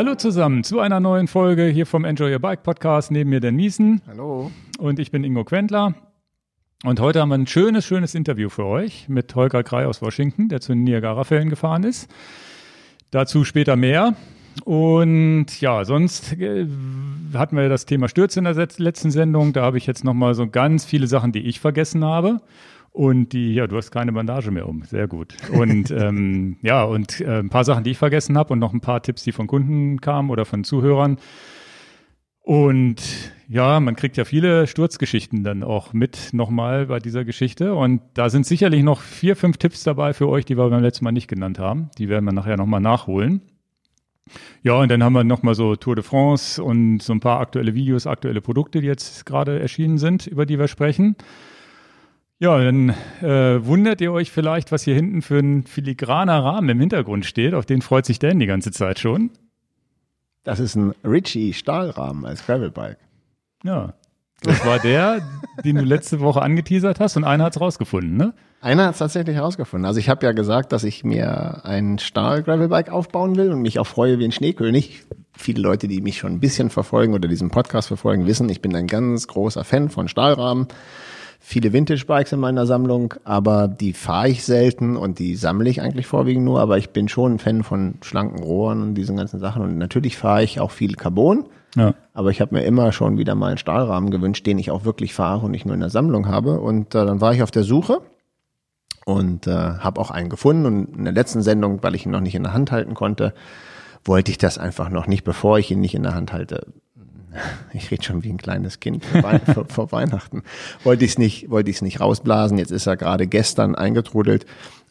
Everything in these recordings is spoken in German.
Hallo zusammen zu einer neuen Folge hier vom Enjoy Your Bike Podcast. Neben mir Dan Miesen. Hallo. Und ich bin Ingo Quentler. Und heute haben wir ein schönes, schönes Interview für euch mit Holger Krei aus Washington, der zu den Niagara-Fällen gefahren ist. Dazu später mehr. Und ja, sonst äh, hatten wir das Thema Stürze in der letzten Sendung. Da habe ich jetzt nochmal so ganz viele Sachen, die ich vergessen habe. Und die, ja, du hast keine Bandage mehr um. Sehr gut. Und ähm, ja, und äh, ein paar Sachen, die ich vergessen habe und noch ein paar Tipps, die von Kunden kamen oder von Zuhörern. Und ja, man kriegt ja viele Sturzgeschichten dann auch mit nochmal bei dieser Geschichte. Und da sind sicherlich noch vier, fünf Tipps dabei für euch, die wir beim letzten Mal nicht genannt haben. Die werden wir nachher nochmal nachholen. Ja, und dann haben wir nochmal so Tour de France und so ein paar aktuelle Videos, aktuelle Produkte, die jetzt gerade erschienen sind, über die wir sprechen. Ja, dann äh, wundert ihr euch vielleicht, was hier hinten für ein filigraner Rahmen im Hintergrund steht. Auf den freut sich Dan die ganze Zeit schon. Das ist ein Ritchie Stahlrahmen als Gravelbike. Ja, das war der, den du letzte Woche angeteasert hast und einer hat es rausgefunden, ne? Einer hat es tatsächlich rausgefunden. Also ich habe ja gesagt, dass ich mir ein Stahl-Gravelbike aufbauen will und mich auch freue wie ein Schneekönig. Viele Leute, die mich schon ein bisschen verfolgen oder diesen Podcast verfolgen, wissen, ich bin ein ganz großer Fan von Stahlrahmen viele Vintage-Bikes in meiner Sammlung, aber die fahre ich selten und die sammle ich eigentlich vorwiegend nur, aber ich bin schon ein Fan von schlanken Rohren und diesen ganzen Sachen und natürlich fahre ich auch viel Carbon, ja. aber ich habe mir immer schon wieder mal einen Stahlrahmen gewünscht, den ich auch wirklich fahre und nicht nur in der Sammlung habe und äh, dann war ich auf der Suche und äh, habe auch einen gefunden und in der letzten Sendung, weil ich ihn noch nicht in der Hand halten konnte, wollte ich das einfach noch nicht, bevor ich ihn nicht in der Hand halte, ich rede schon wie ein kleines Kind vor, vor Weihnachten, wollte ich es nicht, wollte ich es nicht rausblasen. Jetzt ist er gerade gestern eingetrudelt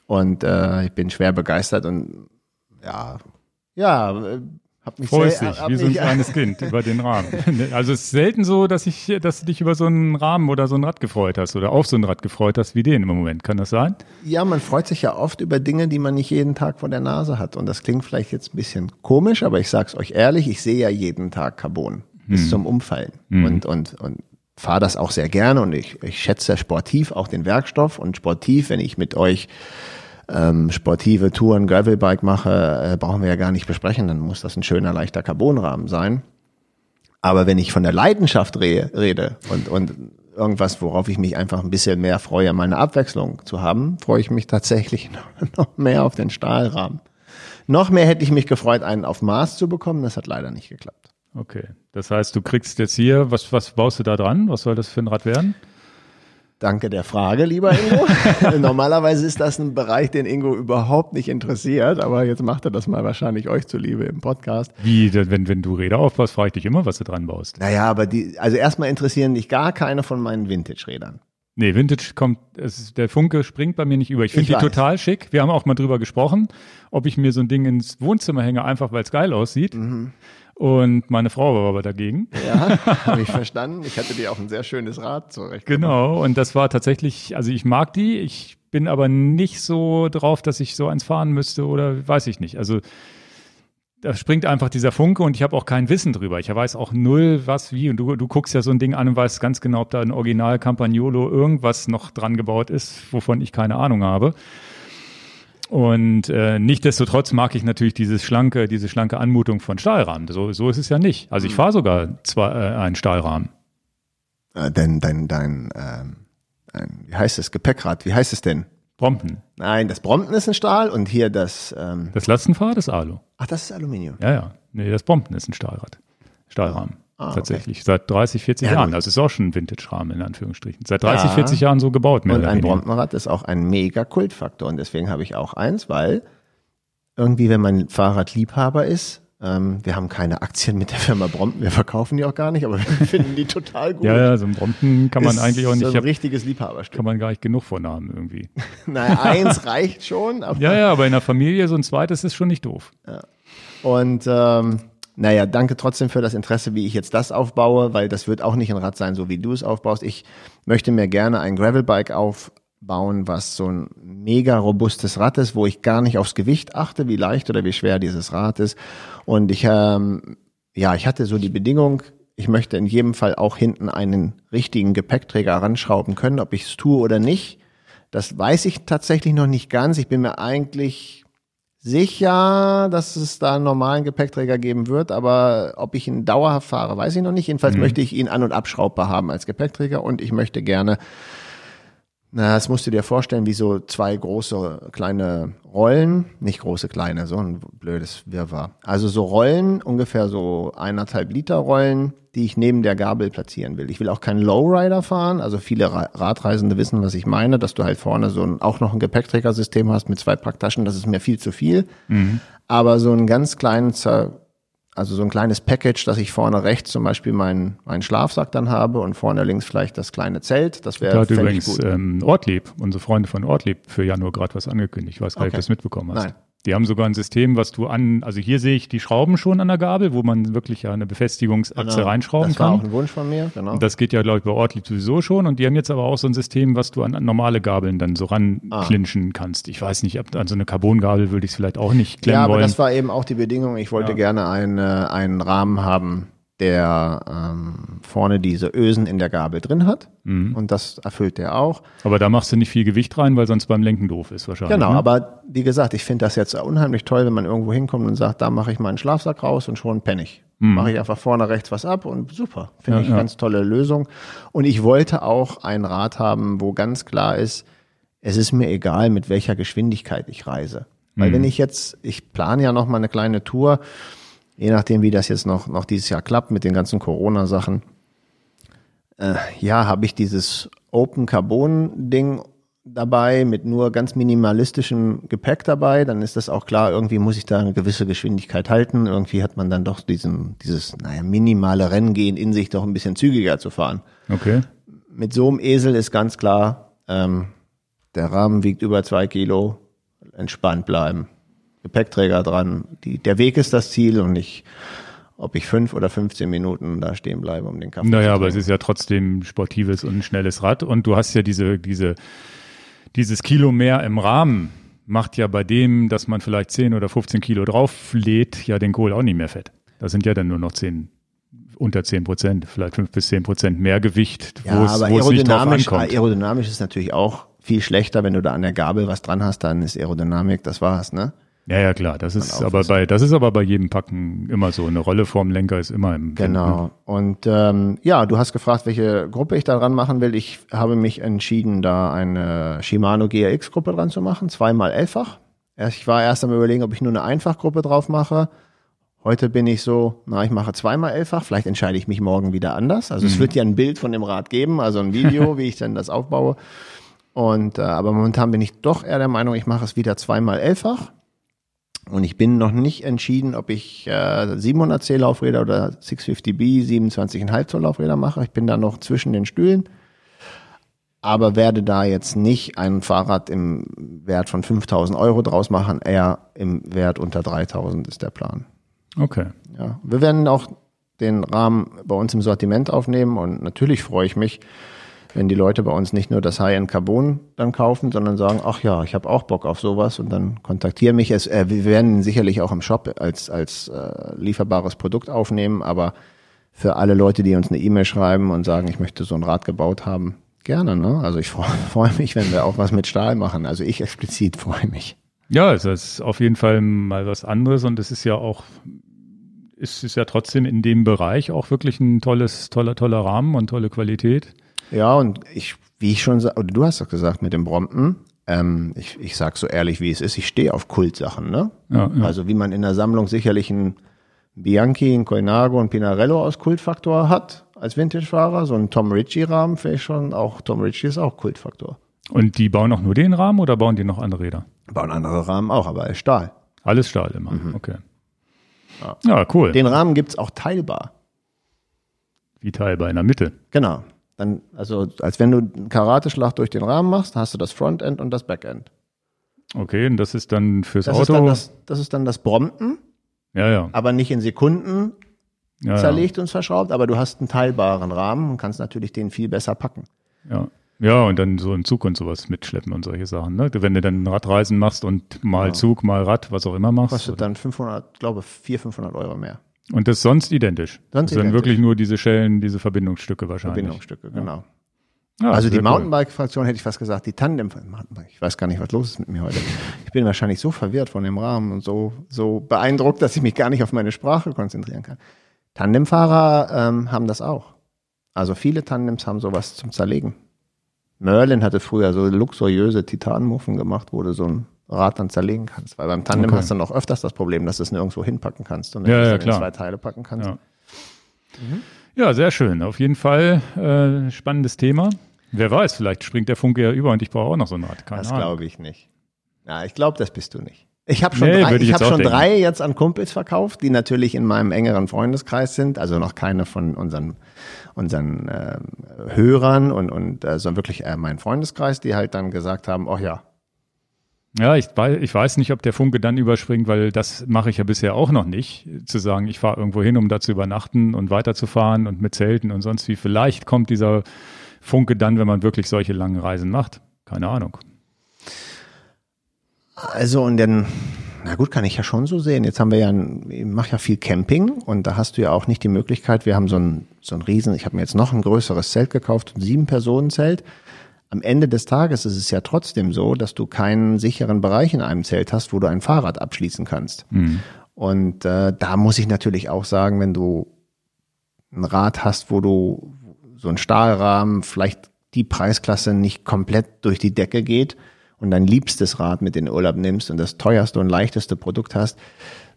und äh, ich bin schwer begeistert und ja, ja, hab mich Freust dich, wie so ein kleines Kind über den Rahmen. Also es ist selten so, dass ich, dass du dich über so einen Rahmen oder so ein Rad gefreut hast oder auf so ein Rad gefreut hast wie den im Moment. Kann das sein? Ja, man freut sich ja oft über Dinge, die man nicht jeden Tag vor der Nase hat. Und das klingt vielleicht jetzt ein bisschen komisch, aber ich sag's euch ehrlich, ich sehe ja jeden Tag Carbon bis hm. zum Umfallen. Mhm. Und, und, und fahre das auch sehr gerne und ich, ich schätze sportiv auch den Werkstoff und sportiv, wenn ich mit euch ähm, sportive Touren, Gravelbike mache, äh, brauchen wir ja gar nicht besprechen, dann muss das ein schöner, leichter Carbonrahmen sein. Aber wenn ich von der Leidenschaft re rede und, und irgendwas, worauf ich mich einfach ein bisschen mehr freue, meine Abwechslung zu haben, freue ich mich tatsächlich noch mehr auf den Stahlrahmen. Noch mehr hätte ich mich gefreut, einen auf Maß zu bekommen. Das hat leider nicht geklappt. Okay. Das heißt, du kriegst jetzt hier, was, was baust du da dran? Was soll das für ein Rad werden? Danke der Frage, lieber Ingo. Normalerweise ist das ein Bereich, den Ingo überhaupt nicht interessiert, aber jetzt macht er das mal wahrscheinlich euch zuliebe im Podcast. Wie, wenn, wenn du Räder aufbaust, frage ich dich immer, was du dran baust. Naja, aber die, also erstmal interessieren dich gar keine von meinen Vintage-Rädern. Nee, Vintage kommt, es, der Funke springt bei mir nicht über. Ich finde die weiß. total schick. Wir haben auch mal drüber gesprochen, ob ich mir so ein Ding ins Wohnzimmer hänge, einfach weil es geil aussieht. Mhm. Und meine Frau war aber dagegen. Ja, habe ich verstanden. Ich hatte dir auch ein sehr schönes Rad zurecht. Genau, und das war tatsächlich, also ich mag die, ich bin aber nicht so drauf, dass ich so eins fahren müsste oder weiß ich nicht. Also da springt einfach dieser Funke und ich habe auch kein Wissen drüber. Ich weiß auch null, was, wie. Und du, du guckst ja so ein Ding an und weißt ganz genau, ob da ein Original Campagnolo irgendwas noch dran gebaut ist, wovon ich keine Ahnung habe. Und äh, nichtdestotrotz mag ich natürlich dieses schlanke, diese schlanke Anmutung von Stahlrahmen. So, so ist es ja nicht. Also ich hm. fahre sogar zwar äh, einen Stahlrahmen. Äh, dein, dein, dein, ähm, ein, wie heißt es, Gepäckrad, wie heißt es denn? Brompton. Nein, das Brompton ist ein Stahl und hier das. Ähm das Lastenfahrrad ist Alu. Ach, das ist Aluminium. Ja, ja. Nee, das Brompton ist ein Stahlrad. Stahlrahmen. Ah, tatsächlich. Okay. Seit 30, 40 ja, Jahren. Das ist auch schon ein Vintage-Rahmen in Anführungsstrichen. Seit 30, ja. 40 Jahren so gebaut. und ein Bromptonrad ist auch ein mega Kultfaktor und deswegen habe ich auch eins, weil irgendwie, wenn man Fahrradliebhaber ist, ähm, wir haben keine Aktien mit der Firma Brompton, wir verkaufen die auch gar nicht, aber wir finden die total gut. ja, ja, so ein Brompton kann man ist eigentlich auch nicht. So ein hab, richtiges Liebhaberstück. Kann man gar nicht genug von haben irgendwie. naja, eins reicht schon. ja, ja, aber in der Familie so ein zweites ist schon nicht doof. Ja. Und ähm, naja, danke trotzdem für das Interesse, wie ich jetzt das aufbaue, weil das wird auch nicht ein Rad sein, so wie du es aufbaust. Ich möchte mir gerne ein Gravelbike aufbauen, was so ein mega robustes Rad ist, wo ich gar nicht aufs Gewicht achte, wie leicht oder wie schwer dieses Rad ist. Und ich, ähm, ja, ich hatte so die Bedingung, ich möchte in jedem Fall auch hinten einen richtigen Gepäckträger ranschrauben können, ob ich es tue oder nicht. Das weiß ich tatsächlich noch nicht ganz. Ich bin mir eigentlich sicher, dass es da einen normalen Gepäckträger geben wird, aber ob ich ihn dauerhaft fahre, weiß ich noch nicht. Jedenfalls Mhm. möchte ich ihn an- und abschraubbar haben als Gepäckträger und ich möchte gerne, na, das musst du dir vorstellen, wie so zwei große kleine Rollen, nicht große kleine, so ein blödes Wirrwarr. Also so Rollen, ungefähr so eineinhalb Liter Rollen, die ich neben der Gabel platzieren will. Ich will auch keinen Lowrider fahren, also viele Ra Radreisende wissen, was ich meine, dass du halt vorne so ein, auch noch ein Gepäckträgersystem hast mit zwei Packtaschen, das ist mir viel zu viel. Aber so einen ganz kleinen, also so ein kleines Package, dass ich vorne rechts zum Beispiel meinen, meinen Schlafsack dann habe und vorne links vielleicht das kleine Zelt, das Da wäre hat fänd ich übrigens gut. ähm, Ortlieb, unsere Freunde von Ortlieb, für Januar gerade was angekündigt. Ich weiß gar nicht, ob Okay. du das mitbekommen hast. Nein. Die haben sogar ein System, was du an, also hier sehe ich die Schrauben schon an der Gabel, wo man wirklich eine Befestigungsachse Genau. reinschrauben das war auch kann. ein Wunsch von mir, genau. Das geht ja, glaube ich, bei Ortlieb sowieso schon. Und die haben jetzt aber auch so ein System, was du an, an normale Gabeln dann so Ah. ranklinschen kannst. Ich weiß nicht, ob an so eine Carbongabel würde ich es vielleicht auch nicht klemmen Ja, aber wollen. das war eben auch die Bedingung. Ich wollte Ja. gerne eine, einen Rahmen haben, der ähm, vorne diese Ösen in der Gabel drin hat. Mhm. Und das erfüllt der auch. aber da machst du nicht viel Gewicht rein, weil sonst beim Lenken doof ist wahrscheinlich. Genau, ne? aber wie gesagt, ich finde das jetzt unheimlich toll, wenn man irgendwo hinkommt und sagt, da mache ich meinen Schlafsack raus und schon penne ich. Mache ich einfach vorne rechts was ab und super. Finde Ja, ich ja. ganz tolle Lösung. Und ich wollte auch ein Rad haben, wo ganz klar ist, es ist mir egal, mit welcher Geschwindigkeit ich reise. Weil wenn ich jetzt, ich plane ja noch mal eine kleine Tour, je nachdem, wie das jetzt noch, noch dieses Jahr klappt mit den ganzen Corona-Sachen, äh, ja, habe ich dieses Open Carbon Ding dabei mit nur ganz minimalistischem Gepäck dabei, dann ist das auch klar, irgendwie muss ich da eine gewisse Geschwindigkeit halten. Irgendwie hat man dann doch diesen, dieses, naja, minimale Renngehen in sich doch ein bisschen zügiger zu fahren. Okay. Mit so einem Esel ist ganz klar, ähm, der Rahmen wiegt über zwei Kilo, entspannt bleiben. Gepäckträger dran. Die, der Weg ist das Ziel und nicht, ob ich fünf oder 15 Minuten da stehen bleibe, um den Kaffee zu Naja, aber es ist ja trotzdem sportives und schnelles Rad und du hast ja diese, diese, dieses Kilo mehr im Rahmen macht ja bei dem, dass man vielleicht 10 oder 15 Kilo drauflädt, ja den Kohl auch nicht mehr fett. Das sind ja dann nur noch 10, unter 10 Prozent, vielleicht 5 bis 10 Prozent mehr Gewicht, Ja, wo es, aber aerodynamisch, aerodynamisch ist natürlich auch viel schlechter, wenn du da an der Gabel was dran hast, dann ist Aerodynamik, das war's, ne? Ja, ja, klar. Das ist aber bei, das ist aber bei jedem Packen immer so. Eine Rolle vorm Lenker ist immer im Genau. Und ähm, ja, du hast gefragt, welche Gruppe ich da dran machen will. Ich habe mich entschieden, da eine Shimano GRX-Gruppe dran zu machen, zweimal elffach. Ich war erst am überlegen, ob ich nur eine Einfachgruppe drauf mache. Heute bin ich so, na, ich mache zweimal elffach. Vielleicht entscheide ich mich morgen wieder anders. Also es wird ja ein Bild von dem Rad geben, also ein Video, wie ich dann das aufbaue. Und äh, aber momentan bin ich doch eher der Meinung, ich mache es wieder zweimal elffach. Und ich bin noch nicht entschieden, ob ich äh, 700C Laufräder oder 650B 27,5 Zoll Laufräder mache. Ich bin da noch zwischen den Stühlen. Aber werde da jetzt nicht ein Fahrrad im Wert von 5000 Euro draus machen. Eher im Wert unter 3000 ist der Plan. Okay. Ja. Wir werden auch den Rahmen bei uns im Sortiment aufnehmen. Und natürlich freue ich mich, wenn die Leute bei uns nicht nur das High-End Carbon dann kaufen, sondern sagen, ach ja, ich habe auch Bock auf sowas und dann kontaktieren mich. Es, äh, wir werden sicherlich auch im Shop als, als äh, lieferbares Produkt aufnehmen, aber für alle Leute, die uns eine E-Mail schreiben und sagen, ich möchte so ein Rad gebaut haben, gerne. Ne? Also ich freue freu mich, wenn wir auch was mit Stahl machen. Also ich explizit freue mich. Ja, es ist auf jeden Fall mal was anderes und es ist ja auch, es ist ja trotzdem in dem Bereich auch wirklich ein tolles, toller, toller Rahmen und tolle Qualität. Ja, und ich, wie ich schon, oder du hast doch gesagt mit dem Brompton, ähm, ich, ich sag so ehrlich, wie es ist, ich stehe auf Kultsachen, ne? Ja, ja. Also wie man in der Sammlung sicherlich einen Bianchi, einen Colnago und Pinarello aus Kultfaktor hat als Vintage-Fahrer, so ein Tom Ritchie-Rahmen vielleicht schon, auch Tom Ritchie ist auch Kultfaktor. Und die bauen auch nur den Rahmen oder bauen die noch andere Räder? Bauen andere Rahmen auch, aber er Stahl. Alles Stahl immer. Okay. Ja, cool. Mhm. Den Rahmen gibt's auch teilbar. Wie teilbar in der Mitte. Genau. Dann, also als wenn du einen Karateschlag durch den Rahmen machst, hast du das Frontend und das Backend. Okay, und das ist dann fürs Das ist Auto. dann das, das ist dann das Brompton, ja, ja. aber nicht in Sekunden ja, zerlegt und verschraubt, aber du hast einen teilbaren Rahmen und kannst natürlich den viel besser packen. Ja. ja, und dann so in Zug und sowas mitschleppen und solche Sachen. Ne? Wenn du dann Radreisen machst und mal Zug, mal Rad, was auch immer machst. Kostet dann 500, glaube 400, 500 Euro mehr. Und das ist sonst identisch. Sonst das sind identisch. wirklich nur diese Schellen, diese Verbindungsstücke wahrscheinlich. Verbindungsstücke, genau. Ja, also die Mountainbike-Fraktion hätte ich fast gesagt, die Tandem, ich weiß gar nicht, was los ist mit mir heute. Ich bin wahrscheinlich so verwirrt von dem Rahmen und so, so beeindruckt, dass ich mich gar nicht auf meine Sprache konzentrieren kann. Tandemfahrer ähm, haben das auch. Also viele Tandems haben sowas zum Zerlegen. Merlin hatte früher so luxuriöse Titanmuffen gemacht, wo du so ein Rad dann zerlegen kannst. Weil beim Tandem okay. hast du auch öfters das Problem, dass du es nirgendwo hinpacken kannst und ja, ja, in zwei Teile packen kannst. Ja. Mhm. ja, sehr schön. Auf jeden Fall äh, spannendes Thema. Wer weiß, vielleicht springt der Funke ja über und ich brauche auch noch so ein Rad. Keine das glaube ich nicht. Ja, ich glaube, das bist du nicht. Ich habe schon, nee, drei, ich ich hab schon drei jetzt an Kumpels verkauft, die natürlich in meinem engeren Freundeskreis sind, also noch keine von unseren, unseren äh, Hörern und, und äh, sondern wirklich äh, mein Freundeskreis, die halt dann gesagt haben, oh ja. Ja, ich, ich weiß nicht, ob der Funke dann überspringt, weil das mache ich ja bisher auch noch nicht, zu sagen, ich fahre irgendwo hin, um da zu übernachten und weiterzufahren und mit Zelten und sonst wie. Vielleicht kommt dieser Funke dann, wenn man wirklich solche langen Reisen macht. Keine Ahnung. Also und dann, na gut, kann ich ja schon so sehen. Jetzt haben wir ja, ich mache ja viel Camping und da hast du ja auch nicht die Möglichkeit. Wir haben so ein, so ein Riesen, ich habe mir jetzt noch ein größeres Zelt gekauft, ein Sieben-Personen-Zelt. Am Ende des Tages ist es ja trotzdem so, dass du keinen sicheren Bereich in einem Zelt hast, wo du ein Fahrrad abschließen kannst. Mhm. Und äh, da muss ich natürlich auch sagen, wenn du ein Rad hast, wo du so ein Stahlrahmen, vielleicht die Preisklasse nicht komplett durch die Decke geht, und dein liebstes Rad mit in den Urlaub nimmst und das teuerste und leichteste Produkt hast,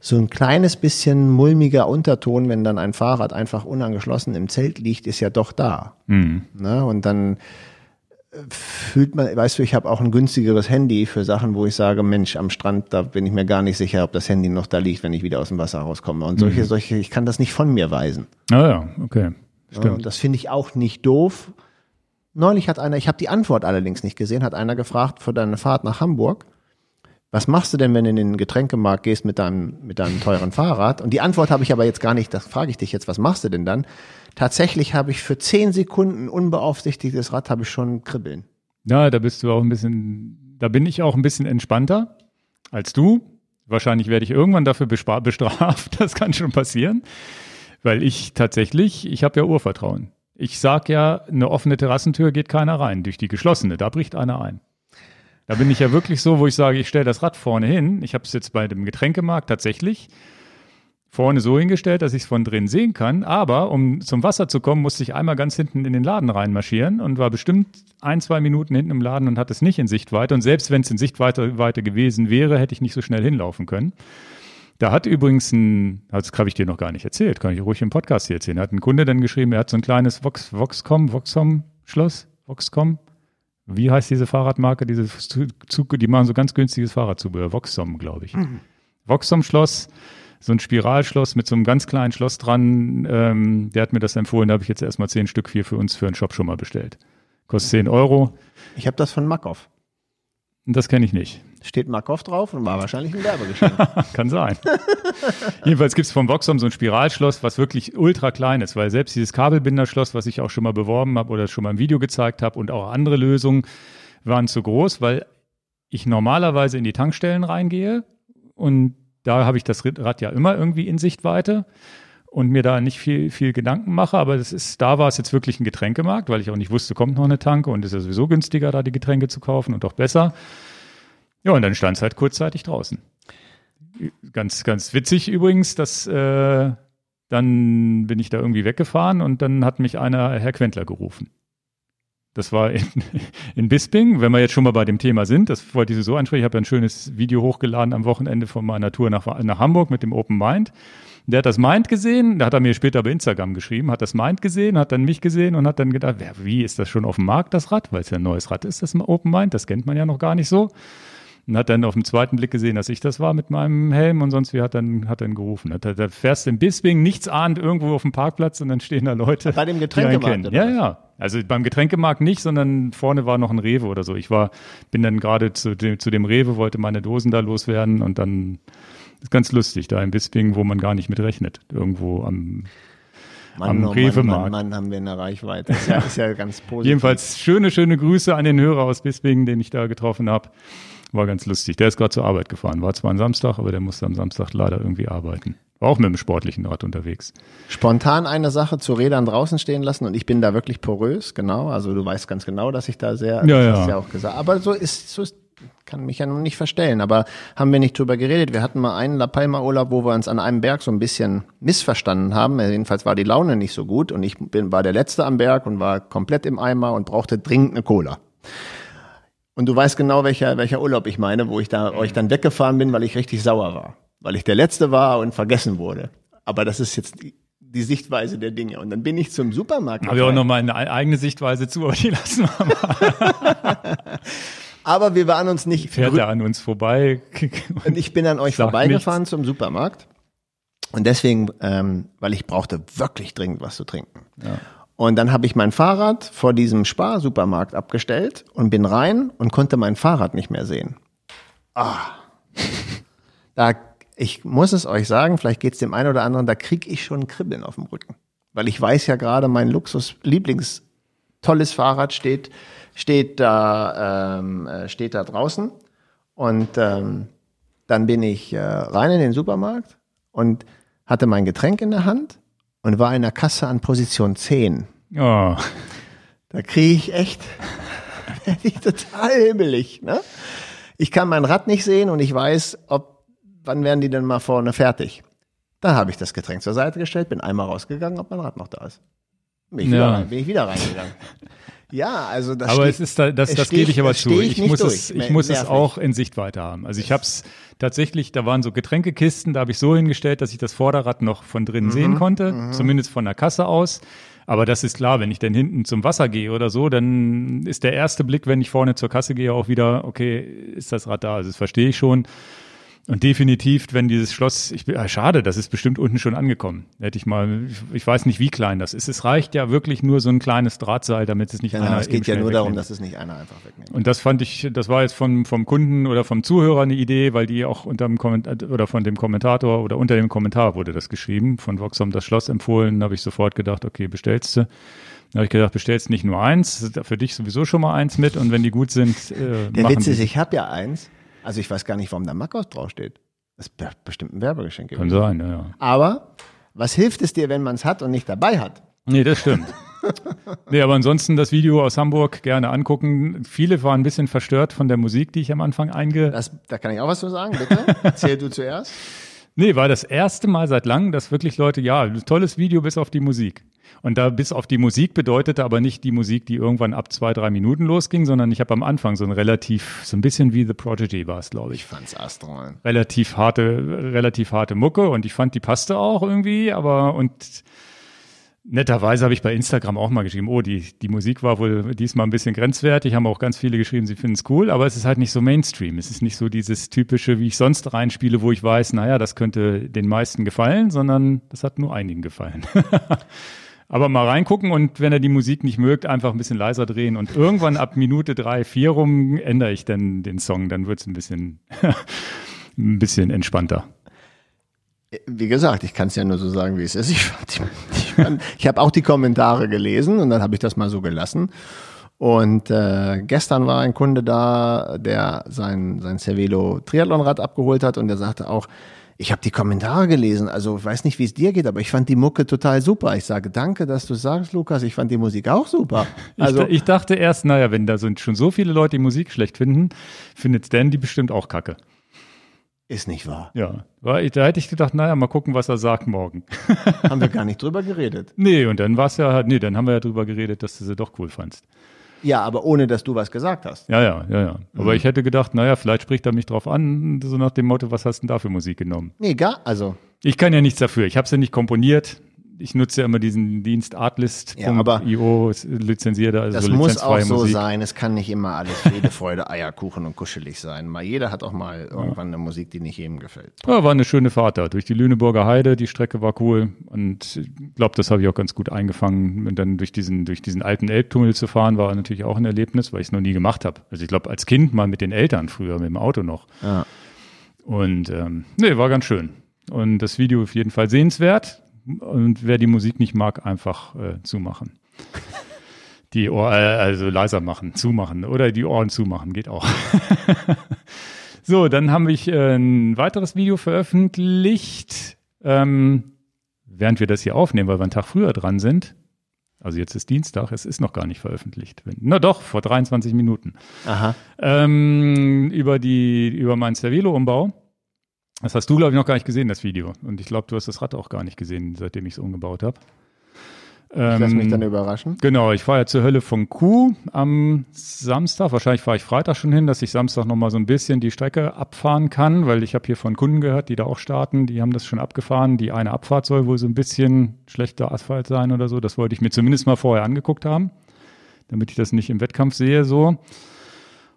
so ein kleines bisschen mulmiger Unterton, wenn dann ein Fahrrad einfach unangeschlossen im Zelt liegt, ist ja doch da. Mhm. Ne? Und dann fühlt man, weißt du, ich habe auch ein günstigeres Handy für Sachen, wo ich sage, Mensch, am Strand, da bin ich mir gar nicht sicher, ob das Handy noch da liegt, wenn ich wieder aus dem Wasser rauskomme. Und solche, mhm. solche, ich kann das nicht von mir weisen. Ah ja, okay. Stimmt. Und das finde ich auch nicht doof. Neulich hat einer, ich habe die Antwort allerdings nicht gesehen, hat einer gefragt für deine Fahrt nach Hamburg, was machst du denn, wenn du in den Getränkemarkt gehst mit deinem, mit deinem teuren Fahrrad? Und die Antwort habe ich aber jetzt gar nicht, das frage ich dich jetzt, was machst du denn dann? Tatsächlich habe ich für zehn Sekunden unbeaufsichtigtes Rad, habe ich schon kribbeln. Ja, da bist du auch ein bisschen, da bin ich auch ein bisschen entspannter als du. Wahrscheinlich werde ich irgendwann dafür bestraft, das kann schon passieren. Weil ich tatsächlich, ich habe ja Urvertrauen. Ich sage ja, eine offene Terrassentür geht keiner rein. Durch die geschlossene, da bricht einer ein. Da bin ich ja wirklich so, wo ich sage, ich stelle das Rad vorne hin. Ich habe es jetzt bei dem Getränkemarkt tatsächlich vorne so hingestellt, dass ich es von drin sehen kann. Aber um zum Wasser zu kommen, musste ich einmal ganz hinten in den Laden reinmarschieren und war bestimmt ein, zwei Minuten hinten im Laden und hatte es nicht in Sichtweite. Und selbst wenn es in Sichtweite gewesen wäre, hätte ich nicht so schnell hinlaufen können. Da hat übrigens ein, das habe ich dir noch gar nicht erzählt, kann ich ruhig im Podcast hier erzählen. Hat ein Kunde dann geschrieben, er hat so ein kleines Vox, Voxcom, Voxcom Schloss, Voxcom. Wie heißt diese Fahrradmarke? Diese Zug, die machen so ganz günstiges Fahrradzubehör. Voxom, glaube ich. Mhm. Voxom Schloss, so ein Spiralschloss mit so einem ganz kleinen Schloss dran. Ähm, der hat mir das empfohlen. Da habe ich jetzt erstmal zehn Stück hier für uns für einen Shop schon mal bestellt. Kostet zehn Euro. Ich habe das von Makov. Das kenne ich nicht. Steht Markov drauf und war wahrscheinlich ein Werbegeschenk. Kann sein. Jedenfalls gibt es vom Voxom so ein Spiralschloss, was wirklich ultra klein ist, weil selbst dieses Kabelbinderschloss, was ich auch schon mal beworben habe oder schon mal im Video gezeigt habe und auch andere Lösungen, waren zu groß, weil ich normalerweise in die Tankstellen reingehe und da habe ich das Rad ja immer irgendwie in Sichtweite und mir da nicht viel, viel Gedanken mache, aber das ist, da war es jetzt wirklich ein Getränkemarkt, weil ich auch nicht wusste, kommt noch eine Tanke und ist ja sowieso günstiger, da die Getränke zu kaufen und auch besser. Ja, und dann stand es halt kurzzeitig draußen. Ganz, ganz witzig übrigens, dass äh, dann bin ich da irgendwie weggefahren und dann hat mich einer Herr Quentler gerufen. Das war in, in Bisping, wenn wir jetzt schon mal bei dem Thema sind, das wollte ich so ansprechen. Ich habe ja ein schönes Video hochgeladen am Wochenende von meiner Tour nach, nach Hamburg mit dem Open Mind. Der hat das Mind gesehen, da hat er mir später bei Instagram geschrieben, hat das Mind gesehen, hat dann mich gesehen und hat dann gedacht, ja, wie ist das schon auf dem Markt, das Rad? Weil es ja ein neues Rad ist, das Open Mind, das kennt man ja noch gar nicht so. Und hat dann auf den zweiten Blick gesehen, dass ich das war mit meinem Helm und sonst wie hat dann, hat dann gerufen. Da, da fährst du in Bisping nichts ahnt irgendwo auf dem Parkplatz und dann stehen da Leute. Bei dem Getränkemarkt? Ja, ja. Also beim Getränkemarkt nicht, sondern vorne war noch ein Rewe oder so. Ich war, bin dann gerade zu dem, zu dem Rewe, wollte meine Dosen da loswerden und dann ist ganz lustig, da in Bisping, wo man gar nicht mit rechnet. Irgendwo am, Mann, am oh Rewe Mann, Mann, Mann, haben wir eine Reichweite. Das ja, ist ja ganz positiv. Jedenfalls schöne, schöne Grüße an den Hörer aus Bisping, den ich da getroffen habe. War ganz lustig. Der ist gerade zur Arbeit gefahren. War zwar ein Samstag, aber der musste am Samstag leider irgendwie arbeiten. War auch mit dem sportlichen Rad unterwegs. Spontan eine Sache zu Rädern draußen stehen lassen und ich bin da wirklich porös, genau. Also du weißt ganz genau, dass ich da sehr, Ja, das hast ja. du ja auch gesagt. Aber so ist, so ist, kann mich ja noch nicht verstellen. Aber haben wir nicht drüber geredet. Wir hatten mal einen La Palma Urlaub, wo wir uns an einem Berg so ein bisschen missverstanden haben. Jedenfalls war die Laune nicht so gut und ich bin, war der Letzte am Berg und war komplett im Eimer und brauchte dringend eine Cola. Und du weißt genau, welcher, welcher Urlaub ich meine, wo ich da euch dann weggefahren bin, weil ich richtig sauer war. Weil ich der Letzte war und vergessen wurde. Aber das ist jetzt die, Sichtweise der Dinge. Und dann bin ich zum Supermarkt. Habe ich auch noch mal eine eigene Sichtweise zu, aber die lassen wir mal. Aber wir waren uns nicht Fährt er an uns vorbei. Und ich bin an euch vorbeigefahren zum Supermarkt. Und deswegen, ähm, weil ich brauchte wirklich dringend was zu trinken. Und dann habe ich mein Fahrrad vor diesem Spar-Supermarkt abgestellt und bin rein und konnte mein Fahrrad nicht mehr sehen. Ah. Da, ich muss es euch sagen, vielleicht geht es dem einen oder anderen, da krieg ich schon Kribbeln auf dem Rücken. Weil ich weiß ja gerade, mein Luxus-Lieblings- tolles Fahrrad steht, steht da, ähm, äh, steht da draußen. Und ähm, dann bin ich äh, rein in den Supermarkt und hatte mein Getränk in der Hand und war in der Kasse an Position 10. Oh. Da kriege ich echt, ich total himmelig. Ne? Ich kann mein Rad nicht sehen und ich weiß, ob, wann werden die denn mal vorne fertig. Da habe ich das Getränk zur Seite gestellt, bin einmal rausgegangen, ob mein Rad noch da ist. Bin ich, Ja. wieder, rein, bin ich wieder reingegangen. ja, also das Aber steht- es ist da, das, das gebe ich aber zu. Ich, nicht muss durch. es, ich muss es auch in Sichtweite haben. Also ich habe es tatsächlich, da waren so Getränkekisten, da habe ich so hingestellt, dass ich das Vorderrad noch von drinnen Mhm, sehen konnte, zumindest von der Kasse aus. Aber das ist klar, wenn ich dann hinten zum Wasser gehe oder so, dann ist der erste Blick, wenn ich vorne zur Kasse gehe, auch wieder, okay, ist das Rad da? Also das verstehe ich schon. Und definitiv, wenn dieses Schloss, ich ah, schade, das ist bestimmt unten schon angekommen. Hätte ich mal, ich, ich weiß nicht, wie klein das ist. Es reicht ja wirklich nur so ein kleines Drahtseil, damit es nicht Genau, einer es geht ja nur darum, wegnimmt. dass es nicht einer einfach wegnimmt. Und das fand ich, das war jetzt vom, vom Kunden oder vom Zuhörer eine Idee, weil die auch unter dem Kommentar oder von dem Kommentator oder unter dem Kommentar wurde das geschrieben, von Voxom das Schloss empfohlen, da habe ich sofort gedacht, okay, bestellst du. Dann habe ich gedacht, bestellst nicht nur eins, für dich sowieso schon mal eins mit und wenn die gut sind, äh, Der machen Witz ist, ich habe ja eins. Also ich weiß gar nicht, warum da Makos draufsteht. Das ist be- bestimmt ein Werbegeschenk. Kann gewesen. sein, ja, ja. Aber was hilft es dir, wenn man es hat und nicht dabei hat? Nee, das stimmt. nee, aber ansonsten das Video aus Hamburg gerne angucken. Viele waren ein bisschen verstört von der Musik, die ich am Anfang einge... Das, da kann ich auch was zu sagen, bitte. Erzähl du zuerst. Nee, war das erste Mal seit langem, dass wirklich Leute, ja, tolles Video bis auf die Musik. Und da bis auf die Musik bedeutete aber nicht die Musik, die irgendwann ab zwei, drei Minuten losging, sondern ich habe am Anfang so ein relativ, so ein bisschen wie The Prodigy war es, glaube ich. Ich fand's astral. Relativ harte, relativ harte Mucke und ich fand, die passte auch irgendwie, aber und netterweise habe ich bei Instagram auch mal geschrieben, oh, die, die Musik war wohl diesmal ein bisschen grenzwertig, haben auch ganz viele geschrieben, sie finden es cool, aber es ist halt nicht so Mainstream. Es ist nicht so dieses typische, wie ich sonst reinspiele, wo ich weiß, naja, das könnte den meisten gefallen, sondern das hat nur einigen gefallen. aber mal reingucken und wenn er die Musik nicht mögt, einfach ein bisschen leiser drehen und irgendwann ab Minute drei, vier rum ändere ich dann den Song, dann wird es ein bisschen, ein bisschen entspannter. Wie gesagt, ich kann es ja nur so sagen, wie es ist. Ich, ich, ich habe auch die Kommentare gelesen und dann habe ich das mal so gelassen. Und äh, gestern war ein Kunde da, der sein, sein Cervelo Triathlonrad abgeholt hat und der sagte auch, ich habe die Kommentare gelesen, also ich weiß nicht, wie es dir geht, aber ich fand die Mucke total super. Ich sage, danke, dass du sagst, Lukas, ich fand die Musik auch super. Also ich, ich dachte erst, naja, wenn da sind schon so viele Leute die Musik schlecht finden, findet Stan die bestimmt auch kacke. ist nicht wahr. Ja, da hätte ich gedacht, naja, mal gucken, was er sagt morgen. Haben wir gar nicht drüber geredet. nee, und dann war es ja, nee, dann haben wir ja drüber geredet, dass du sie doch cool fandst. Ja, aber ohne, dass du was gesagt hast. Ja, ja, ja, ja. Aber ich hätte gedacht, naja, vielleicht spricht er mich drauf an, so nach dem Motto, was hast du denn da für Musik genommen? Nee, gar, also Ich kann ja nichts dafür. Ich habe sie nicht komponiert. Ich nutze ja immer diesen Dienst Ja, Artlist.io, ist lizenziert, also Das muss auch so Musik. sein. Es kann nicht immer alles Friede, Freude, Eierkuchen und kuschelig sein. Mal jeder hat auch mal irgendwann eine Musik, die nicht jedem gefällt. Ja, war eine schöne Fahrt da durch die Lüneburger Heide. Die Strecke war cool und ich glaube, das habe ich auch ganz gut eingefangen. Und dann durch diesen, durch diesen alten Elbtunnel zu fahren, war natürlich auch ein Erlebnis, weil ich es noch nie gemacht habe. Also ich glaube, als Kind mal mit den Eltern früher, mit dem Auto noch. Ja. Und ähm, nee, war ganz schön. Und das Video auf jeden Fall sehenswert. Und wer die Musik nicht mag, einfach äh, zumachen. Die Ohr, äh, also leiser machen, zumachen oder die Ohren zumachen, geht auch. so, dann habe ich äh, ein weiteres Video veröffentlicht. ähm, während wir das hier aufnehmen, weil wir einen Tag früher dran sind. Also jetzt ist Dienstag, es ist noch gar nicht veröffentlicht. Na doch, vor 23 Minuten. Aha. Ähm, über die, über meinen Cervelo-Umbau. Das hast du, glaube ich, noch gar nicht gesehen, das Video. Und ich glaube, du hast das Rad auch gar nicht gesehen, seitdem ich es umgebaut habe. Ich lass mich Ähm, dann überraschen. Genau, ich fahre ja zur Hölle von Kuh am Samstag. Wahrscheinlich fahre ich Freitag schon hin, dass ich Samstag nochmal so ein bisschen die Strecke abfahren kann, weil ich habe hier von Kunden gehört, die da auch starten, die haben das schon abgefahren. Die eine Abfahrt soll wohl so ein bisschen schlechter Asphalt sein oder so. Das wollte ich mir zumindest mal vorher angeguckt haben, damit ich das nicht im Wettkampf sehe so.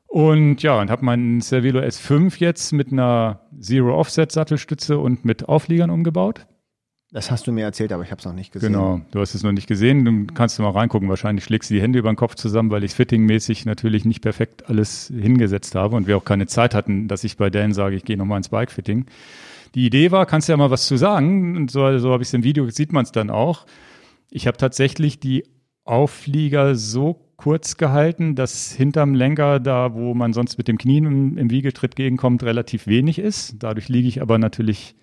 Und ja, und habe meinen Cervelo S5 jetzt mit einer Zero-Offset-Sattelstütze und mit Aufliegern umgebaut. Das hast du mir erzählt, aber ich habe es noch nicht gesehen. Genau, du hast es noch nicht gesehen, du kannst du mal reingucken. Wahrscheinlich schlägst du die Hände über den Kopf zusammen, weil ich fittingmäßig natürlich nicht perfekt alles hingesetzt habe und wir auch keine Zeit hatten, dass ich bei Dan sage, ich gehe nochmal ins Bike-Fitting. Die Idee war, kannst du ja mal was zu sagen, und so, so habe ich es im Video, sieht man es dann auch. Ich habe tatsächlich die Auflieger so kurz gehalten, dass hinterm Lenker, da wo man sonst mit dem Knien im, im Wiegetritt gegenkommt, relativ wenig ist. Dadurch liege ich aber natürlich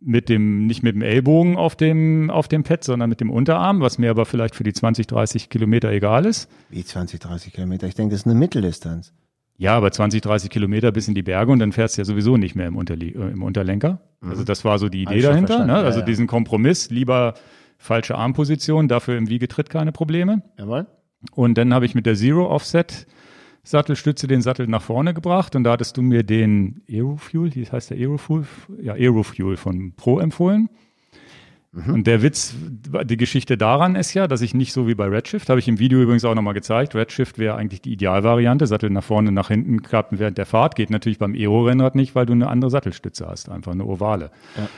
mit dem, nicht mit dem Ellbogen auf dem, auf dem Pad, sondern mit dem Unterarm, was mir aber vielleicht für die 20, 30 Kilometer egal ist. Wie 20, 30 Kilometer? Ich denke, das ist eine Mitteldistanz. Ja, aber 20, 30 Kilometer bis in die Berge und dann fährst du ja sowieso nicht mehr im, Unterlie äh, im Unterlenker. Also das war so die Idee dahinter. Ne? ja, Also ja. diesen Kompromiss, lieber falsche Armposition, dafür im Wiegetritt keine Probleme. Jawohl. Und dann habe ich mit der Zero Offset Sattelstütze den Sattel nach vorne gebracht und da hattest du mir den Aerofuel, wie heißt der Aerofuel? Ja, Aerofuel von Pro empfohlen. Und der Witz, die Geschichte daran ist ja, dass ich nicht so wie bei Redshift, habe ich im Video übrigens auch nochmal gezeigt, Redshift wäre eigentlich die Idealvariante, Sattel nach vorne, nach hinten klappen während der Fahrt, geht natürlich beim Aero-Rennrad nicht, weil du eine andere Sattelstütze hast, einfach eine ovale. Ja.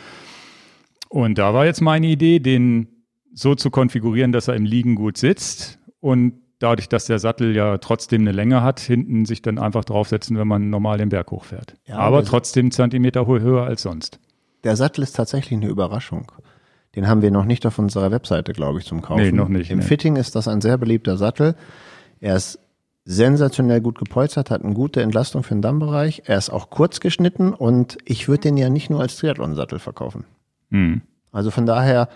Und da war jetzt meine Idee, den so zu konfigurieren, dass er im Liegen gut sitzt und dadurch, dass der Sattel ja trotzdem eine Länge hat, hinten sich dann einfach draufsetzen, wenn man normal den Berg hochfährt. Ja, Aber trotzdem Zentimeter hö- höher als sonst. Der Sattel ist tatsächlich eine Überraschung. Den haben wir noch nicht auf unserer Webseite, glaube ich, zum Kaufen. Nee, noch nicht, Im nee. Fitting ist das ein sehr beliebter Sattel. Er ist sensationell gut gepolstert, hat eine gute Entlastung für den Dammbereich. Er ist auch kurz geschnitten und ich würde den ja nicht nur als Triathlon-Sattel verkaufen. Hm. Also von daher,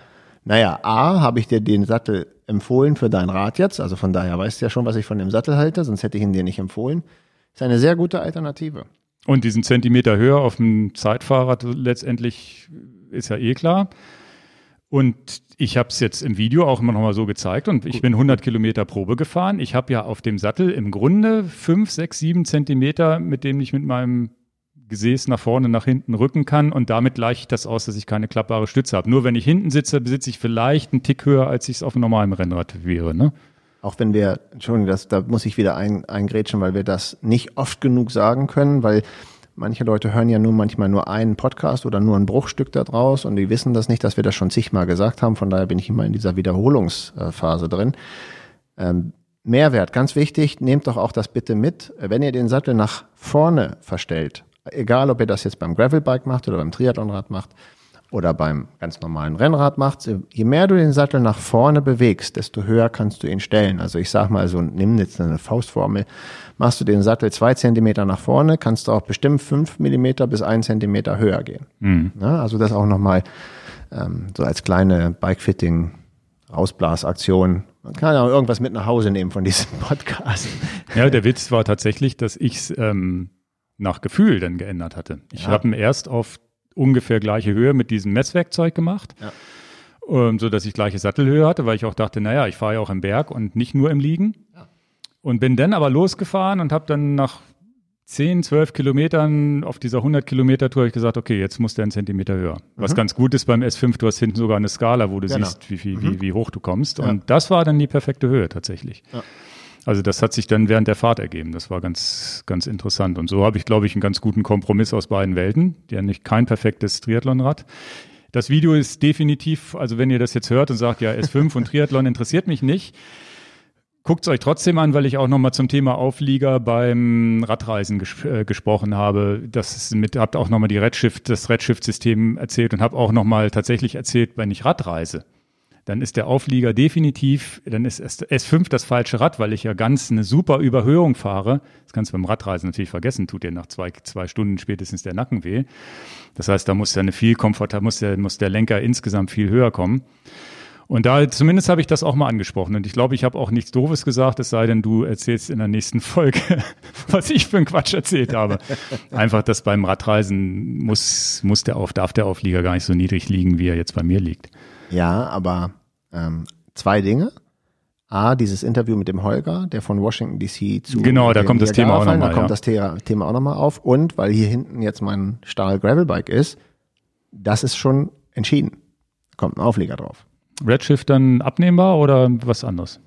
naja, A, habe ich dir den Sattel empfohlen für dein Rad jetzt. Also von daher weißt du ja schon, was ich von dem Sattel halte, sonst hätte ich ihn dir nicht empfohlen. Ist eine sehr gute Alternative. Und diesen Zentimeter höher auf dem Zeitfahrrad letztendlich ist ja eh klar. Und ich habe es jetzt im Video auch immer noch mal so gezeigt und ich bin 100 Kilometer Probe gefahren. Ich habe ja auf dem Sattel im Grunde 5, 6, 7 Zentimeter, mit dem ich mit meinem Gesäß nach vorne, nach hinten rücken kann und damit gleiche ich das aus, dass ich keine klappbare Stütze habe. Nur wenn ich hinten sitze, besitze ich vielleicht einen Tick höher, als ich es auf einem normalen Rennrad wäre. Ne? Auch wenn wir, Entschuldigung, das, da muss ich wieder ein, eingrätschen, weil wir das nicht oft genug sagen können, weil manche Leute hören ja nur manchmal nur einen Podcast oder nur ein Bruchstück da draus und die wissen das nicht, dass wir das schon zigmal gesagt haben. Von daher bin ich immer in dieser Wiederholungsphase drin. Ähm, Mehrwert, ganz wichtig, nehmt doch auch das bitte mit. Wenn ihr den Sattel nach vorne verstellt, egal ob ihr das jetzt beim Gravelbike macht oder beim Triathlonrad macht oder beim ganz normalen Rennrad macht, je mehr du den Sattel nach vorne bewegst, desto höher kannst du ihn stellen. Also ich sag mal so, nimm jetzt eine Faustformel, machst du den Sattel zwei Zentimeter nach vorne, kannst du auch bestimmt fünf Millimeter bis ein Zentimeter höher gehen. Ja, also das auch nochmal ähm, so als kleine Bikefitting Rausblasaktion. Man kann ja auch irgendwas mit nach Hause nehmen von diesem Podcast. Ja, der Witz war tatsächlich, dass ich es ähm, nach Gefühl dann geändert hatte. Ich Ja. habe ihn erst auf ungefähr gleiche Höhe mit diesem Messwerkzeug gemacht, Ja. ähm, so dass ich gleiche Sattelhöhe hatte, weil ich auch dachte, naja, ich fahre ja auch im Berg und nicht nur im Liegen. Und bin dann aber losgefahren und habe dann nach 10, 12 Kilometern auf dieser 100 Kilometer Tour ich gesagt, okay, jetzt muss der einen Zentimeter höher. Was ganz gut ist beim S5, du hast hinten sogar eine Skala, wo du Genau. siehst, wie, viel, wie, wie hoch du kommst. Ja. Und das war dann die perfekte Höhe tatsächlich. Ja. Also das hat sich dann während der Fahrt ergeben. Das war ganz, ganz interessant. Und so habe ich, glaube ich, einen ganz guten Kompromiss aus beiden Welten. Ja, nicht kein perfektes Triathlonrad. Das Video ist definitiv, also wenn ihr das jetzt hört und sagt, ja, S5 und Triathlon interessiert mich nicht, guckt es euch trotzdem an, weil ich auch nochmal zum Thema Auflieger beim Radreisen ges äh, gesprochen habe. Das mit, habt auch nochmal die Redshift, das Redshift-System erzählt und habe auch nochmal tatsächlich erzählt, wenn ich Radreise dann ist der Auflieger definitiv, dann ist S5 das falsche Rad, weil ich ja ganz eine super Überhöhung fahre. Das kannst du beim Radreisen natürlich vergessen, tut dir nach zwei, zwei Stunden spätestens der Nacken weh. Das heißt, da muss ja eine viel komfortabler, muss der, muss der Lenker insgesamt viel höher kommen. Und da zumindest habe ich das auch mal angesprochen. Und ich glaube, ich habe auch nichts Doofes gesagt, es sei denn, du erzählst in der nächsten Folge, was ich für einen Quatsch erzählt habe. Einfach, dass beim Radreisen muss, muss der auf, darf der Auflieger gar nicht so niedrig liegen, wie er jetzt bei mir liegt. Ja, aber ähm, zwei Dinge. A, dieses Interview mit dem Holger, der von Washington DC zu. Genau, da kommt das Thema auch nochmal. Da kommt ja. das Thema, Thema auch nochmal auf. Und weil hier hinten jetzt mein Stahl Gravelbike ist, das ist schon entschieden. Kommt ein Aufleger drauf. Redshift dann abnehmbar oder was anderes?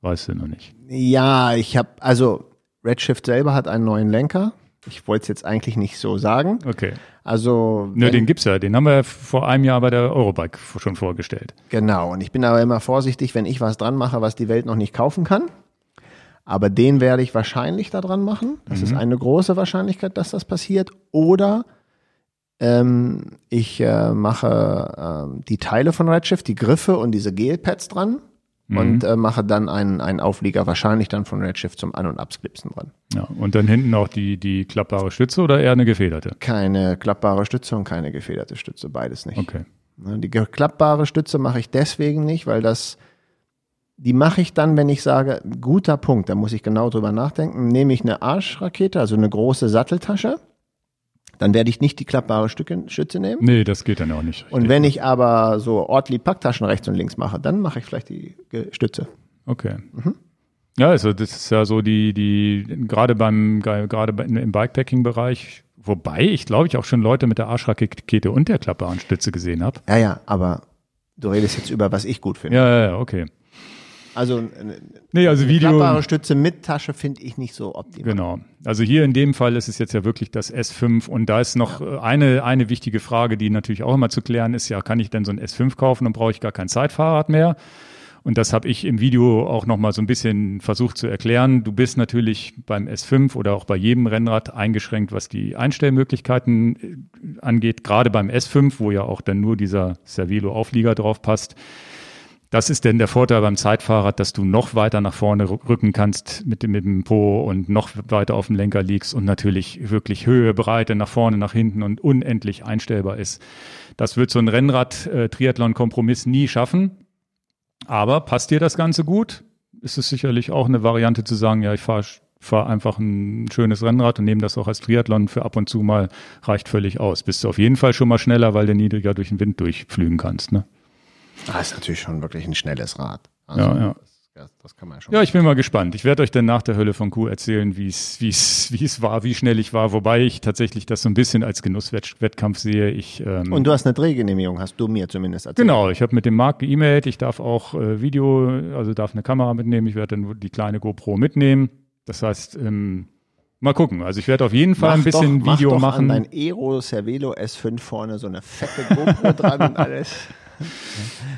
Weißt du noch nicht. Ja, ich habe, also Redshift selber hat einen neuen Lenker. Ich wollte es jetzt eigentlich nicht so sagen. Okay. Also. Nö, den gibt's ja. Den haben wir vor einem Jahr bei der Eurobike schon vorgestellt. Genau. Und ich bin aber immer vorsichtig, wenn ich was dran mache, was die Welt noch nicht kaufen kann. Aber den werde ich wahrscheinlich da dran machen. Das mhm. ist eine große Wahrscheinlichkeit, dass das passiert. Oder ähm, ich äh, mache äh, die Teile von Redshift, die Griffe und diese Gelpads dran. Und äh, mache dann einen, einen Auflieger, wahrscheinlich dann von Redshift zum An- und Absklipsen dran. Ja, und dann hinten auch die, die klappbare Stütze oder eher eine gefederte? Keine klappbare Stütze und keine gefederte Stütze, beides nicht. Okay. Die klappbare Stütze mache ich deswegen nicht, weil das, die mache ich dann, wenn ich sage, guter Punkt, da muss ich genau drüber nachdenken, nehme ich eine Arschrakete, also eine große Satteltasche dann werde ich nicht die klappbare Stücke, Stütze nehmen. Nee, das geht dann auch nicht. Richtig. Und wenn ich aber so Ortli Packtaschen rechts und links mache, dann mache ich vielleicht die Stütze. Okay. Mhm. Ja, also das ist ja so die, die, gerade beim, gerade im Bikepacking-Bereich, wobei ich glaube ich auch schon Leute mit der Arschrakete und der klappbaren Stütze gesehen habe. Ja, ja, aber du redest jetzt über, was ich gut finde. Ja, ja, ja, okay. Also, nee, also Video. Klappbare Stütze mit Tasche finde ich nicht so optimal. Genau. Also hier in dem Fall ist es jetzt ja wirklich das S5 und da ist noch ja. eine, eine wichtige Frage, die natürlich auch immer zu klären ist, ja, kann ich denn so ein S5 kaufen und brauche ich gar kein Zeitfahrrad mehr? Und das habe ich im Video auch nochmal so ein bisschen versucht zu erklären. Du bist natürlich beim S5 oder auch bei jedem Rennrad eingeschränkt, was die Einstellmöglichkeiten äh, angeht. Gerade beim S5, wo ja auch dann nur dieser Cervelo-Auflieger drauf passt das ist denn der Vorteil beim Zeitfahrrad, dass du noch weiter nach vorne rücken kannst mit dem, mit dem Po und noch weiter auf dem Lenker liegst und natürlich wirklich Höhe, Breite nach vorne, nach hinten und unendlich einstellbar ist. Das wird so ein Rennrad-Triathlon-Kompromiss nie schaffen. Aber passt dir das Ganze gut? Ist es sicherlich auch eine Variante zu sagen, ja, ich fahre fahr einfach ein schönes Rennrad und nehme das auch als Triathlon für ab und zu mal, reicht völlig aus. Bist du auf jeden Fall schon mal schneller, weil du niedriger durch den Wind durchflügen kannst. Ne? Das ah, ist natürlich schon wirklich ein schnelles Rad. Also, ja, ja. Das, das kann man schon. Ja, ich bin mal gespannt. Ich werde euch dann nach der Hölle von Kuh erzählen, wie es, wie es, wie es war, wie schnell ich war, wobei ich tatsächlich das so ein bisschen als Genusswettkampf sehe. Ich, ähm, Und du hast eine Drehgenehmigung, hast du mir zumindest erzählt. Genau, ich habe mit dem Marc geemailt, ich darf auch äh, Video, also darf eine Kamera mitnehmen, ich werde dann die kleine GoPro mitnehmen. Das heißt, ähm, Mal gucken. Also ich werde auf jeden Fall mach ein bisschen doch, Video mach doch machen. An dein Aero Cervelo S5 vorne so eine fette GoPro dran und alles.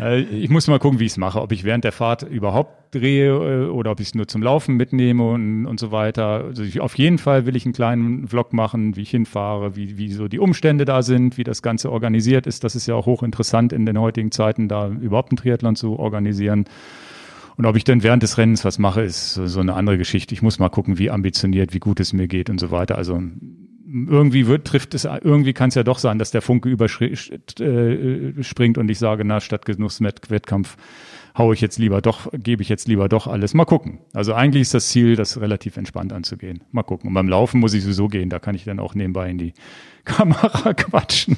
Äh, ich muss mal gucken, wie ich es mache. Ob ich während der Fahrt überhaupt drehe äh, oder ob ich es nur zum Laufen mitnehme und, und so weiter. Also ich, auf jeden Fall will ich einen kleinen Vlog machen, wie ich hinfahre, wie, wie so die Umstände da sind, wie das Ganze organisiert ist. Das ist ja auch hochinteressant in den heutigen Zeiten, da überhaupt einen Triathlon zu organisieren. Und ob ich dann während des Rennens was mache, ist so, so eine andere Geschichte. Ich muss mal gucken, wie ambitioniert, wie gut es mir geht und so weiter. Also irgendwie wird, trifft es, irgendwie kann es ja doch sein, dass der Funke überspringt äh, und ich sage, na, statt Genusswettkampf haue ich jetzt lieber doch, gebe ich jetzt lieber doch alles. Mal gucken. Also eigentlich ist das Ziel, das relativ entspannt anzugehen. Mal gucken. Und beim Laufen muss ich sowieso gehen, da kann ich dann auch nebenbei in die Kamera quatschen.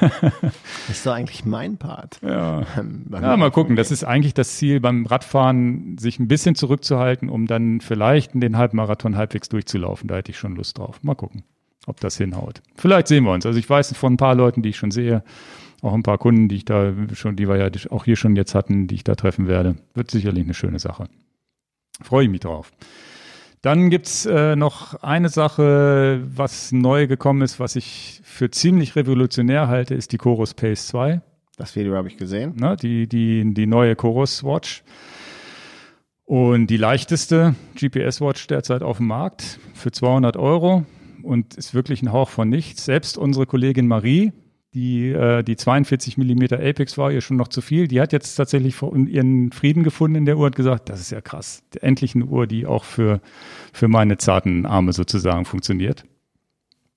das ist doch eigentlich mein Part. Ja. ja, mal gucken. Das ist eigentlich das Ziel beim Radfahren, sich ein bisschen zurückzuhalten, um dann vielleicht den Halbmarathon halbwegs durchzulaufen. Da hätte ich schon Lust drauf. Mal gucken ob das hinhaut. Vielleicht sehen wir uns. Also ich weiß von ein paar Leuten, die ich schon sehe, auch ein paar Kunden, die ich da schon, die wir ja auch hier schon jetzt hatten, die ich da treffen werde. Wird sicherlich eine schöne Sache. Freue ich mich drauf. Dann gibt's äh, noch eine Sache, was neu gekommen ist, was ich für ziemlich revolutionär halte, ist die Chorus Pace 2. Das Video habe ich gesehen. Na, die, die, die neue Chorus Watch. Und die leichteste GPS Watch derzeit auf dem Markt für 200 Euro und ist wirklich ein Hauch von nichts. Selbst unsere Kollegin Marie, Die, äh, die 42 Millimeter Apex war ihr schon noch zu viel. Die hat jetzt tatsächlich ihren Frieden gefunden in der Uhr und gesagt, das ist ja krass. Endlich eine Uhr, die auch für, für meine zarten Arme sozusagen funktioniert.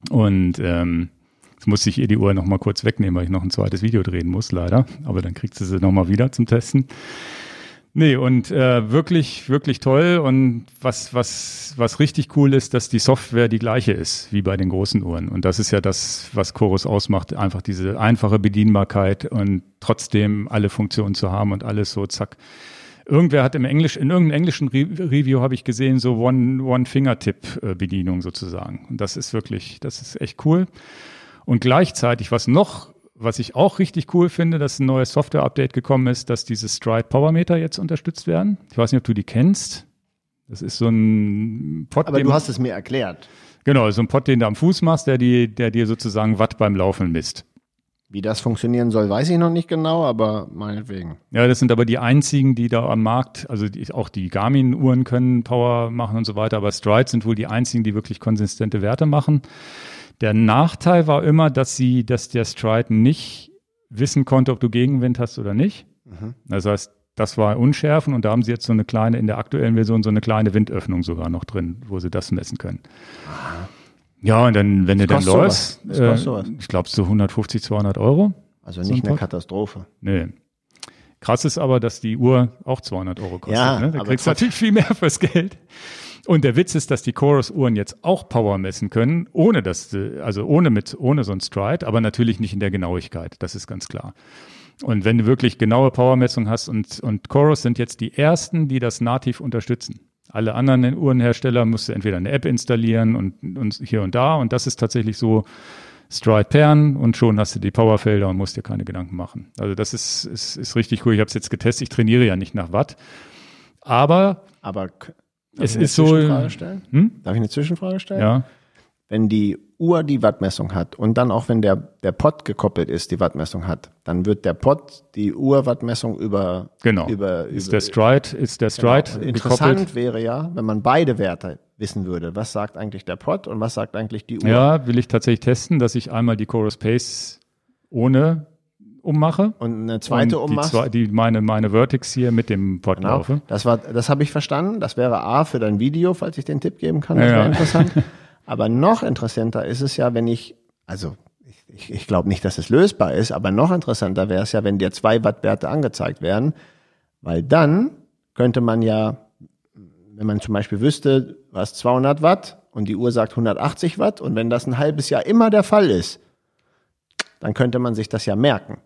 Und ähm, jetzt muss ich ihr die Uhr noch mal kurz wegnehmen, weil ich noch ein zweites Video drehen muss, leider. Aber dann kriegt sie sie noch mal wieder zum Testen. Nee, und äh, wirklich, wirklich toll. Und was, was, was richtig cool ist, dass die Software die gleiche ist wie bei den großen Uhren. Und das ist ja das, was Chorus ausmacht, einfach diese einfache Bedienbarkeit und trotzdem alle Funktionen zu haben und alles so zack. Irgendwer hat im Englisch, in irgendeinem englischen Re Review habe ich gesehen, so One-Fingertip-Bedienung sozusagen. Und das ist wirklich, das ist echt cool. Und gleichzeitig, was noch was ich auch richtig cool finde, dass ein neues Software-Update gekommen ist, dass diese Stride Power Meter jetzt unterstützt werden. Ich weiß nicht, ob du die kennst. Das ist so ein Pod. Aber du hast es mir erklärt. Genau, so ein Pod, den du am Fuß machst, der, die, der dir sozusagen Watt beim Laufen misst. Wie das funktionieren soll, weiß ich noch nicht genau, aber meinetwegen. Ja, das sind aber die einzigen, die da am Markt, also die, auch die Garmin-Uhren können Power machen und so weiter, aber Stride sind wohl die einzigen, die wirklich konsistente Werte machen. Der Nachteil war immer, dass sie, dass der Stride nicht wissen konnte, ob du Gegenwind hast oder nicht. Mhm. Das heißt, das war unschärfen und da haben sie jetzt so eine kleine, in der aktuellen Version so eine kleine Windöffnung sogar noch drin, wo sie das messen können. Aha. Ja, und dann, wenn du dann läufst, äh, ich glaube so 150, 200 Euro. Also nicht so eine Katastrophe. Nee. Krass ist aber, dass die Uhr auch 200 Euro kostet. Ja, ne? Da kriegst du natürlich viel mehr fürs Geld. Und der Witz ist, dass die Chorus-Uhren jetzt auch Power messen können, ohne das, also ohne mit, ohne so ein Stride, aber natürlich nicht in der Genauigkeit. Das ist ganz klar. Und wenn du wirklich genaue Powermessung hast und, und Chorus sind jetzt die ersten, die das nativ unterstützen. Alle anderen Uhrenhersteller musst du entweder eine App installieren und, und hier und da. Und das ist tatsächlich so Stride Pern und schon hast du die Powerfelder und musst dir keine Gedanken machen. Also das ist, ist, ist richtig cool. Ich habe es jetzt getestet. Ich trainiere ja nicht nach Watt. Aber, aber Darf es ist so. Hm? Darf ich eine Zwischenfrage stellen? Ja. Wenn die Uhr die Wattmessung hat und dann auch wenn der, der Pod gekoppelt ist, die Wattmessung hat, dann wird der Pod die Uhrwattmessung über, genau. über, ist der Stride, ist der genau. Stride genau. Interessant gekoppelt. wäre ja, wenn man beide Werte wissen würde. Was sagt eigentlich der Pod und was sagt eigentlich die Uhr? Ja, will ich tatsächlich testen, dass ich einmal die Chorus Pace ohne ummache. Und eine zweite und die, zwei, die meine, meine Vertex hier mit dem Pod genau. laufe. Das war, das habe ich verstanden. Das wäre A für dein Video, falls ich den Tipp geben kann. Das ja, wäre interessant. aber noch interessanter ist es ja, wenn ich, also ich, ich glaube nicht, dass es lösbar ist, aber noch interessanter wäre es ja, wenn dir zwei Wattwerte angezeigt werden, weil dann könnte man ja, wenn man zum Beispiel wüsste, du hast 200 Watt und die Uhr sagt 180 Watt und wenn das ein halbes Jahr immer der Fall ist, dann könnte man sich das ja merken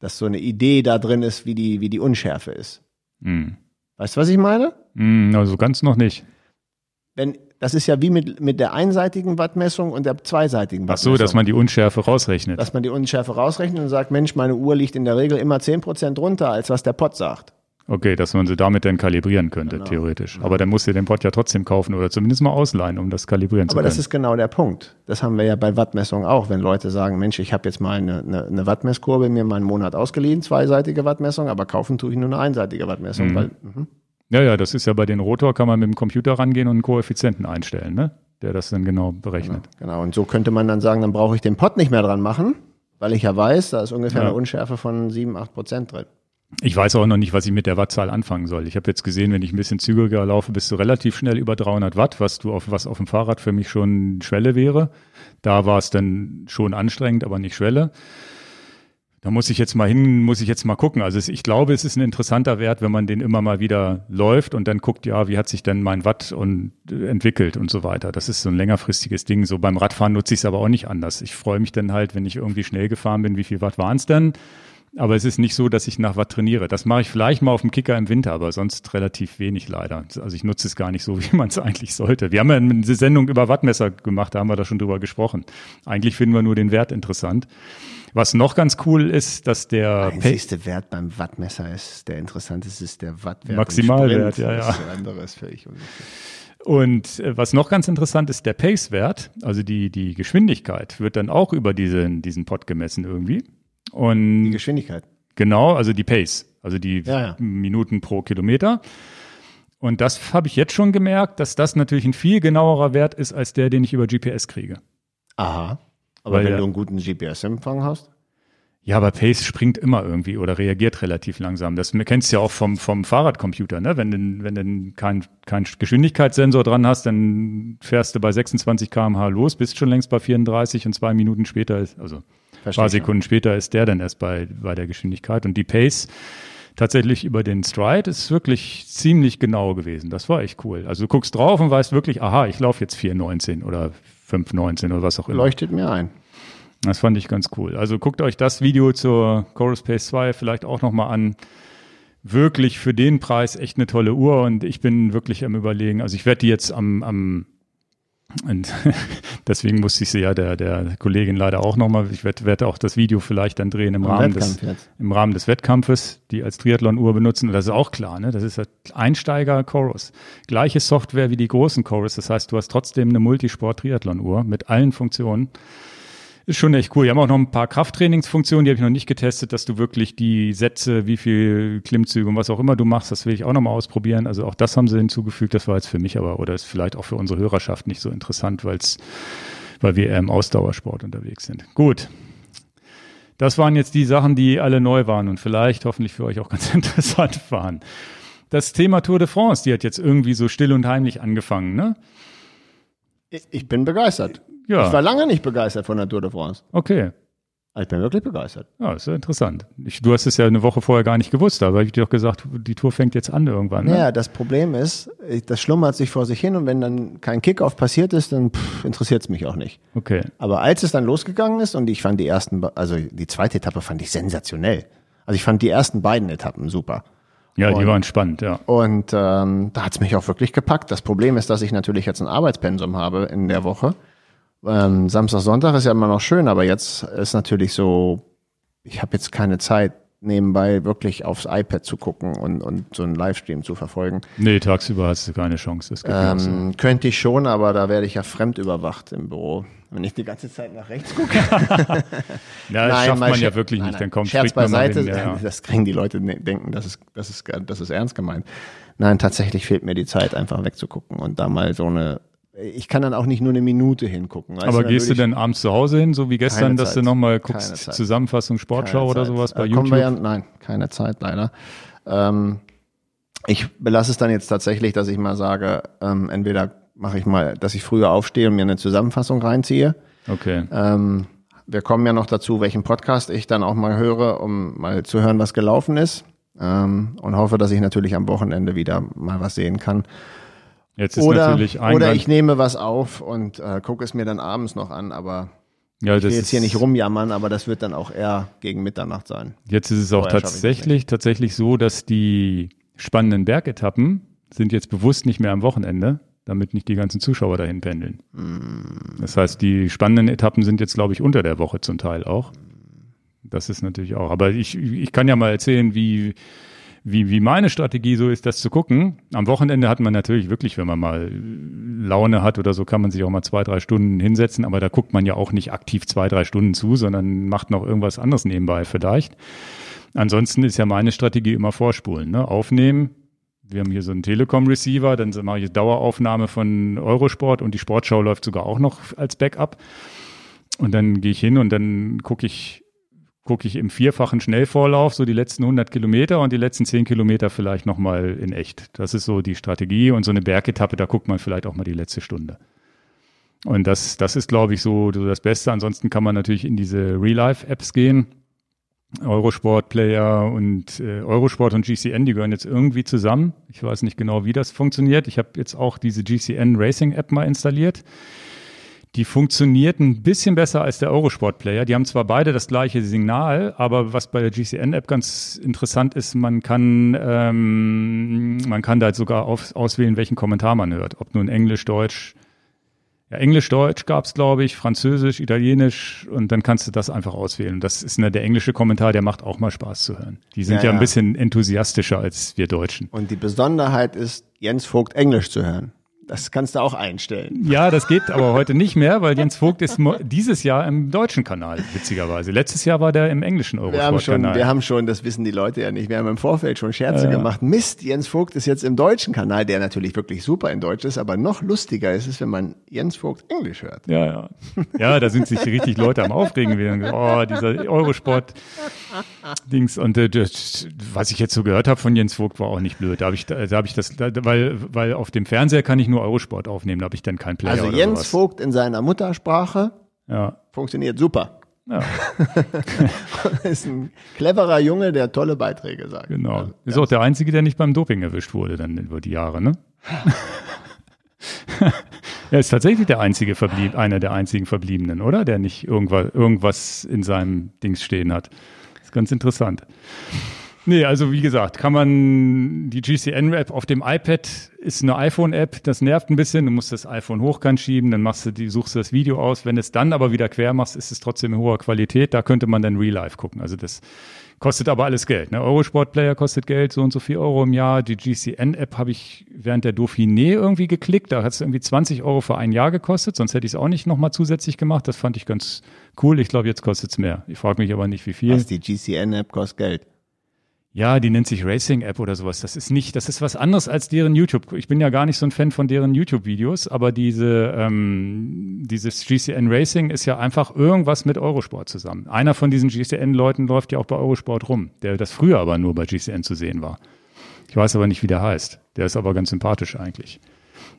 dass so eine Idee da drin ist, wie die, wie die Unschärfe ist. Mhm. Weißt du, was ich meine? Mhm, also ganz noch nicht. Wenn, das ist ja wie mit, mit der einseitigen Wattmessung und der zweiseitigen Wattmessung. Ach so, dass man die Unschärfe rausrechnet. Dass man die Unschärfe rausrechnet und sagt, Mensch, meine Uhr liegt in der Regel immer zehn Prozent runter, als was der Pott sagt. Okay, dass man sie damit dann kalibrieren könnte, genau. theoretisch. Ja. Aber dann musst du den Pod ja trotzdem kaufen oder zumindest mal ausleihen, um das kalibrieren Aber zu können. Aber das ist genau der Punkt. Das haben wir ja bei Wattmessungen auch. Wenn Leute sagen, Mensch, ich habe jetzt mal eine, eine, eine Wattmesskurve mir mal einen Monat ausgeliehen, zweiseitige Wattmessung, aber kaufen tue ich nur eine einseitige Wattmessung. Mhm. Weil, mh. Ja, ja, das ist ja bei den Rotor, kann man mit dem Computer rangehen und einen Koeffizienten einstellen, ne? der das dann genau berechnet. Genau, genau. und so könnte man dann sagen, dann brauche ich den Pod nicht mehr dran machen, weil ich ja weiß, da ist ungefähr ja. eine Unschärfe von 7, 8 Prozent drin. Ich weiß auch noch nicht, was ich mit der Wattzahl anfangen soll. Ich habe jetzt gesehen, wenn ich ein bisschen zügiger laufe, bist du relativ schnell über 300 Watt, was du auf was auf dem Fahrrad für mich schon Schwelle wäre. Da war es dann schon anstrengend, aber nicht Schwelle. Da muss ich jetzt mal hin, muss ich jetzt mal gucken. Also ich glaube, es ist ein interessanter Wert, wenn man den immer mal wieder läuft und dann guckt, ja, wie hat sich denn mein Watt und äh, entwickelt und so weiter. Das ist so ein längerfristiges Ding. So beim Radfahren nutze ich es aber auch nicht anders. Ich freue mich dann halt, wenn ich irgendwie schnell gefahren bin, wie viel Watt waren es denn? Aber es ist nicht so, dass ich nach Watt trainiere. Das mache ich vielleicht mal auf dem Kicker im Winter, aber sonst relativ wenig leider. Also ich nutze es gar nicht so, wie man es eigentlich sollte. Wir haben ja eine Sendung über Wattmesser gemacht, da haben wir da schon drüber gesprochen. Eigentlich finden wir nur den Wert interessant. Was noch ganz cool ist, dass der der einzigste Wert beim Wattmesser ist, der interessant ist, ist der Wattwert. Maximalwert, ja, ja. Das andere ist völlig und äh, was noch ganz interessant ist, der Pace-Wert, also die, die Geschwindigkeit, wird dann auch über diesen, diesen Pod gemessen irgendwie. Und die Geschwindigkeit. Genau, also die Pace, also die ja, ja. Minuten pro Kilometer. Und das habe ich jetzt schon gemerkt, dass das natürlich ein viel genauerer Wert ist als der, den ich über GPS kriege. Aha. Aber Weil wenn du einen guten GPS-Empfang hast? Ja, aber Pace springt immer irgendwie oder reagiert relativ langsam. Das kennst du ja auch vom, vom Fahrradcomputer, ne? Wenn du, wenn du keinen kein Geschwindigkeitssensor dran hast, dann fährst du bei 26 kmh los, bist schon längst bei 34 und zwei Minuten später ist, also ein paar Sekunden später ist der dann erst bei, bei der Geschwindigkeit. Und die Pace tatsächlich über den Stride ist wirklich ziemlich genau gewesen. Das war echt cool. Also du guckst drauf und weißt wirklich, aha, ich laufe jetzt 4,19 oder 5,19 oder was auch immer. Leuchtet mir ein. Das fand ich ganz cool. Also guckt euch das Video zur Chorus Pace 2 vielleicht auch nochmal an. Wirklich für den Preis echt eine tolle Uhr und ich bin wirklich am überlegen. Also ich werde die jetzt am, am und deswegen musste ich sie ja der, der Kollegin leider auch nochmal, ich werde, werde auch das Video vielleicht dann drehen im, Am Rahmen, des, im Rahmen des Wettkampfes, die als Triathlon-Uhr benutzen. Und das ist auch klar, ne? Das ist halt Einsteiger-Chorus. Gleiche Software wie die großen Chorus. Das heißt, du hast trotzdem eine Multisport-Triathlon-Uhr mit allen Funktionen ist schon echt cool. Wir haben auch noch ein paar Krafttrainingsfunktionen, die habe ich noch nicht getestet, dass du wirklich die Sätze, wie viel Klimmzüge und was auch immer du machst, das will ich auch noch mal ausprobieren. Also auch das haben sie hinzugefügt. Das war jetzt für mich aber oder ist vielleicht auch für unsere Hörerschaft nicht so interessant, weil weil wir eher im Ausdauersport unterwegs sind. Gut. Das waren jetzt die Sachen, die alle neu waren und vielleicht hoffentlich für euch auch ganz interessant waren. Das Thema Tour de France, die hat jetzt irgendwie so still und heimlich angefangen, ne? Ich bin begeistert. Ja. Ich war lange nicht begeistert von der Tour de France. Okay. Also ich bin wirklich begeistert. Ja, ist ja interessant. Ich, du hast es ja eine Woche vorher gar nicht gewusst, aber ich dir doch gesagt, die Tour fängt jetzt an irgendwann. Ne? Ja, das Problem ist, das schlummert sich vor sich hin und wenn dann kein Kickoff passiert ist, dann interessiert es mich auch nicht. Okay. Aber als es dann losgegangen ist und ich fand die ersten, also die zweite Etappe fand ich sensationell. Also ich fand die ersten beiden Etappen super. Ja, und, die waren spannend, ja. Und ähm, da hat's mich auch wirklich gepackt. Das Problem ist, dass ich natürlich jetzt ein Arbeitspensum habe in der Woche ähm, Samstag, Sonntag ist ja immer noch schön, aber jetzt ist natürlich so, ich habe jetzt keine Zeit, nebenbei wirklich aufs iPad zu gucken und, und so einen Livestream zu verfolgen. Nee, tagsüber hast du keine Chance. Das ähm. Könnte ich schon, aber da werde ich ja fremd überwacht im Büro. Wenn ich die ganze Zeit nach rechts gucke. ja, das nein, schafft man ja wirklich nicht. Dann kommt Scherz beiseite, hin, ja. das kriegen die Leute ne, denken, das ist, das, ist, das ist ernst gemeint. Nein, tatsächlich fehlt mir die Zeit, einfach wegzugucken und da mal so eine ich kann dann auch nicht nur eine Minute hingucken. Aber du, gehst du denn abends zu Hause hin, so wie gestern, dass du nochmal guckst, Zusammenfassung Sportschau keine oder Zeit. sowas bei äh, YouTube? Ja, nein, keine Zeit leider. Ähm, ich belasse es dann jetzt tatsächlich, dass ich mal sage, ähm, entweder mache ich mal, dass ich früher aufstehe und mir eine Zusammenfassung reinziehe. Okay. Ähm, wir kommen ja noch dazu, welchen Podcast ich dann auch mal höre, um mal zu hören, was gelaufen ist. Ähm, und hoffe, dass ich natürlich am Wochenende wieder mal was sehen kann. Jetzt ist oder, natürlich Oder ich nehme was auf und äh, gucke es mir dann abends noch an, aber ja, ich will jetzt hier nicht rumjammern, aber das wird dann auch eher gegen Mitternacht sein. Jetzt ist es auch tatsächlich, tatsächlich so, dass die spannenden Bergetappen sind jetzt bewusst nicht mehr am Wochenende, damit nicht die ganzen Zuschauer dahin pendeln. Mm. Das heißt, die spannenden Etappen sind jetzt, glaube ich, unter der Woche zum Teil auch. Das ist natürlich auch. Aber ich, ich kann ja mal erzählen, wie, wie, wie meine Strategie so ist, das zu gucken. Am Wochenende hat man natürlich wirklich, wenn man mal Laune hat oder so, kann man sich auch mal zwei, drei Stunden hinsetzen, aber da guckt man ja auch nicht aktiv zwei, drei Stunden zu, sondern macht noch irgendwas anderes nebenbei vielleicht. Ansonsten ist ja meine Strategie immer vorspulen, ne? aufnehmen. Wir haben hier so einen Telekom-Receiver, dann mache ich Daueraufnahme von Eurosport und die Sportschau läuft sogar auch noch als Backup. Und dann gehe ich hin und dann gucke ich gucke ich im vierfachen Schnellvorlauf so die letzten 100 Kilometer und die letzten 10 Kilometer vielleicht nochmal in echt. Das ist so die Strategie und so eine Bergetappe, da guckt man vielleicht auch mal die letzte Stunde. Und das, das ist, glaube ich, so, so das Beste. Ansonsten kann man natürlich in diese Real-Life-Apps gehen. Eurosport Player und äh, Eurosport und GCN, die gehören jetzt irgendwie zusammen. Ich weiß nicht genau, wie das funktioniert. Ich habe jetzt auch diese GCN Racing App mal installiert. Die funktioniert ein bisschen besser als der Eurosport-Player. Die haben zwar beide das gleiche Signal, aber was bei der GCN-App ganz interessant ist, man kann, ähm, man kann da sogar auf, auswählen, welchen Kommentar man hört. Ob nun Englisch, Deutsch, ja, Englisch, Deutsch gab's glaube ich, Französisch, Italienisch und dann kannst du das einfach auswählen. Das ist ne, der englische Kommentar, der macht auch mal Spaß zu hören. Die sind ja, ja, ein bisschen enthusiastischer als wir Deutschen. Und die Besonderheit ist, Jens Vogt Englisch zu hören. Das kannst du auch einstellen. Ja, das geht aber heute nicht mehr, weil Jens Vogt ist dieses Jahr im deutschen Kanal, witzigerweise. Letztes Jahr war der im englischen Eurosport-Kanal. Wir, wir haben schon, das wissen die Leute ja nicht, wir haben im Vorfeld schon Scherze ja, gemacht. Mist, Jens Vogt ist jetzt im deutschen Kanal, der natürlich wirklich super in Deutsch ist, aber noch lustiger ist es, wenn man Jens Vogt Englisch hört. Ja, ja. Ja, da sind sich richtig Leute am Aufregen. Oh, dieser Eurosport-Dings. Und äh, das, was ich jetzt so gehört habe von Jens Vogt, war auch nicht blöd. Da habe ich, da, da hab ich das, da, weil, weil auf dem Fernseher kann ich nur Eurosport aufnehmen, da habe ich dann keinen Player. Also Jens sowas. Vogt in seiner Muttersprache ja. funktioniert super. Ja. ist ein cleverer Junge, der tolle Beiträge sagt. Genau. Also, ist auch der Einzige, der nicht beim Doping erwischt wurde, dann über die Jahre, ne? er ist tatsächlich der einzige verblieb, einer der einzigen Verbliebenen, oder? Der nicht irgendwas, irgendwas in seinem Dings stehen hat. Das ist ganz interessant. Nee, also wie gesagt, kann man die GCN-App auf dem iPad ist eine iPhone-App, das nervt ein bisschen. Du musst das iPhone hochkant schieben, dann machst du die, suchst du das Video aus. Wenn es dann aber wieder quer machst, ist es trotzdem in hoher Qualität. Da könnte man dann Real Life gucken. Also das kostet aber alles Geld. Ne? Eurosport Player kostet Geld, so und so viel Euro im Jahr. Die GCN-App habe ich während der Dauphiné irgendwie geklickt. Da hat es irgendwie 20 Euro für ein Jahr gekostet, sonst hätte ich es auch nicht nochmal zusätzlich gemacht. Das fand ich ganz cool. Ich glaube, jetzt kostet es mehr. Ich frage mich aber nicht, wie viel. Was, die GCN-App kostet Geld? Ja, die nennt sich Racing App oder sowas. Das ist nicht, das ist was anderes als deren YouTube. Ich bin ja gar nicht so ein Fan von deren YouTube-Videos, aber diese, ähm, dieses GCN Racing ist ja einfach irgendwas mit Eurosport zusammen. Einer von diesen GCN-Leuten läuft ja auch bei Eurosport rum, der das früher aber nur bei GCN zu sehen war. Ich weiß aber nicht, wie der heißt. Der ist aber ganz sympathisch eigentlich.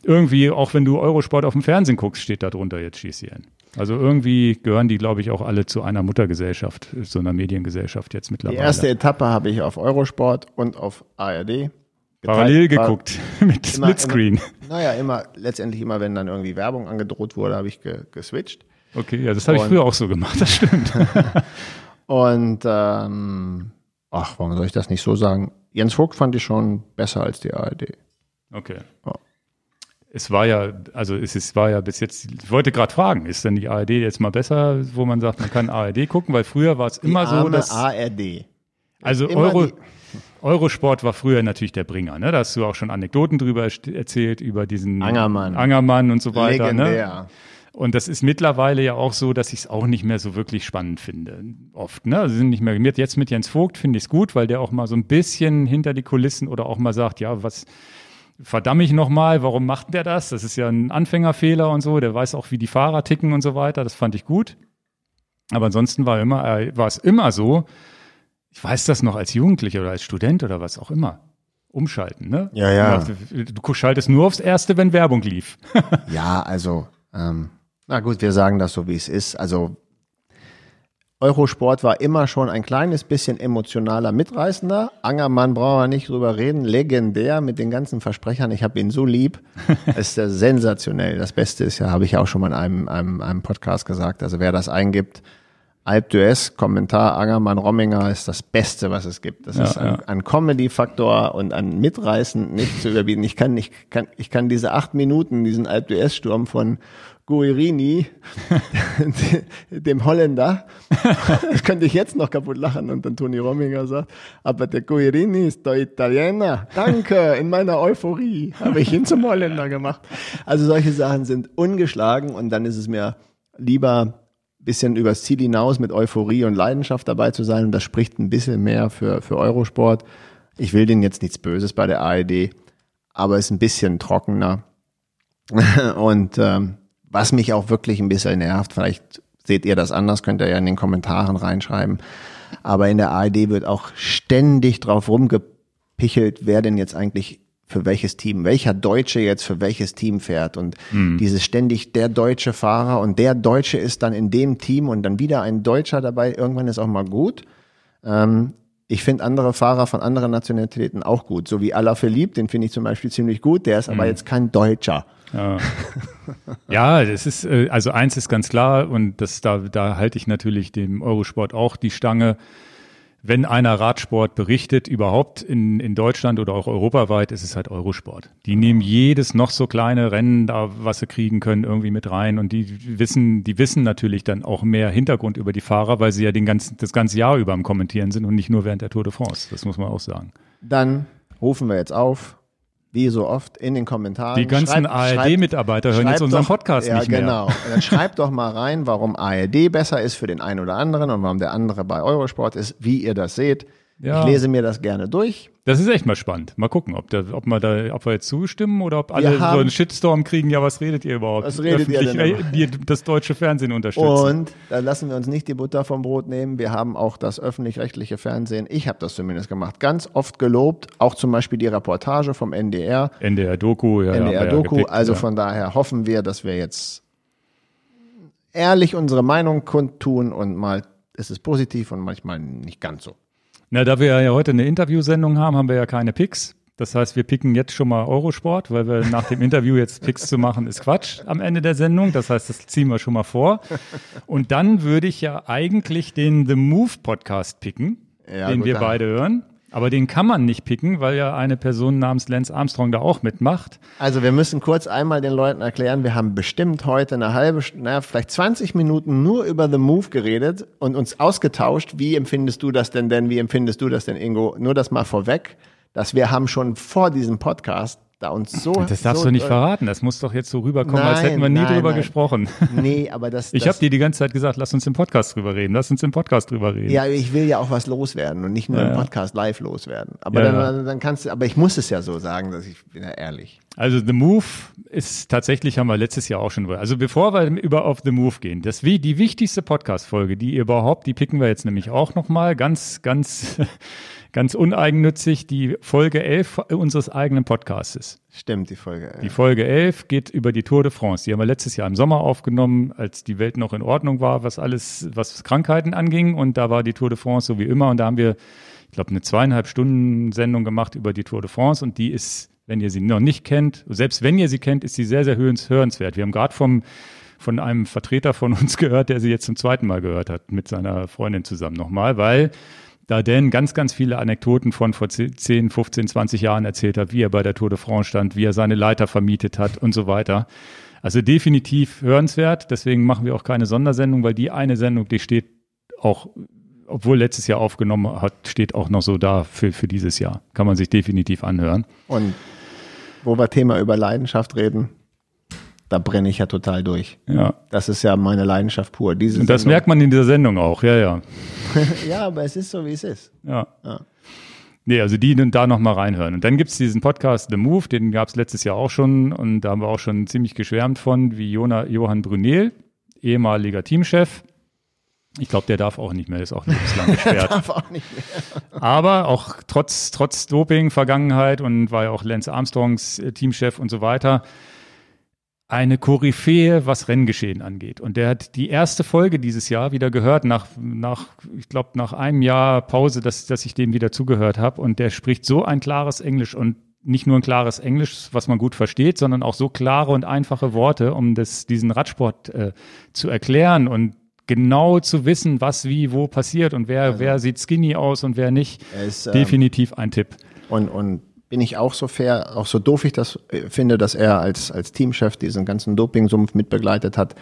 Irgendwie, auch wenn du Eurosport auf dem Fernsehen guckst, steht da drunter jetzt GCN. Also irgendwie gehören die, glaube ich, auch alle zu einer Muttergesellschaft, so einer Mediengesellschaft jetzt mittlerweile. Die erste Etappe habe ich auf Eurosport und auf ARD. Parallel geguckt mit Splitscreen. Naja, immer, letztendlich immer, wenn dann irgendwie Werbung angedroht wurde, habe ich ge geswitcht. Okay, ja, das habe ich früher auch so gemacht, das stimmt. und ähm, ach, warum soll ich das nicht so sagen? Jens Vogt fand ich schon besser als die ARD. Okay. Oh es war ja, also es, es war ja bis jetzt, ich wollte gerade fragen, ist denn die ARD jetzt mal besser, wo man sagt, man kann ARD gucken, weil früher war es immer so, dass. ARD. Also Euro, Eurosport war früher natürlich der Bringer, ne? Da hast du auch schon Anekdoten drüber erzählt, über diesen Angermann, Angermann und so weiter. Ne? Legendär. Ne? Und das ist mittlerweile ja auch so, dass ich es auch nicht mehr so wirklich spannend finde. Oft, ne? Also sind nicht mehr Jetzt mit Jens Vogt finde ich es gut, weil der auch mal so ein bisschen hinter die Kulissen oder auch mal sagt, ja, was, verdamme ich nochmal, warum macht der das? Das ist ja ein Anfängerfehler und so, der weiß auch, wie die Fahrer ticken und so weiter, das fand ich gut. Aber ansonsten war immer, äh, war es immer so, ich weiß das noch als Jugendlicher oder als Student oder was auch immer. Umschalten, ne? Ja, ja. Du schaltest nur aufs Erste, wenn Werbung lief. ja, also, ähm, na gut, wir sagen das so, wie es ist. Also Eurosport war immer schon ein kleines bisschen emotionaler Mitreißender. Angermann brauchen wir nicht drüber reden. Legendär mit den ganzen Versprechern. Ich habe ihn so lieb. ist ja sensationell. Das Beste ist ja, habe ich auch schon mal in einem, einem, einem Podcast gesagt. Also wer das eingibt, Alp d'Huez, Kommentar Angermann Romminger ist das Beste, was es gibt. Das ja, ist ein, ja. ein Comedy-Faktor und ein Mitreißen nicht zu überbieten. Ich kann, ich kann, ich kann diese acht Minuten, diesen Alp d'Huez-Sturm von Guerini, dem Holländer, das könnte ich jetzt noch kaputt lachen und dann Toni Rominger sagt, aber der Guerini ist der Italiener. Danke, in meiner Euphorie habe ich ihn zum Holländer gemacht. Also solche Sachen sind ungeschlagen und dann ist es mir lieber bisschen übers Ziel hinaus mit Euphorie und Leidenschaft dabei zu sein und das spricht ein bisschen mehr für, für Eurosport. Ich will denen jetzt nichts Böses bei der ARD, aber es ist ein bisschen trockener und ähm, was mich auch wirklich ein bisschen nervt, vielleicht seht ihr das anders, könnt ihr ja in den Kommentaren reinschreiben. Aber in der ARD wird auch ständig drauf rumgepichelt, wer denn jetzt eigentlich für welches Team, welcher Deutsche jetzt für welches Team fährt und mhm. dieses ständig der deutsche Fahrer und der Deutsche ist dann in dem Team und dann wieder ein Deutscher dabei, irgendwann ist auch mal gut. Ähm, ich finde andere Fahrer von anderen Nationalitäten auch gut, so wie Alaphilippe, den finde ich zum Beispiel ziemlich gut, der ist mhm. aber jetzt kein Deutscher. Ja. ja, das ist, äh, also eins ist ganz klar und das, da, da halte ich natürlich dem Eurosport auch die Stange. Wenn einer Radsport berichtet, überhaupt in, in Deutschland oder auch europaweit, ist es halt Eurosport. Die nehmen jedes noch so kleine Rennen da, was sie kriegen können, irgendwie mit rein und die wissen, die wissen natürlich dann auch mehr Hintergrund über die Fahrer, weil sie ja den ganzen, das ganze Jahr über am Kommentieren sind und nicht nur während der Tour de France. Das muss man auch sagen. Dann rufen wir jetzt auf wie so oft, in den Kommentaren. Die ganzen ARD-Mitarbeiter hören jetzt unseren doch- Podcast ja, nicht mehr. genau. Und dann schreibt doch mal rein, warum ARD besser ist für den einen oder anderen und warum der andere bei Eurosport ist, wie ihr das seht. Ja. Ich lese mir das gerne durch. Das ist echt mal spannend. Mal gucken, ob, der, ob, wir, da, ob wir jetzt zustimmen oder ob alle so einen Shitstorm kriegen. Ja, was redet ihr überhaupt? Was redet ihr denn Öffentlich, äh, das deutsche Fernsehen unterstützen. Und da lassen wir uns nicht die Butter vom Brot nehmen. Wir haben auch das öffentlich-rechtliche Fernsehen, ich habe das zumindest gemacht, ganz oft gelobt. Auch zum Beispiel die Reportage vom NDR, NDR-Doku, ja. ja, ja NDR-Doku. gepickt, also ja. von daher hoffen wir, dass wir jetzt ehrlich unsere Meinung kundtun und mal ist es positiv und manchmal nicht ganz so. Na, da wir ja heute eine Interviewsendung haben, haben wir ja keine Picks. Das heißt, wir picken jetzt schon mal Eurosport, weil wir nach dem Interview jetzt Picks zu machen, ist Quatsch am Ende der Sendung. Das heißt, das ziehen wir schon mal vor. Und dann würde ich ja eigentlich den The Move Podcast picken, Ja, den gut, wir beide hören. Aber den kann man nicht picken, weil ja eine Person namens Lance Armstrong da auch mitmacht. Also wir müssen kurz einmal den Leuten erklären, wir haben bestimmt heute eine halbe, naja, vielleicht 20 Minuten nur über The Move geredet und uns ausgetauscht. Wie empfindest du das denn denn? Wie empfindest du das denn, Ingo? Nur das mal vorweg, dass wir haben schon vor diesem Podcast da uns so... Das darfst so, du nicht verraten. Das muss doch jetzt so rüberkommen, als Nein, hätten wir nie nein, drüber nein. gesprochen. Nee, aber das... Ich habe dir die ganze Zeit gesagt, lass uns im Podcast drüber reden. Lass uns im Podcast drüber reden. Ja, ich will ja auch was loswerden und nicht nur Ja, im. Podcast live loswerden. Aber Ja, dann, dann kannst du, aber ich muss es ja so sagen, dass ich bin ja ehrlich. Also The Move ist tatsächlich, haben wir letztes Jahr auch schon. Also bevor wir über auf The Move gehen, das wie die wichtigste Podcast-Folge, die ihr überhaupt, die picken wir jetzt nämlich auch nochmal, ganz, ganz, ganz uneigennützig, die Folge 11 unseres eigenen Podcastes. Stimmt, die Folge. Die Folge 11 geht über die Tour de France. Die haben wir letztes Jahr im Sommer aufgenommen, als die Welt noch in Ordnung war, was alles, was Krankheiten anging. Und da war die Tour de France so wie immer. Und da haben wir, ich glaube, eine zweieinhalb Stunden Sendung gemacht über die Tour de France. Und die ist, wenn ihr sie noch nicht kennt, selbst wenn ihr sie kennt, ist sie sehr, sehr hörens- hörenswert. Wir haben gerade vom von einem Vertreter von uns gehört, der sie jetzt zum zweiten Mal gehört hat, mit seiner Freundin zusammen nochmal, weil da Dan ganz, ganz viele Anekdoten von vor 10, 15, 20 Jahren erzählt hat, wie er bei der Tour de France stand, wie er seine Leiter vermietet hat und so weiter. Also definitiv hörenswert. Deswegen machen wir auch keine Sondersendung, weil die eine Sendung, die steht auch, obwohl letztes Jahr aufgenommen hat, steht auch noch so da für, für dieses Jahr. Kann man sich definitiv anhören. Und wo wir Thema über Leidenschaft reden, da brenne ich ja total durch. Ja. Das ist ja meine Leidenschaft pur. Diese Und das Sendung- merkt man in dieser Sendung auch. Ja, ja. Ja, aber es ist so, wie es ist. Ja. Ja. Nee, also die da noch mal reinhören. Und dann gibt's diesen Podcast The Move, den gab's letztes Jahr auch schon und da haben wir auch schon ziemlich geschwärmt von, wie Jona, Johann Brunel, ehemaliger Teamchef. Ich glaube, der darf auch nicht mehr, der ist auch lebenslang gesperrt. Darf auch nicht mehr. Aber auch trotz, trotz Doping, Vergangenheit und war ja auch Lance Armstrongs äh, Teamchef und so weiter, eine Koryphäe, was Renngeschehen angeht. Und der hat die erste Folge dieses Jahr wieder gehört, nach, nach ich glaube, nach einem Jahr Pause, dass, dass ich dem wieder zugehört habe. Und der spricht so ein klares Englisch und nicht nur ein klares Englisch, was man gut versteht, sondern auch so klare und einfache Worte, um das, diesen Radsport äh, zu erklären und genau zu wissen, was wie wo passiert und wer, wer sieht skinny aus und wer nicht. Ist, ähm, Definitiv ein Tipp. Und, und bin ich auch so fair, auch so doof ich das äh, finde, dass er als, als Teamchef diesen ganzen Dopingsumpf mitbegleitet hat.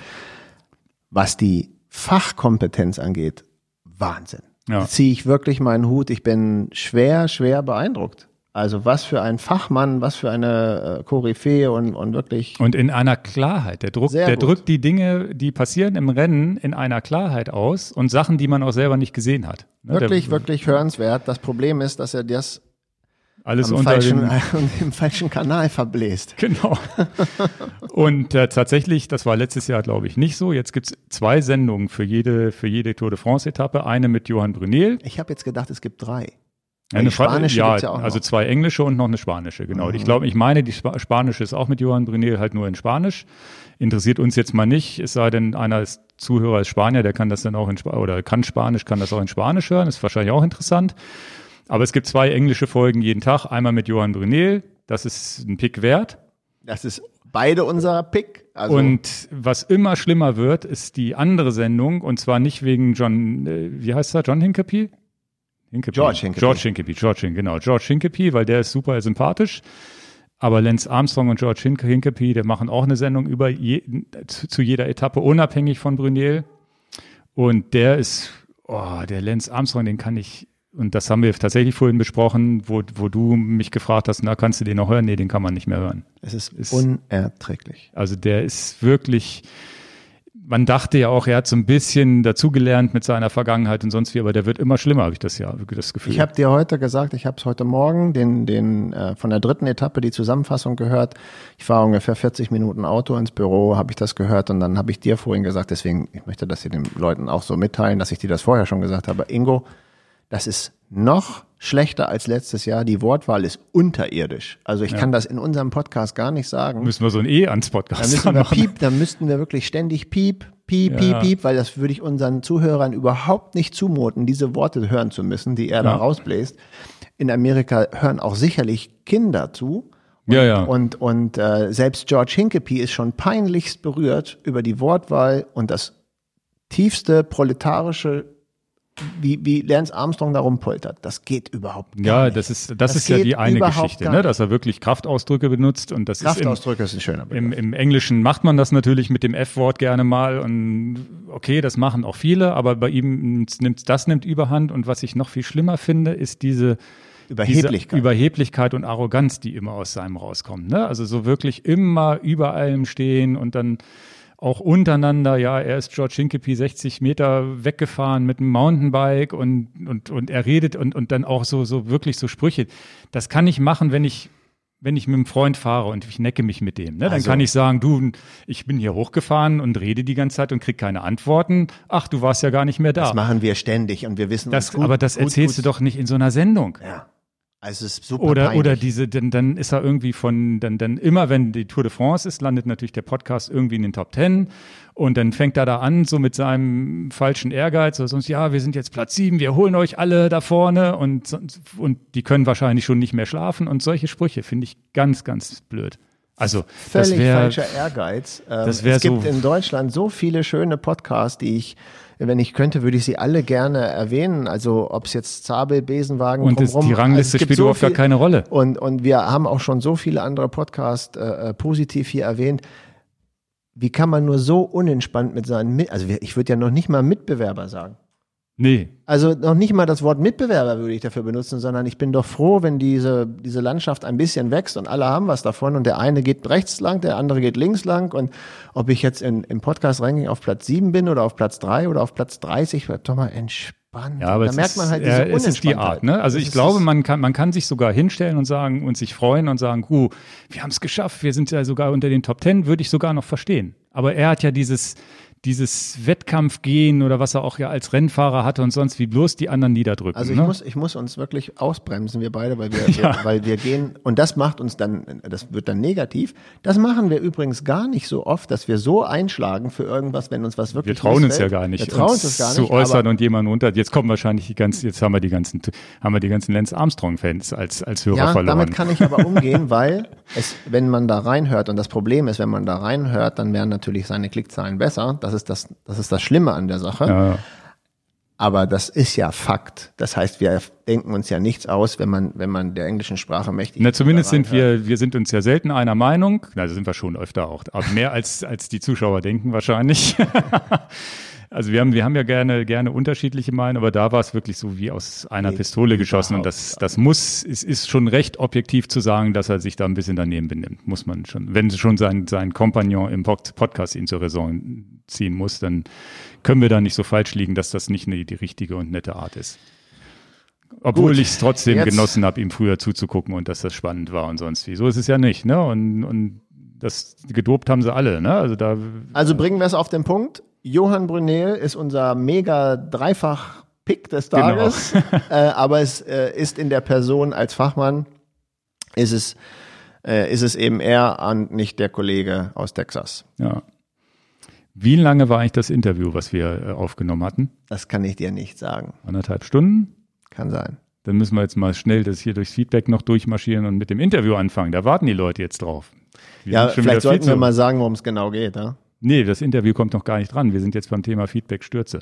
Was die Fachkompetenz angeht, Wahnsinn. Ja. Da ziehe ich wirklich meinen Hut. Ich bin schwer, schwer beeindruckt. Also was für ein Fachmann, was für eine äh, Koryphäe und, und wirklich. Und in einer Klarheit. Der, Druck, der gut. drückt die Dinge, die passieren im Rennen, in einer Klarheit aus und Sachen, die man auch selber nicht gesehen hat. Ne, Wirklich, der, wirklich hörenswert. Das Problem ist, dass er das Alles unter falschen, dem, im falschen Kanal verbläst. Genau. Und äh, tatsächlich, das war letztes Jahr, glaube ich, nicht so. Jetzt gibt's zwei Sendungen für jede, für jede Tour de France-Etappe. Eine mit Johann Brunel. Ich habe jetzt gedacht, es gibt drei. Eine die spanische ja, gibt's ja auch also zwei englische und noch eine spanische, genau. Ich glaube, ich meine, die Spa spanische ist auch mit Johann Brunel halt nur in Spanisch. Interessiert uns jetzt mal nicht, es sei denn, einer ist Zuhörer ist Spanier, der kann das dann auch in Spa oder kann Spanisch, kann das auch in Spanisch hören, ist wahrscheinlich auch interessant. Aber es gibt zwei englische Folgen jeden Tag, einmal mit Johann Brunel, das ist ein Pick wert. Das ist beide unser Pick. Also Und was immer schlimmer wird, ist die andere Sendung, und zwar nicht wegen John, äh, wie heißt er, John Hincapie? Hincapie. George Hincapie. George Hincapie, George Hincapie, genau. George Hincapie, weil der ist super sympathisch. Aber Lance Armstrong und George Hin- Hincapie, der machen auch eine Sendung über je, zu, zu jeder Etappe, unabhängig von Brunel. Und der ist, oh, der Lance Armstrong, den kann ich und das haben wir tatsächlich vorhin besprochen, wo, wo du mich gefragt hast, na, kannst du den noch hören? Nee, den kann man nicht mehr hören. Es ist, ist unerträglich. Also der ist wirklich, man dachte ja auch, er hat so ein bisschen dazugelernt mit seiner Vergangenheit und sonst wie, aber der wird immer schlimmer, habe ich das ja das Gefühl. Ich habe dir heute gesagt, ich habe es heute Morgen den, den äh, von der dritten Etappe die Zusammenfassung gehört. Ich fahre ungefähr 40 Minuten Auto ins Büro, habe ich das gehört und dann habe ich dir vorhin gesagt, deswegen, ich möchte das hier den Leuten auch so mitteilen, dass ich dir das vorher schon gesagt habe. Ingo, das ist noch schlechter als letztes Jahr. Die Wortwahl ist unterirdisch. Also ich ja. kann das in unserem Podcast gar nicht sagen. Müssen wir so ein E ans Podcast dann müssen wir machen. Piep, dann müssten wir wirklich ständig Piep, Piep, ja. Piep, Piep, weil das würde ich unseren Zuhörern überhaupt nicht zumuten, diese Worte hören zu müssen, die er ja. da rausbläst. In Amerika hören auch sicherlich Kinder zu. Und, ja, ja. Und, und äh, selbst George Hinkepie ist schon peinlichst berührt über die Wortwahl und das tiefste proletarische wie, wie Lance Armstrong darum poltert. Das geht überhaupt nicht. Ja, das ist, das, das ist ja die eine Geschichte, ne? dass er wirklich Kraftausdrücke benutzt und das Kraftausdrücke ist, im, ist ein schöner Begriff. Im, Im Englischen macht man das natürlich mit dem F-Wort gerne mal und okay, das machen auch viele, aber bei ihm nimmt das nimmt Überhand und was ich noch viel schlimmer finde, ist diese Überheblichkeit. Überheblichkeit und Arroganz, die immer aus seinem rauskommt. Ne? Also so wirklich immer über allem stehen und dann auch untereinander, ja, er ist George Hinkepie 60 Meter weggefahren mit einem Mountainbike und, und, und er redet und, und dann auch so, so wirklich so Sprüche. Das kann ich machen, wenn ich, wenn ich mit einem Freund fahre und ich necke mich mit dem. Ne? Dann also. kann ich sagen, du, ich bin hier hochgefahren und rede die ganze Zeit und krieg keine Antworten. Ach, du warst ja gar nicht mehr da. Das machen wir ständig und wir wissen das, gut, Aber das gut, erzählst gut. du doch nicht in so einer Sendung. Ja. Also es ist super oder peinlich. oder diese dann dann ist er irgendwie von dann dann immer wenn die Tour de France ist landet natürlich der Podcast irgendwie in den Top Ten. Und dann fängt er da an so mit seinem falschen Ehrgeiz. Oder sonst ja wir sind jetzt Platz sieben wir holen euch alle da vorne. Und und die können wahrscheinlich schon nicht mehr schlafen. Und solche Sprüche finde ich ganz ganz blöd. Also völlig das wär, falscher Ehrgeiz. Ähm, das es gibt so in Deutschland so viele schöne Podcasts die ich wenn ich könnte, würde ich sie alle gerne erwähnen. Also ob es jetzt Zabel, Besenwagen, und das, die Rangliste also spielt so überhaupt gar keine Rolle. Und und wir haben auch schon so viele andere Podcasts äh, äh positiv hier erwähnt. Wie kann man nur so unentspannt mit seinen, also ich würde ja noch nicht mal Mitbewerber sagen. Nee. Also noch nicht mal das Wort Mitbewerber würde ich dafür benutzen, sondern ich bin doch froh, wenn diese, diese Landschaft ein bisschen wächst und alle haben was davon und der eine geht rechts lang, der andere geht links lang und ob ich jetzt in, im Podcast-Ranking auf Platz 7 bin oder auf Platz 3 oder auf Platz 30, bleibt doch mal entspannt. Ja, aber da merkt man halt diese ja, es ist die Art, ne? Also ich glaube, man kann, man kann sich sogar hinstellen und sagen und sich freuen und sagen, uh, wir haben es geschafft, wir sind ja sogar unter den Top 10, würde ich sogar noch verstehen. Aber er hat ja dieses, dieses Wettkampfgehen oder was er auch ja als Rennfahrer hatte und sonst wie bloß die anderen niederdrücken. Also ich ne? muss, ich muss uns wirklich ausbremsen, wir beide, weil wir, ja. wir, weil wir gehen und das macht uns dann, das wird dann negativ. Das machen wir übrigens gar nicht so oft, dass wir so einschlagen für irgendwas, wenn uns was wirklich. Wir trauen uns ja gar nicht, wir trauen uns, uns gar nicht, zu äußern und jemanden unter. Jetzt kommen wahrscheinlich die ganzen, jetzt haben wir die ganzen, haben wir die ganzen Lance Armstrong-Fans als als Hörer ja, verloren. Damit kann ich aber umgehen, weil es, wenn man da reinhört und das Problem ist, wenn man da reinhört, dann wären natürlich seine Klickzahlen besser. Das ist das, das ist das Schlimme an der Sache. Ja. Aber das ist ja Fakt. Das heißt, wir denken uns ja nichts aus, wenn man, wenn man der englischen Sprache mächtig ist. zumindest sind wir, wir sind uns ja selten einer Meinung. Na, sind wir schon öfter auch. Aber mehr als, als die Zuschauer denken wahrscheinlich. Also wir haben, wir haben ja gerne, gerne unterschiedliche Meinungen, aber da war es wirklich so wie aus einer nee, Pistole geschossen. Und das, das muss, es ist schon recht objektiv zu sagen, dass er sich da ein bisschen daneben benimmt. Muss man schon. Wenn schon sein, sein Kompagnon im Podcast ihn zur Raison ziehen muss, dann können wir da nicht so falsch liegen, dass das nicht eine, die richtige und nette Art ist. Obwohl ich es trotzdem Jetzt. genossen habe, ihm früher zuzugucken und dass das spannend war und sonst wie. So ist es ja nicht, ne? Und, und das gedopt haben sie alle, ne? Also da. Also bringen wir es auf den Punkt. Johann Brunel ist unser mega dreifach Pick des genau. Tages, genau. äh, aber es äh, ist in der Person als Fachmann ist es äh, ist es eben er und nicht der Kollege aus Texas. Ja. Wie lange war eigentlich das Interview, was wir äh, aufgenommen hatten? Das kann ich dir nicht sagen. Anderthalb Stunden? Kann sein. Dann müssen wir jetzt mal schnell das hier durchs Feedback noch durchmarschieren und mit dem Interview anfangen. Da warten die Leute jetzt drauf. Wir ja, vielleicht sollten wir mal sagen, worum es genau geht. Ja? Nee, das Interview kommt noch gar nicht dran. Wir sind jetzt beim Thema Feedback-Stürze.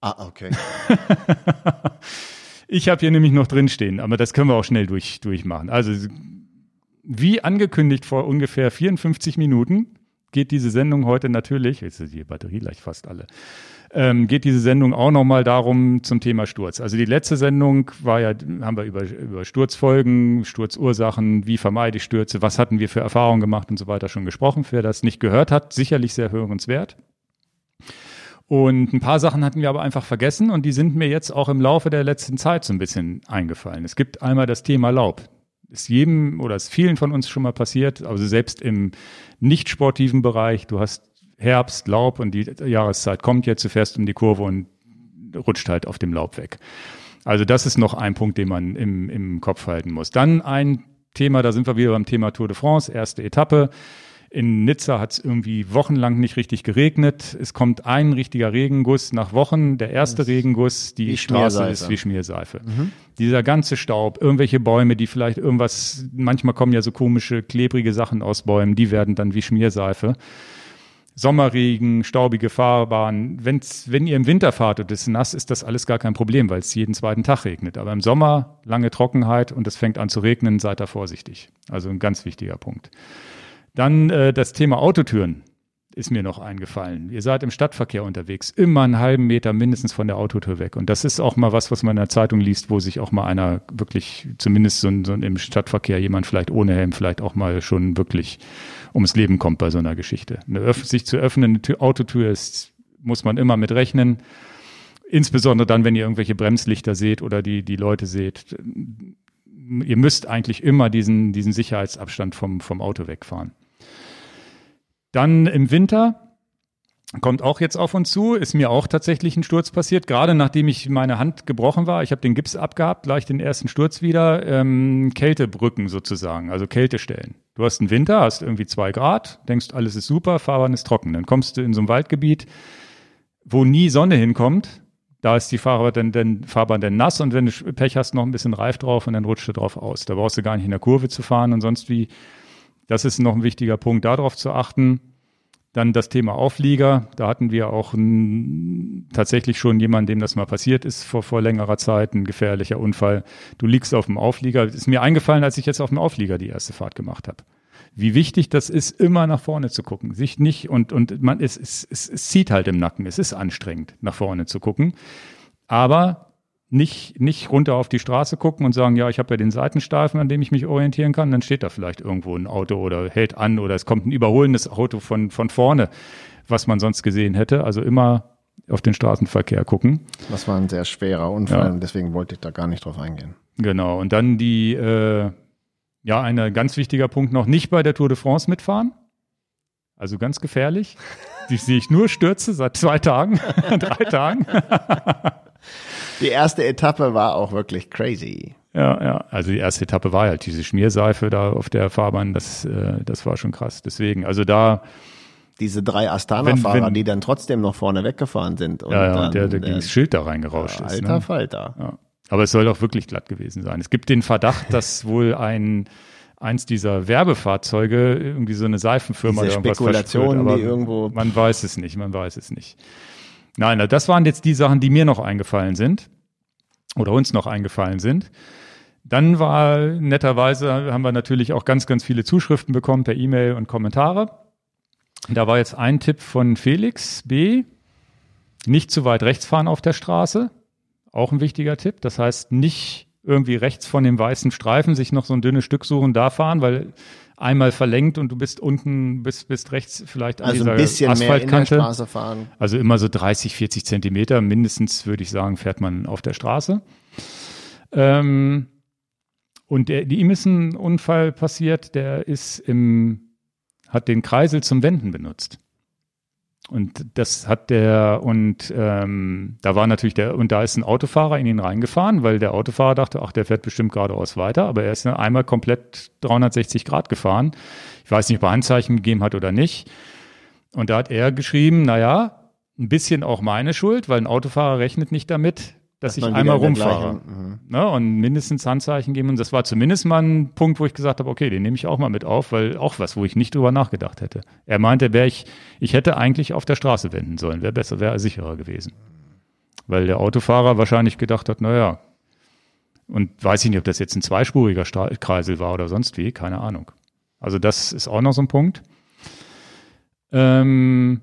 Ah, okay. ich habe hier nämlich noch drinstehen, aber das können wir auch schnell durch, durchmachen. Also, wie angekündigt vor ungefähr 54 Minuten geht diese Sendung heute natürlich, jetzt ist die Batterie gleich fast alle, ähm, geht diese Sendung auch nochmal darum zum Thema Sturz. Also die letzte Sendung war ja, haben wir über, über Sturzfolgen, Sturzursachen, wie vermeide ich Stürze, was hatten wir für Erfahrungen gemacht und so weiter schon gesprochen. Wer das nicht gehört hat, sicherlich sehr hörenswert. Und ein paar Sachen hatten wir aber einfach vergessen und die sind mir jetzt auch im Laufe der letzten Zeit so ein bisschen eingefallen. Es gibt einmal das Thema Laub. Ist jedem oder ist vielen von uns schon mal passiert, also selbst im nicht sportiven Bereich. Du hast Herbst, Laub und die Jahreszeit kommt jetzt, du fährst um die Kurve und rutscht halt auf dem Laub weg. Also das ist noch ein Punkt, den man im, im Kopf halten muss. Dann ein Thema, da sind wir wieder beim Thema Tour de France, erste Etappe. In Nizza hat es irgendwie wochenlang nicht richtig geregnet. Es kommt ein richtiger Regenguss nach Wochen. Der erste Regenguss, die Straße ist wie Schmierseife. Dieser ganze Staub, irgendwelche Bäume, die vielleicht irgendwas, manchmal kommen ja so komische, klebrige Sachen aus Bäumen, die werden dann wie Schmierseife. Sommerregen, staubige Fahrbahn. Wenn's, wenn ihr im Winter fahrt und es ist nass, ist das alles gar kein Problem, weil es jeden zweiten Tag regnet. Aber im Sommer lange Trockenheit und es fängt an zu regnen, seid da vorsichtig. Also ein ganz wichtiger Punkt. Dann äh, das Thema Autotüren ist mir noch eingefallen. Ihr seid im Stadtverkehr unterwegs, immer einen halben Meter mindestens von der Autotür weg. Und das ist auch mal was, was man in der Zeitung liest, wo sich auch mal einer wirklich, zumindest so, ein, so ein, im Stadtverkehr, jemand vielleicht ohne Helm, vielleicht auch mal schon wirklich ums Leben kommt bei so einer Geschichte. Eine sich zu öffnende Tür, Autotür ist, muss man immer mit rechnen. Insbesondere dann, wenn ihr irgendwelche Bremslichter seht oder die, die Leute seht. Ihr müsst eigentlich immer diesen, diesen Sicherheitsabstand vom, vom Auto wegfahren. Dann im Winter kommt auch jetzt auf uns zu, ist mir auch tatsächlich ein Sturz passiert, gerade nachdem ich meine Hand gebrochen war. Ich habe den Gips abgehabt, gleich den ersten Sturz wieder. Ähm, Kältebrücken sozusagen, also Kältestellen. Du hast einen Winter, hast irgendwie zwei Grad, denkst, alles ist super, Fahrbahn ist trocken. Dann kommst du in so ein Waldgebiet, wo nie Sonne hinkommt. Da ist die Fahrbahn dann, dann, Fahrbahn dann nass und wenn du Pech hast, noch ein bisschen Reif drauf und dann rutscht du drauf aus. Da brauchst du gar nicht in der Kurve zu fahren und sonst wie. Das ist noch ein wichtiger Punkt, darauf zu achten. Dann das Thema Auflieger. Da hatten wir auch ein, tatsächlich schon jemanden, dem das mal passiert ist vor, vor längerer Zeit, ein gefährlicher Unfall. Du liegst auf dem Auflieger. Ist mir eingefallen, als ich jetzt auf dem Auflieger die erste Fahrt gemacht habe. Wie wichtig das ist, immer nach vorne zu gucken. Sich nicht und, und man, es, es, es, es zieht halt im Nacken. Es ist anstrengend, nach vorne zu gucken. Aber nicht, nicht runter auf die Straße gucken und sagen, ja, ich habe ja den Seitenstreifen, an dem ich mich orientieren kann, dann steht da vielleicht irgendwo ein Auto oder hält an oder es kommt ein überholendes Auto von, von vorne, was man sonst gesehen hätte. Also immer auf den Straßenverkehr gucken. Das war ein sehr schwerer Unfall, ja. deswegen wollte ich da gar nicht drauf eingehen. Genau. Und dann die, äh, ja, ein ganz wichtiger Punkt noch, nicht bei der Tour de France mitfahren. Also ganz gefährlich. Die sehe ich nur Stürze seit zwei Tagen, drei Tagen. Die erste Etappe war auch wirklich crazy. Ja, ja. Also die erste Etappe war halt diese Schmierseife da auf der Fahrbahn. Das, äh, das war schon krass. Deswegen, also da. Diese drei Astana-Fahrer, die dann trotzdem noch vorne weggefahren sind. Und ja, ja, dann, der, der gegen das Schild da reingerauscht ja, ist. Alter ne? Falter. Ja. Aber es soll doch wirklich glatt gewesen sein. Es gibt den Verdacht, dass wohl ein eins dieser Werbefahrzeuge irgendwie so eine Seifenfirma Diese irgendwas Spekulation, verspürt, die irgendwo. Man weiß es nicht, man weiß es nicht. Nein, das waren jetzt die Sachen, die mir noch eingefallen sind oder uns noch eingefallen sind. Dann war netterweise, haben wir natürlich auch ganz, ganz viele Zuschriften bekommen per E-Mail und Kommentare. Da war jetzt ein Tipp von Felix B. Nicht zu weit rechts fahren auf der Straße. Auch ein wichtiger Tipp. Das heißt, nicht irgendwie rechts von dem weißen Streifen sich noch so ein dünnes Stück suchen, da fahren, weil einmal verlenkt und du bist unten, bist, bist rechts vielleicht an Also dieser ein bisschen mehr in der Asphaltkante. Straße fahren. Also immer so 30, 40 Zentimeter mindestens, würde ich sagen, fährt man auf der Straße. Ähm, und der, ihm ist ein Unfall passiert, der ist im, hat den Kreisel zum Wenden benutzt. Und das hat der, und ähm, da war natürlich der, und da ist ein Autofahrer in ihn reingefahren, weil der Autofahrer dachte, ach, der fährt bestimmt geradeaus weiter, aber er ist dann einmal komplett 360 Grad gefahren. Ich weiß nicht, ob er Handzeichen gegeben hat oder nicht. Und da hat er geschrieben, naja, ein bisschen auch meine Schuld, weil ein Autofahrer rechnet nicht damit, dass, Dass ich einmal rumfahre. mhm. Ne, und mindestens Handzeichen geben. Und das war zumindest mal ein Punkt, wo ich gesagt habe, okay, den nehme ich auch mal mit auf, weil auch was, wo ich nicht drüber nachgedacht hätte. Er meinte, wäre ich, ich hätte eigentlich auf der Straße wenden sollen, wäre besser, wäre sicherer gewesen. Weil der Autofahrer wahrscheinlich gedacht hat, naja, und weiß ich nicht, ob das jetzt ein zweispuriger Stra Kreisel war oder sonst wie, keine Ahnung. Also das ist auch noch so ein Punkt. Ähm,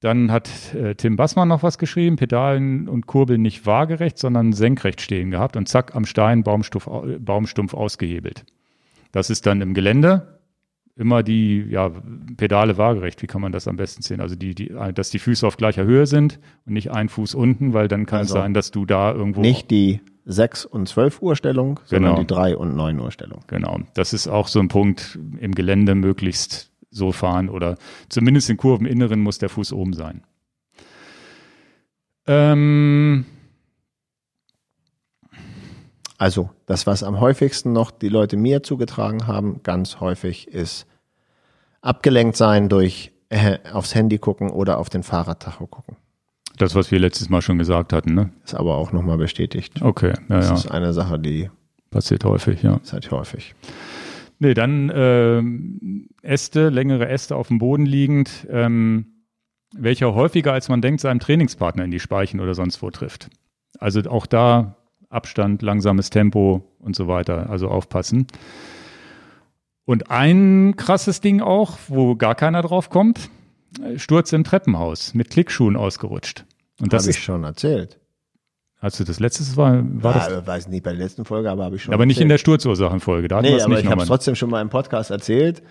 Dann hat äh, Tim Bassmann noch was geschrieben, Pedalen und Kurbeln nicht waagerecht, sondern senkrecht stehen gehabt und zack am Stein Baumstumpf, Baumstumpf ausgehebelt. Das ist dann im Gelände immer die ja, Pedale waagerecht. Wie kann man das am besten sehen? Also die, die, dass die Füße auf gleicher Höhe sind und nicht ein Fuß unten, weil dann kann also es sein, dass du da irgendwo nicht die 6 und 12 Uhr Stellung, sondern genau. die 3 und 9 Uhr Stellung. Genau. Das ist auch so ein Punkt im Gelände möglichst so fahren oder zumindest in Kurveninneren muss der Fuß oben sein. Ähm, also das, was am häufigsten noch die Leute mir zugetragen haben, ganz häufig ist abgelenkt sein durch äh, aufs Handy gucken oder auf den Fahrradtacho gucken. Das, was wir letztes Mal schon gesagt hatten, ne? Ist aber auch nochmal bestätigt. Okay, ja, das ja. ist eine Sache, die passiert häufig, ja. Ist halt häufig. Nee, dann äh, Äste, längere Äste auf dem Boden liegend, ähm, welcher häufiger als man denkt seinem Trainingspartner in die Speichen oder sonst wo trifft. Also auch da Abstand, langsames Tempo und so weiter, also aufpassen. Und ein krasses Ding auch, wo gar keiner drauf kommt, Sturz im Treppenhaus mit Klickschuhen ausgerutscht. Und das habe ich schon erzählt. Hast du das letztes war, war ja, das? weiß nicht bei der letzten Folge, aber habe ich schon. Aber erzählt. nicht in der Sturzursachenfolge. Da nee, aber ich habe es trotzdem schon mal im Podcast erzählt,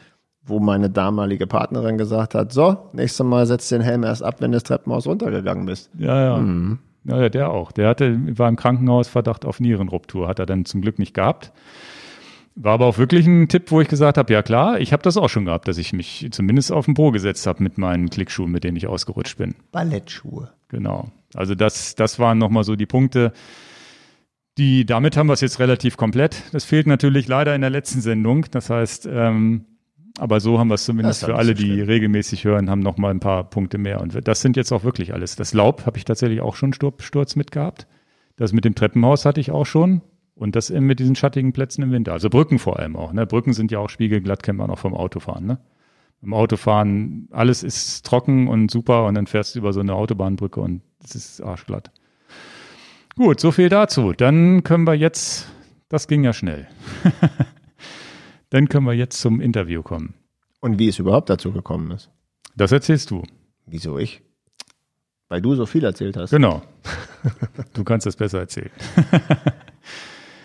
wo meine damalige Partnerin gesagt hat: So, nächstes Mal setzt den Helm erst ab, wenn du das Treppenhaus runtergegangen bist. Ja, ja. Mhm. Ja, der auch. Der hatte, war im Krankenhaus Verdacht auf Nierenruptur, hat er dann zum Glück nicht gehabt. War aber auch wirklich ein Tipp, wo ich gesagt habe, ja klar, ich habe das auch schon gehabt, dass ich mich zumindest auf den Po gesetzt habe mit meinen Klickschuhen, mit denen ich ausgerutscht bin. Ballettschuhe. Genau. Also das, das waren nochmal so die Punkte, die, damit haben wir es jetzt relativ komplett. Das fehlt natürlich leider in der letzten Sendung. Das heißt, ähm, aber so haben wir es zumindest für alle, die regelmäßig hören, haben nochmal ein paar Punkte mehr. Und das sind jetzt auch wirklich alles. Das Laub habe ich tatsächlich auch schon Sturz mitgehabt. Das mit dem Treppenhaus hatte ich auch schon. Und das mit diesen schattigen Plätzen im Winter. Also Brücken vor allem auch. Ne? Brücken sind ja auch spiegelglatt, kennt man auch vom Autofahren. Ne? Im Autofahren, alles ist trocken und super und dann fährst du über so eine Autobahnbrücke und es ist arschglatt. Gut, so viel dazu. Dann können wir jetzt, das ging ja schnell. dann können wir jetzt zum Interview kommen. Und wie es überhaupt dazu gekommen ist? Das erzählst du. Wieso ich? Weil du so viel erzählt hast. Genau. Du kannst das besser erzählen.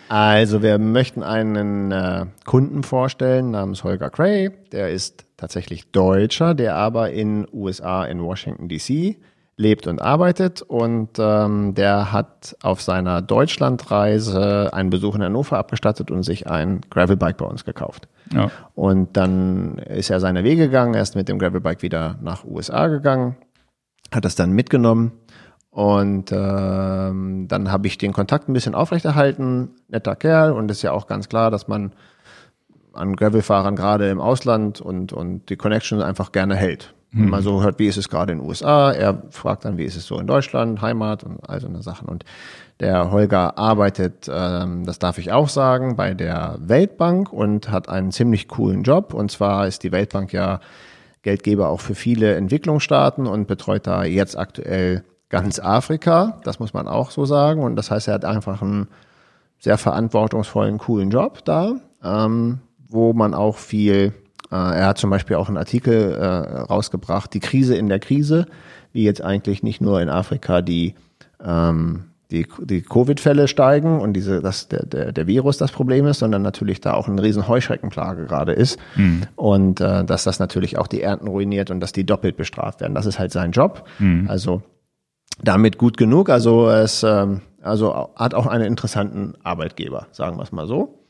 Also wir möchten einen äh, Kunden vorstellen namens Holger Cray. Der ist tatsächlich Deutscher, der aber in USA in Washington DC lebt und arbeitet und ähm, der hat auf seiner Deutschlandreise einen Besuch in Hannover abgestattet und sich ein Gravelbike bei uns gekauft. Ja. Und dann ist er seine Wege gegangen, er ist mit dem Gravelbike wieder nach USA gegangen, hat das dann mitgenommen und ähm, dann habe ich den Kontakt ein bisschen aufrechterhalten. Netter Kerl und ist ja auch ganz klar, dass man an Gravelfahrern gerade im Ausland und, und die Connection einfach gerne hält. Mhm. Wenn man so hört, wie ist es gerade in den USA, er fragt dann, wie ist es so in Deutschland, Heimat und all so eine Sachen. Und der Holger arbeitet, ähm, das darf ich auch sagen, bei der Weltbank und hat einen ziemlich coolen Job. Und zwar ist die Weltbank ja Geldgeber auch für viele Entwicklungsstaaten und betreut da jetzt aktuell ganz Afrika, das muss man auch so sagen. Und das heißt, er hat einfach einen sehr verantwortungsvollen, coolen Job da, ähm, wo man auch viel, äh, er hat zum Beispiel auch einen Artikel äh, rausgebracht, die Krise in der Krise, wie jetzt eigentlich nicht nur in Afrika die ähm, die, die Covid-Fälle steigen und diese, dass der, der, der Virus das Problem ist, sondern natürlich da auch eine riesen Heuschreckenplage gerade ist. Mhm. Und äh, dass das natürlich auch die Ernten ruiniert und dass die doppelt bestraft werden. Das ist halt sein Job. Mhm. Also damit gut genug. Also es ähm, also hat auch einen interessanten Arbeitgeber, sagen wir es mal so.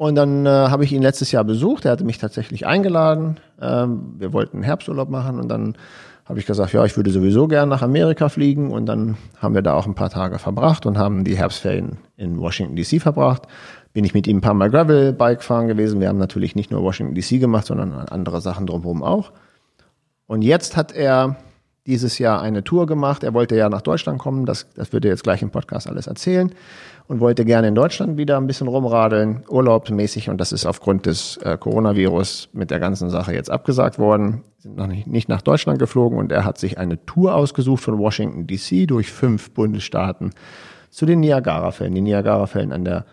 Und dann äh, habe ich ihn letztes Jahr besucht. Er hatte mich tatsächlich eingeladen. Ähm, wir wollten Herbsturlaub machen und dann habe ich gesagt, ja, ich würde sowieso gern nach Amerika fliegen. Und dann haben wir da auch ein paar Tage verbracht und haben die Herbstferien in Washington DC verbracht. Bin ich mit ihm ein paar Mal Gravel-Bike fahren gewesen. Wir haben natürlich nicht nur Washington DC gemacht, sondern andere Sachen drumherum auch. Und jetzt hat er dieses Jahr eine Tour gemacht. Er wollte ja nach Deutschland kommen, das, das würde er jetzt gleich im Podcast alles erzählen und wollte gerne in Deutschland wieder ein bisschen rumradeln, urlaubsmäßig und das ist aufgrund des äh, Coronavirus mit der ganzen Sache jetzt abgesagt worden. Sind noch nicht, nicht nach Deutschland geflogen und er hat sich eine Tour ausgesucht von Washington DC durch fünf Bundesstaaten zu den Niagara-Fällen. Die Niagara-Fällen an der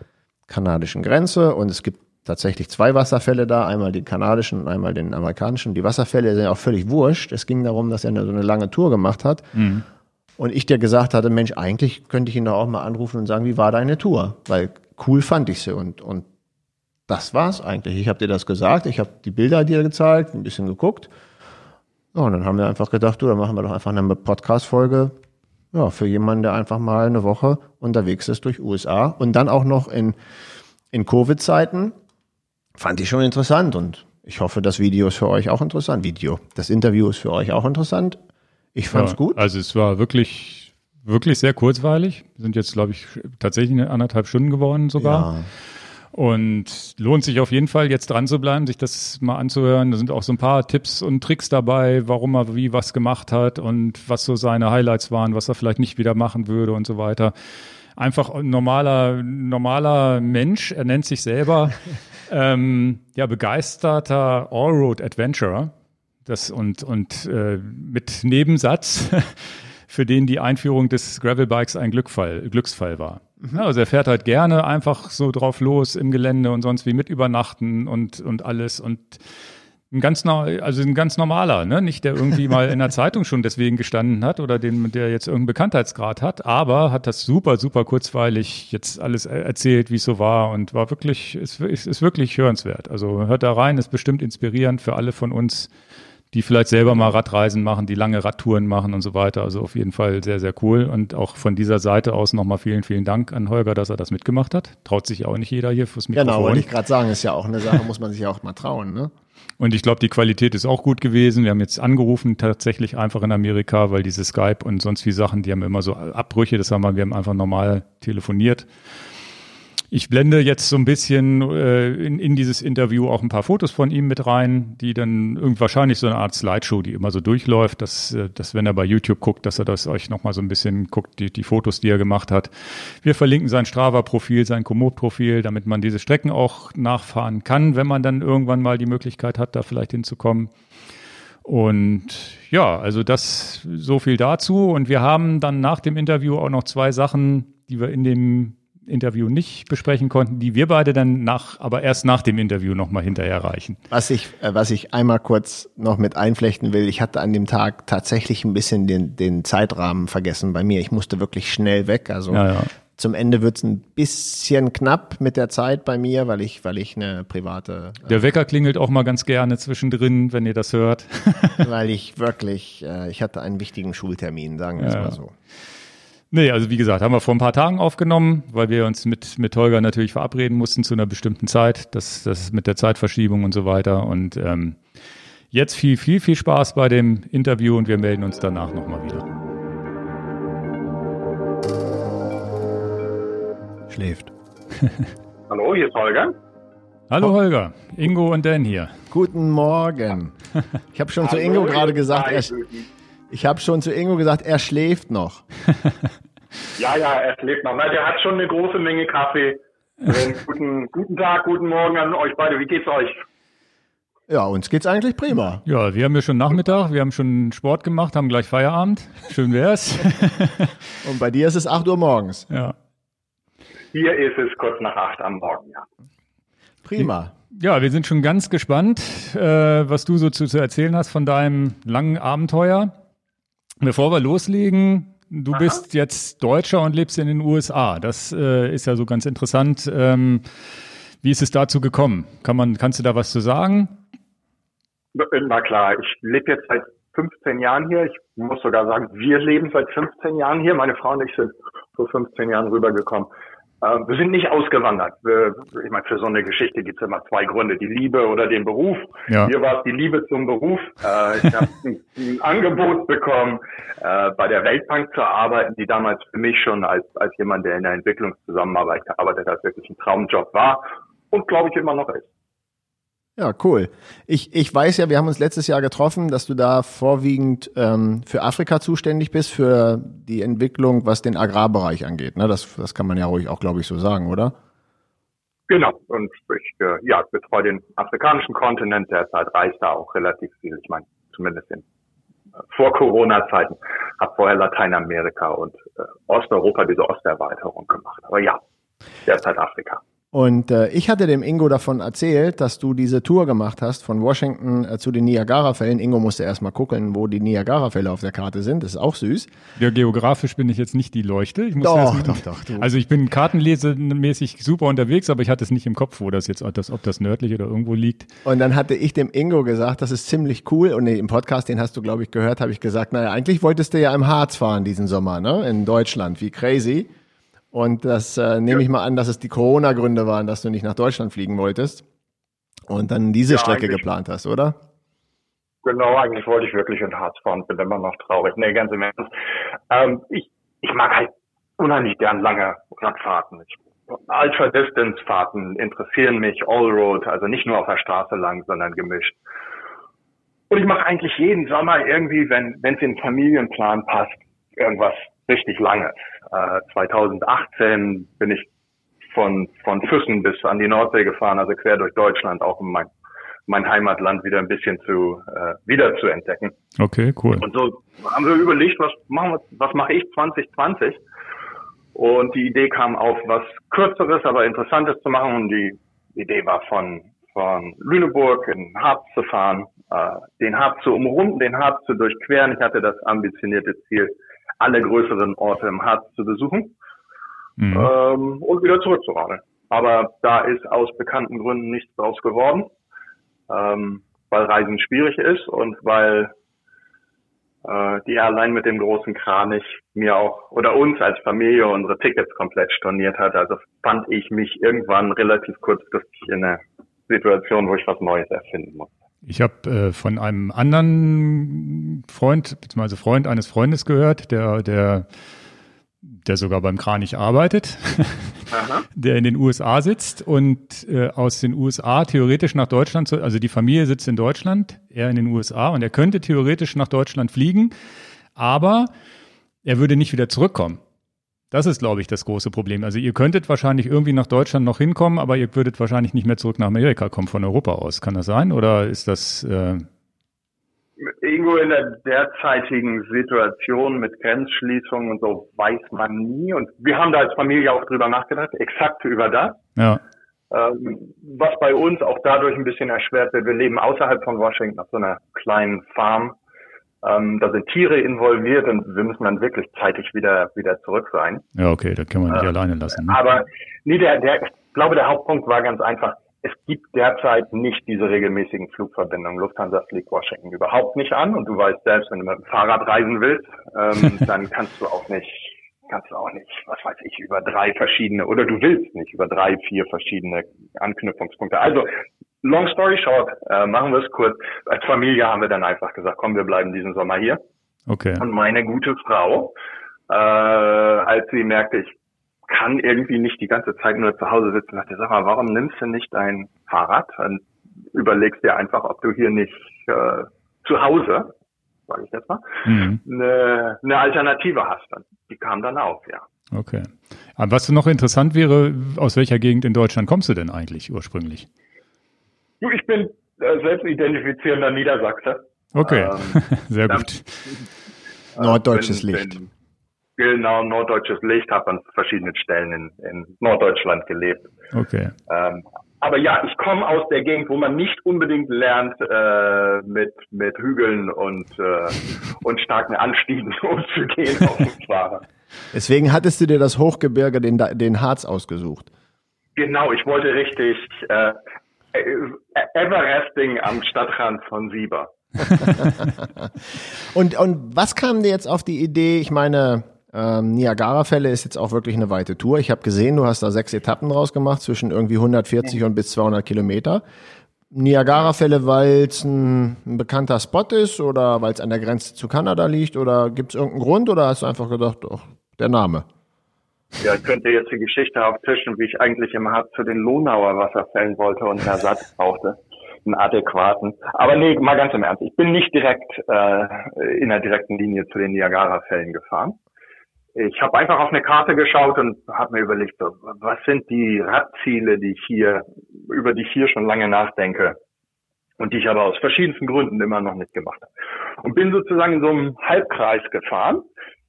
kanadischen Grenze und es gibt tatsächlich zwei Wasserfälle da, einmal den kanadischen und einmal den amerikanischen. Die Wasserfälle sind ja auch völlig wurscht. Es ging darum, dass er eine, so eine lange Tour gemacht hat. Mhm. Und ich dir gesagt hatte, Mensch, eigentlich könnte ich ihn doch auch mal anrufen und sagen, wie war deine Tour? Weil cool fand ich sie und, und das war's eigentlich. Ich habe dir das gesagt, ich habe die Bilder dir gezeigt, ein bisschen geguckt. Ja, und dann haben wir einfach gedacht, du, dann machen wir doch einfach eine Podcast-Folge ja, für jemanden, der einfach mal eine Woche unterwegs ist durch USA und dann auch noch in, in Covid-Zeiten. Fand ich schon interessant und ich hoffe, das Video ist für euch auch interessant. Video. Das Interview ist für euch auch interessant. Ich fand's ja, gut. Also es war wirklich, wirklich sehr kurzweilig. Sind jetzt, glaube ich, tatsächlich eine anderthalb Stunden geworden sogar. Ja. Und lohnt sich auf jeden Fall, jetzt dran zu bleiben, sich das mal anzuhören. Da sind auch so ein paar Tipps und Tricks dabei, warum er wie was gemacht hat und was so seine Highlights waren, was er vielleicht nicht wieder machen würde und so weiter. Einfach ein normaler, normaler Mensch, er nennt sich selber ähm, ja, begeisterter Allroad Adventurer. Das und, und äh, mit Nebensatz, für den die Einführung des Gravelbikes ein Glückfall, Glücksfall war. Mhm. Also er fährt halt gerne einfach so drauf los im Gelände und sonst wie mit übernachten und, und alles und ein ganz, also ein ganz normaler, ne? nicht der irgendwie mal in der Zeitung schon deswegen gestanden hat oder den, der jetzt irgendeinen Bekanntheitsgrad hat, aber hat das super, super kurzweilig jetzt alles erzählt, wie es so war und war wirklich, ist, ist, ist wirklich hörenswert. Also hört da rein, ist bestimmt inspirierend für alle von uns, die vielleicht selber mal Radreisen machen, die lange Radtouren machen und so weiter. Also auf jeden Fall sehr, sehr cool. Und auch von dieser Seite aus nochmal vielen, vielen Dank an Holger, dass er das mitgemacht hat. Traut sich auch nicht jeder hier fürs Mikrofon. Genau, wollte ich gerade sagen, ist ja auch eine Sache, muss man sich ja auch mal trauen, ne? Und ich glaube, die Qualität ist auch gut gewesen. Wir haben jetzt angerufen, tatsächlich einfach in Amerika, weil diese Skype und sonst wie Sachen, die haben immer so Abbrüche. Das haben wir, wir haben einfach normal telefoniert. Ich blende jetzt so ein bisschen äh, in, in dieses Interview auch ein paar Fotos von ihm mit rein, die dann irgendwie wahrscheinlich so eine Art Slideshow, die immer so durchläuft, dass, äh, dass wenn er bei YouTube guckt, dass er das euch nochmal so ein bisschen guckt, die, die Fotos, die er gemacht hat. Wir verlinken sein Strava-Profil, sein Komoot-Profil, damit man diese Strecken auch nachfahren kann, wenn man dann irgendwann mal die Möglichkeit hat, da vielleicht hinzukommen. Und ja, also das so viel dazu. Und wir haben dann nach dem Interview auch noch zwei Sachen, die wir in dem Interview nicht besprechen konnten, die wir beide dann nach, aber erst nach dem Interview nochmal hinterher reichen. Was ich, äh, was ich einmal kurz noch mit einflechten will, ich hatte an dem Tag tatsächlich ein bisschen den, den Zeitrahmen vergessen bei mir. Ich musste wirklich schnell weg. Also ja, ja. zum Ende wird's ein bisschen knapp mit der Zeit bei mir, weil ich, weil ich eine private. Äh, der Wecker klingelt auch mal ganz gerne zwischendrin, wenn ihr das hört. weil ich wirklich, äh, ich hatte einen wichtigen Schultermin, sagen wir es mal so. Nee, also wie gesagt, haben wir vor ein paar Tagen aufgenommen, weil wir uns mit, mit Holger natürlich verabreden mussten zu einer bestimmten Zeit. Das, das mit der Zeitverschiebung und so weiter. Und ähm, jetzt viel, viel, viel Spaß bei dem Interview und wir melden uns danach nochmal wieder. Schläft. Hallo, hier ist Holger. Hallo Holger, Ingo und Dan hier. Guten Morgen. Ich habe schon zu Ingo gerade gesagt, er, ich habe schon zu Ingo gesagt, er schläft noch. ja, ja, er schläft noch. Na, der hat schon eine große Menge Kaffee. guten, guten Tag, guten Morgen an euch beide. Wie geht's euch? Ja, uns geht's eigentlich prima. Ja, wir haben ja schon Nachmittag, wir haben schon Sport gemacht, haben gleich Feierabend. Schön wär's. Und bei dir ist es 8 Uhr morgens. Ja. Hier ist es kurz nach 8 am Morgen, ja. Prima. Ja, wir sind schon ganz gespannt, äh, was du so zu, zu erzählen hast von deinem langen Abenteuer. Bevor wir loslegen, du Aha. bist jetzt Deutscher und lebst in den USA. Das äh, ist ja so ganz interessant. Ähm, wie ist es dazu gekommen? Kann man, kannst du da was zu sagen? Na klar, ich lebe jetzt seit 15 Jahren hier. Ich muss sogar sagen, wir leben seit 15 Jahren hier. Meine Frau und ich sind vor 15 Jahren rübergekommen. Äh, wir sind nicht ausgewandert. Wir, ich meine, für so eine Geschichte gibt es immer zwei Gründe, die Liebe oder den Beruf. Ja. Hier war es die Liebe zum Beruf. Äh, ich habe ein, ein, Angebot bekommen, äh, bei der Weltbank zu arbeiten, die damals für mich schon als, als jemand, der in der Entwicklungszusammenarbeit gearbeitet hat, wirklich ein Traumjob war und glaube ich immer noch ist. Ja, cool. Ich, ich weiß ja, wir haben uns letztes Jahr getroffen, dass du da vorwiegend ähm, für Afrika zuständig bist, für die Entwicklung, was den Agrarbereich angeht. Ne? Das, das kann man ja ruhig auch, glaube ich, so sagen, oder? Genau. Und ich äh, ja, betreue den afrikanischen Kontinent. Derzeit reist da auch relativ viel. Ich meine, zumindest in äh, vor Corona-Zeiten, habe vorher Lateinamerika und äh, Osteuropa diese Osterweiterung gemacht. Aber ja, derzeit Afrika. Und äh, ich hatte dem Ingo davon erzählt, dass du diese Tour gemacht hast von Washington äh, zu den Niagara-Fällen. Ingo musste erstmal gucken, wo die Niagara-Fälle auf der Karte sind. Das ist auch süß. Ja, geografisch bin ich jetzt nicht die Leuchte. Ich muss Doch, erst- doch, doch, du. Also ich bin kartenlesemäßig super unterwegs, aber ich hatte es nicht im Kopf, wo das jetzt, ob das, ob das nördlich oder irgendwo liegt. Und dann hatte ich dem Ingo gesagt, das ist ziemlich cool. Und im Podcast, den hast du, glaube ich, gehört, habe ich gesagt, naja, eigentlich wolltest du ja im Harz fahren diesen Sommer, ne? In Deutschland. Wie crazy. Und das äh, nehme ich mal an, dass es die Corona-Gründe waren, dass du nicht nach Deutschland fliegen wolltest. Und dann diese Ja, Strecke geplant hast, oder? Genau, eigentlich wollte ich wirklich in Harz fahren, bin immer noch traurig. Nee, ganz im Ernst. Ähm, ich, ich mag halt unheimlich gern lange Radfahrten. Ich, Ultra-Distance-Fahrten interessieren mich, Allroad, also nicht nur auf der Straße lang, sondern gemischt. Und ich mache eigentlich jeden Sommer irgendwie, wenn wenn es in den Familienplan passt, irgendwas richtig Langes. Äh, 2018 bin ich von, von Füssen bis an die Nordsee gefahren, also quer durch Deutschland, auch um mein, mein Heimatland wieder ein bisschen zu äh, wieder zu entdecken. Okay, cool. Und so haben wir überlegt, was machen wir, was mache ich 2020? Und die Idee kam auf, was Kürzeres, aber Interessantes zu machen. Und die Idee war von, von Lüneburg in Harz zu fahren, äh, den Harz zu umrunden, den Harz zu durchqueren. Ich hatte das ambitionierte Ziel, alle größeren Orte im Harz zu besuchen Mhm. ähm, und wieder zurückzuradeln. Aber da ist aus bekannten Gründen nichts draus geworden, ähm, weil Reisen schwierig ist und weil äh, die Airline mit dem großen Kranich mir auch oder uns als Familie unsere Tickets komplett storniert hat. Also fand ich mich irgendwann relativ kurzfristig in einer Situation, wo ich was Neues erfinden muss. Ich habe äh, von einem anderen Freund, beziehungsweise Freund eines Freundes gehört, der, der, der sogar beim Kranich arbeitet, der in den USA sitzt und äh, aus den USA theoretisch nach Deutschland, zu, also die Familie sitzt in Deutschland, er in den USA und er könnte theoretisch nach Deutschland fliegen, aber er würde nicht wieder zurückkommen. Das ist, glaube ich, das große Problem. Also ihr könntet wahrscheinlich irgendwie nach Deutschland noch hinkommen, aber ihr würdet wahrscheinlich nicht mehr zurück nach Amerika kommen von Europa aus. Kann das sein? Oder ist das äh, Irgendwo in der derzeitigen Situation mit Grenzschließungen und so weiß man nie. Und wir haben da als Familie auch drüber nachgedacht, exakt über das. ja? Ähm, was bei uns auch dadurch ein bisschen erschwert wird. Wir leben außerhalb von Washington auf so einer kleinen Farm. Ähm, da sind Tiere involviert und wir müssen dann wirklich zeitig wieder, wieder zurück sein. Ja, okay, da kann man nicht Äh, alleine lassen. Ne? Aber nee, der, der, ich glaube, der Hauptpunkt war ganz einfach. Es gibt derzeit nicht diese regelmäßigen Flugverbindungen. Lufthansa fliegt Washington überhaupt nicht an und du weißt selbst, wenn du mit dem Fahrrad reisen willst, ähm, dann kannst du auch nicht, kannst du auch nicht, was weiß ich, über drei verschiedene oder du willst nicht über drei, vier verschiedene Anknüpfungspunkte. Also long story short, äh, machen wir es kurz. Als Familie haben wir dann einfach gesagt, komm, wir bleiben diesen Sommer hier. Okay. Und meine gute Frau, äh, als sie merkte, ich kann irgendwie nicht die ganze Zeit nur zu Hause sitzen, sagte, sag mal, warum nimmst du nicht dein Fahrrad und überlegst dir einfach, ob du hier nicht äh, zu Hause, sage ich jetzt mal, Mhm. eine, eine Alternative hast. Und die kam dann auf, ja. Okay. Aber was noch interessant wäre, aus welcher Gegend in Deutschland kommst du denn eigentlich ursprünglich? Ich bin äh, selbst identifizierender Niedersachse. Okay, Ähm, sehr dann- gut. Norddeutsches bin, Licht. Bin, genau, norddeutsches Licht, habe an verschiedenen Stellen in, in Norddeutschland gelebt. Okay. Ähm, aber ja, ich komme aus der Gegend, wo man nicht unbedingt lernt, äh, mit, mit Hügeln und, äh, und starken Anstiegen umzugehen auf dem Fahrrad. Deswegen hattest du dir das Hochgebirge, den, den Harz ausgesucht. Genau, ich wollte richtig äh, äh, Everesting am Stadtrand von Sieber. Und, und was kam dir jetzt auf die Idee? Ich meine, ähm, Niagara-Fälle ist jetzt auch wirklich eine weite Tour. Ich habe gesehen, du hast da sechs Etappen draus gemacht, zwischen irgendwie 140 und bis 200 Kilometer. Niagara-Fälle, weil es ein, ein bekannter Spot ist oder weil es an der Grenze zu Kanada liegt oder gibt es irgendeinen Grund oder hast du einfach gedacht, doch, der Name? Ja, ich könnte jetzt die Geschichte auftischen, wie ich eigentlich im Harz zu den Lonauer Wasserfällen wollte und einen Ersatz brauchte. Einen adäquaten. Aber nee, mal ganz im Ernst. Ich bin nicht direkt äh, in der direkten Linie zu den Niagara-Fällen gefahren. Ich habe einfach auf eine Karte geschaut und habe mir überlegt, was sind die Radziele, die ich hier, über die ich hier schon lange nachdenke und die ich aber aus verschiedensten Gründen immer noch nicht gemacht habe. Und bin sozusagen in so einem Halbkreis gefahren.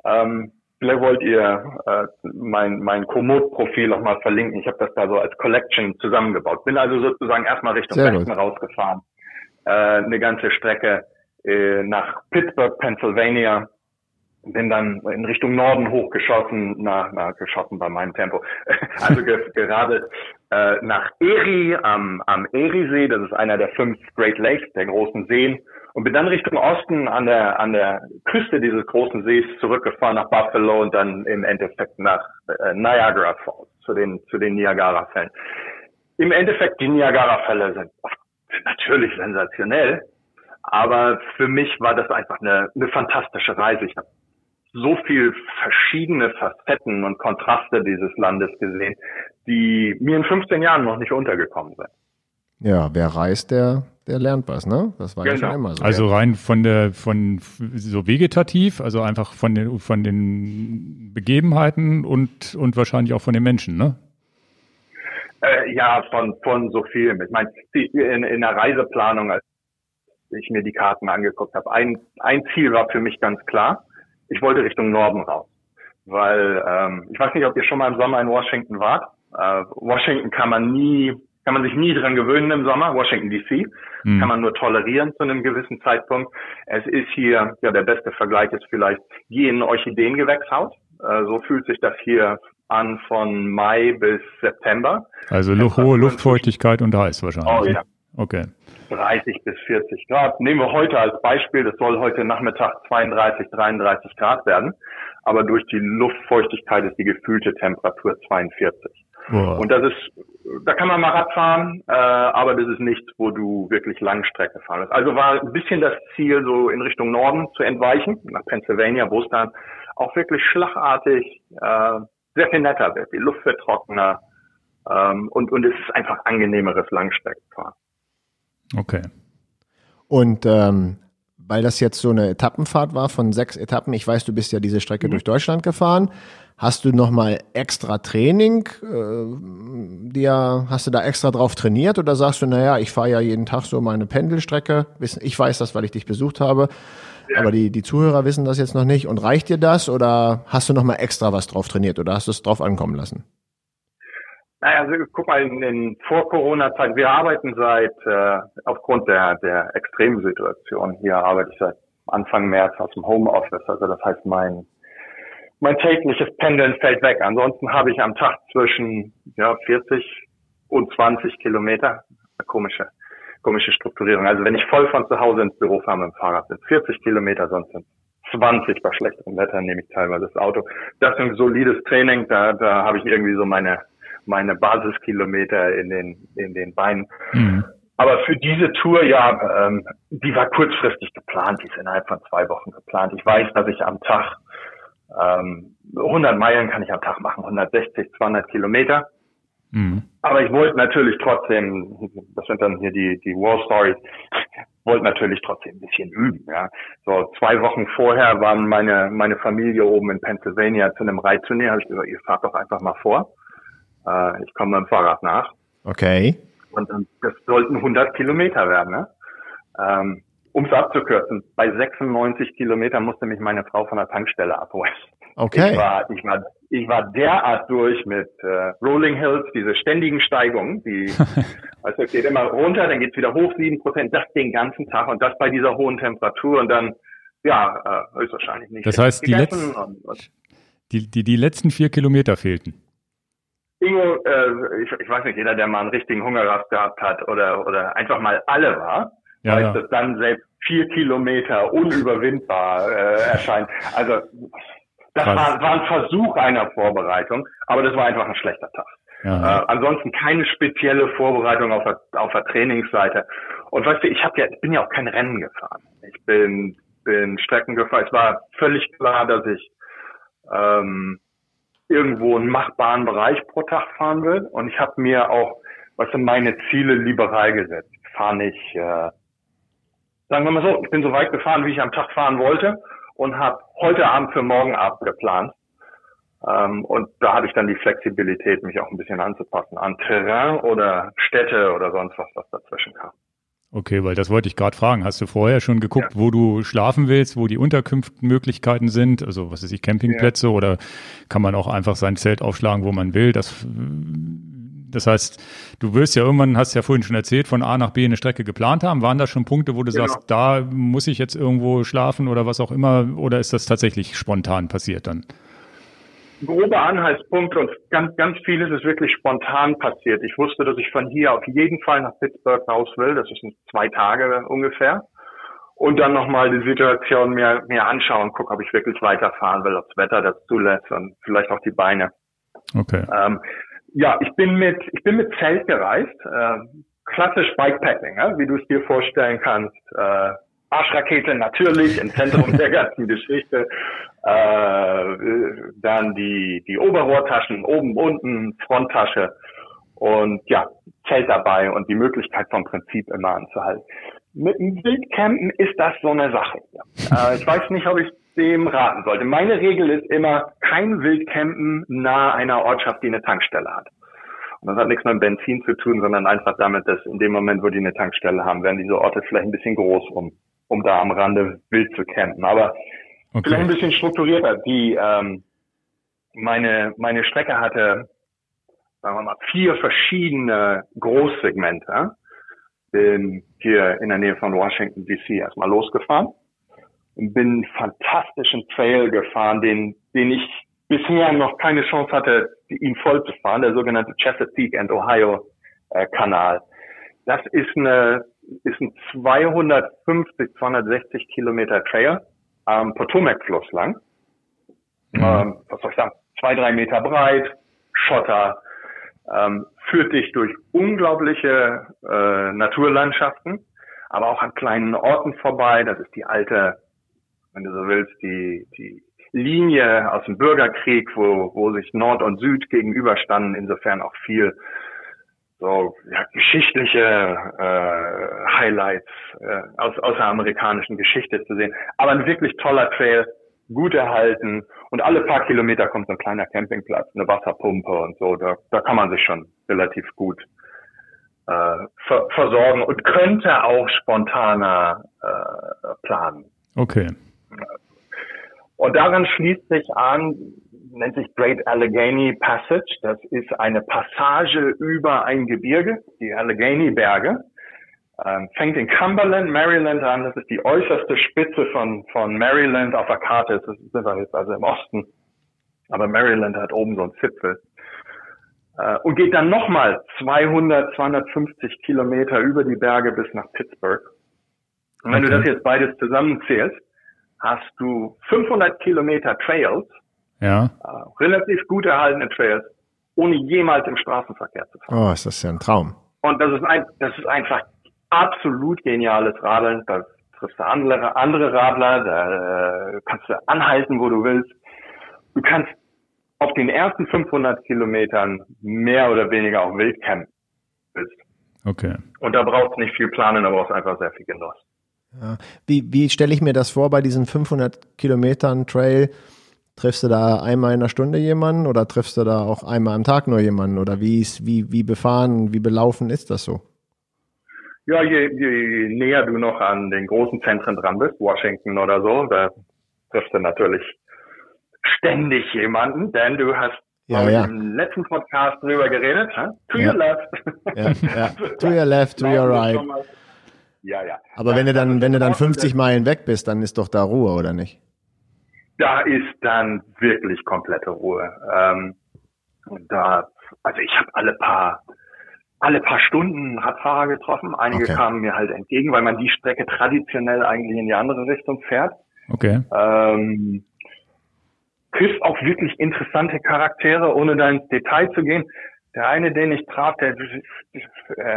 Ähm, vielleicht wollt ihr äh, mein, mein Komoot-Profil nochmal verlinken. Ich habe das da so als Collection zusammengebaut. Bin also sozusagen erstmal Richtung Westen rausgefahren. Äh, eine ganze Strecke äh, nach Pittsburgh, Pennsylvania. Bin dann in Richtung Norden hochgeschossen, na, na geschossen bei meinem Tempo. also ge gerade äh, nach Erie am, am Eriesee, das ist einer der fünf Great Lakes, der großen Seen und bin dann Richtung Osten an der, an der Küste dieses großen Sees zurückgefahren nach Buffalo und dann im Endeffekt nach äh, Niagara Falls, zu den, zu den Niagara-Fällen. Im Endeffekt, die Niagara-Fälle sind natürlich sensationell, aber für mich war das einfach eine, eine fantastische Reise. Ich habe so viel verschiedene Facetten und Kontraste dieses Landes gesehen, die mir in 15 Jahren noch nicht untergekommen sind. Ja, wer reist, der, der lernt was, ne? Das war genau. ja schon immer so. Also rein von der, von so vegetativ, also einfach von den, von den Begebenheiten und, und wahrscheinlich auch von den Menschen, ne? Äh, ja, von, von so viel. Ich meine, in, in der Reiseplanung, als ich mir die Karten angeguckt habe, ein, ein Ziel war für mich ganz klar. Ich wollte Richtung Norden raus. Weil, ähm, ich weiß nicht, ob ihr schon mal im Sommer in Washington wart. Äh, Washington kann man nie kann man sich nie dran gewöhnen im Sommer. Washington DC mhm. kann man nur tolerieren zu einem gewissen Zeitpunkt. Es ist hier, ja, der beste Vergleich ist vielleicht wie ein Orchideengewächshaus. Äh, so fühlt sich das hier an von Mai bis September. Also hohe Luftfeuchtigkeit und heiß wahrscheinlich. Oh ja. Okay. 30 bis 40 Grad. Nehmen wir heute als Beispiel, das soll heute Nachmittag 32, 33 Grad werden, aber durch die Luftfeuchtigkeit ist die gefühlte Temperatur 42. Boah. Und das ist, da kann man mal Rad fahren, äh, aber das ist nichts, wo du wirklich Langstrecke fahren willst. Also war ein bisschen das Ziel, so in Richtung Norden zu entweichen, nach Pennsylvania, wo es dann auch wirklich schlagartig äh, sehr viel netter wird. Die Luft wird trockener ähm, und, und es ist einfach angenehmeres Langstreckenfahren. Okay. Und ähm, weil das jetzt so eine Etappenfahrt war von sechs Etappen, ich weiß, du bist ja diese Strecke mhm. durch Deutschland gefahren. Hast du nochmal extra Training? Äh, dir, hast du da extra drauf trainiert oder sagst du, naja, ich fahre ja jeden Tag so meine Pendelstrecke. Ich weiß das, weil ich dich besucht habe. Ja. Aber die, die Zuhörer wissen das jetzt noch nicht. Und reicht dir das oder hast du nochmal extra was drauf trainiert oder hast du es drauf ankommen lassen? Naja, also guck mal, in, in Vor-Corona-Zeit, wir arbeiten seit, äh, aufgrund der, der extremen Situation, hier arbeite ich seit Anfang März aus dem Homeoffice. Also das heißt, mein, mein tägliches Pendeln fällt weg. Ansonsten habe ich am Tag zwischen ja, 40 und 20 Kilometer. Komische, komische Strukturierung. Also wenn ich voll von zu Hause ins Büro fahre mit dem Fahrrad, sind 40 Kilometer, sonst sind 20 bei schlechterem Wetter nehme ich teilweise das Auto. Das ist ein solides Training, da, da habe ich irgendwie so meine meine Basiskilometer in den, in den Beinen. Mhm. Aber für diese Tour, ja, ähm, die war kurzfristig geplant, die ist innerhalb von zwei Wochen geplant. Ich weiß, dass ich am Tag ähm, 100 Meilen kann ich am Tag machen, 160, 200 Kilometer. Mhm. Aber ich wollte natürlich trotzdem, das sind dann hier die, die War Stories, wollte natürlich trotzdem ein bisschen üben. Ja. So zwei Wochen vorher waren meine, meine Familie oben in Pennsylvania zu einem Reitturnier, habe ich gesagt, ihr fahrt doch einfach mal vor. Äh, ich komme mit dem Fahrrad nach. Okay. Und dann, das sollten 100 Kilometer werden. Ne? Ähm, um es abzukürzen, bei 96 Kilometern musste mich meine Frau von der Tankstelle abholen. Okay. Ich war, ich war, ich war derart durch mit äh, Rolling Hills, diese ständigen Steigungen, die, also es geht immer runter, dann geht's wieder hoch, sieben Prozent, das den ganzen Tag und das bei dieser hohen Temperatur und dann, ja, äh, höchstwahrscheinlich nicht. Das heißt, die, letzten, und, und die, die, die letzten vier Kilometer fehlten. Ingo, äh, ich, ich weiß nicht, jeder, der mal einen richtigen Hungerrast gehabt hat oder, oder einfach mal alle war, ja, weiß, ja. dass dann selbst vier Kilometer unüberwindbar äh, erscheint. Also das war, war ein Versuch einer Vorbereitung, aber das war einfach ein schlechter Tag. Ja. Äh, ansonsten keine spezielle Vorbereitung auf der, auf der Trainingsseite. Und weißt du, ich hab ja, ich bin ja auch kein Rennen gefahren. Ich bin, bin Strecken gefahren. Es war völlig klar, dass ich ähm, irgendwo einen machbaren Bereich pro Tag fahren will. Und ich habe mir auch, was sind meine Ziele liberal gesetzt. Fahre nicht, äh, sagen wir mal so, ich bin so weit gefahren, wie ich am Tag fahren wollte und habe heute Abend für morgen Abend geplant. Ähm, und da habe ich dann die Flexibilität, mich auch ein bisschen anzupassen an Terrain oder Städte oder sonst was, was dazwischen kam. Okay, weil das wollte ich gerade fragen. Hast du vorher schon geguckt, ja. wo du schlafen willst, wo die Unterkunftsmöglichkeiten sind? Also was ist ich, Campingplätze ja. oder kann man auch einfach sein Zelt aufschlagen, wo man will? Das, das heißt, du wirst ja irgendwann, hast ja vorhin schon erzählt, von A nach B eine Strecke geplant haben. Waren da schon Punkte, wo du genau. sagst, da muss ich jetzt irgendwo schlafen oder was auch immer? Oder ist das tatsächlich spontan passiert dann? Grobe Anhaltspunkte und ganz, ganz vieles ist wirklich spontan passiert. Ich wusste, dass ich von hier auf jeden Fall nach Pittsburgh raus will. Das ist zwei Tage ungefähr. Und dann nochmal die Situation mir, mir anschauen, gucken, ob ich wirklich weiterfahren will, ob das Wetter das zulässt und vielleicht auch die Beine. Okay. Ähm, ja, ich bin mit, ich bin mit Zelt gereist. Äh, klassisch Bikepacking, ja, wie du es dir vorstellen kannst. Äh, Arschrakete natürlich im Zentrum der ganzen Geschichte. Äh, dann die, die Oberrohrtaschen, oben, unten, Fronttasche und ja, Zelt dabei und die Möglichkeit vom Prinzip immer anzuhalten. Mit dem Wildcampen ist das so eine Sache. Äh, ich weiß nicht, ob ich dem raten sollte. Meine Regel ist immer kein Wildcampen nahe einer Ortschaft, die eine Tankstelle hat. Und das hat nichts mit Benzin zu tun, sondern einfach damit, dass in dem Moment, wo die eine Tankstelle haben, werden diese Orte vielleicht ein bisschen groß, um um da am Rande wild zu campen. Aber okay. vielleicht ein bisschen strukturierter. Die ähm, meine meine Strecke hatte, sagen wir mal, vier verschiedene Großsegmente. Bin hier in der Nähe von Washington D.C. erstmal losgefahren und bin einen fantastischen Trail gefahren, den den ich bisher noch keine Chance hatte, ihn voll zu fahren, der sogenannte Chesapeake and Ohio äh, Kanal. Das ist eine ist ein 250, 260 Kilometer Trail am Potomac-Fluss lang. Mhm. Ähm, was soll ich sagen? Zwei, drei Meter breit, Schotter, ähm, führt dich durch unglaubliche äh, Naturlandschaften, aber auch an kleinen Orten vorbei. Das ist die alte, wenn du so willst, die, die Linie aus dem Bürgerkrieg, wo, wo sich Nord und Süd gegenüberstanden, insofern auch viel so ja, geschichtliche äh, Highlights äh, aus, aus der amerikanischen Geschichte zu sehen. Aber ein wirklich toller Trail, gut erhalten und alle paar Kilometer kommt so ein kleiner Campingplatz, eine Wasserpumpe und so. Da, da kann man sich schon relativ gut äh, ver versorgen und könnte auch spontaner äh, planen. Okay. Und daran schließt sich an, nennt sich Great Allegheny Passage. Das ist eine Passage über ein Gebirge, die Allegheny Berge. Ähm, fängt in Cumberland, Maryland an. Das ist die äußerste Spitze von, von Maryland auf der Karte. Das sind wir jetzt also im Osten. Aber Maryland hat oben so einen Zipfel. Äh, und geht dann nochmal 200, 250 Kilometer über die Berge bis nach Pittsburgh. Und wenn okay. du das jetzt beides zusammenzählst, hast du 500 Kilometer Trails ja. Äh, relativ gut erhaltene Trails, ohne jemals im Straßenverkehr zu fahren. Oh, ist das ja ein Traum. Und das ist ein, das ist einfach absolut geniales Radeln. Da triffst du andere, andere Radler, da äh, kannst du anhalten, wo du willst. Du kannst auf den ersten 500 Kilometern mehr oder weniger auch wild campen bist. Okay. Und da brauchst du nicht viel planen, da brauchst du einfach sehr viel Genuss. Ja. Wie, wie stelle ich mir das vor bei diesen 500 Kilometern Trail? Triffst du da einmal in einer Stunde jemanden oder triffst du da auch einmal am Tag nur jemanden? Oder wie, ist, wie, wie befahren, wie belaufen ist das so? Ja, je, je näher du noch an den großen Zentren dran bist, Washington oder so, da triffst du natürlich ständig jemanden, denn du hast ja, ja. im letzten Podcast drüber geredet, huh? to ja. your left. Ja, ja. To your left, to your right. Ja, ja. Aber wenn du dann, wenn du dann 50 Meilen weg bist, dann ist doch da Ruhe, oder nicht? Da ist dann wirklich komplette Ruhe. Ähm, und da, also ich habe alle paar alle paar Stunden Radfahrer getroffen. Einige okay. kamen mir halt entgegen, weil man die Strecke traditionell eigentlich in die andere Richtung fährt. Okay. Ähm, küsst auch wirklich interessante Charaktere, ohne da ins Detail zu gehen. Der eine, den ich traf, der,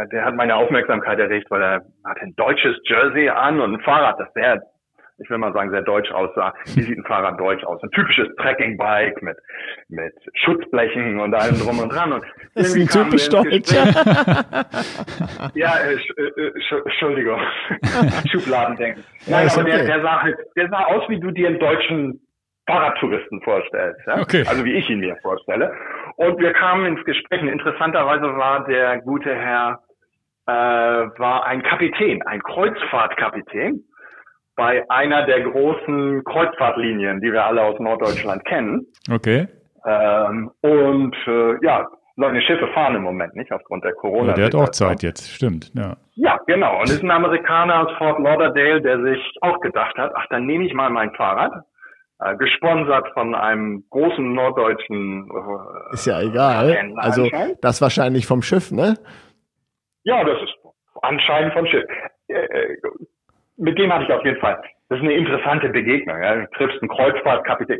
der hat meine Aufmerksamkeit erregt, weil er hat ein deutsches Jersey an und ein Fahrrad, das sehr ich will mal sagen, sehr deutsch aussah. Wie sieht ein Fahrrad deutsch aus? Ein typisches Trekkingbike mit, mit Schutzblechen und allem drum und dran. Und das ist ein typisch deutsch. ja, äh, äh, Entschuldigung. Schubladendenken. Nein, aber der, der sah halt, der sah aus, wie du dir einen deutschen Fahrradtouristen vorstellst. Ja? Okay. Also wie ich ihn mir vorstelle. Und wir kamen ins Gespräch. Und interessanterweise war der gute Herr äh, war ein Kapitän, ein Kreuzfahrtkapitän bei einer der großen Kreuzfahrtlinien, die wir alle aus Norddeutschland kennen. Okay. Ähm, und äh, ja, seine Schiffe fahren im Moment nicht aufgrund der corona ja, Der hat auch Zeit jetzt, stimmt. Ja. ja, genau. Und ist ein Amerikaner aus Fort Lauderdale, der sich auch gedacht hat, ach, dann nehme ich mal mein Fahrrad, äh, gesponsert von einem großen norddeutschen. Äh, ist ja egal. Also das wahrscheinlich vom Schiff, ne? Ja, das ist anscheinend vom Schiff. Äh, äh, mit dem hatte ich auf jeden Fall. Das ist eine interessante Begegnung. Ja. Du triffst einen Kreuzfahrtkapitän.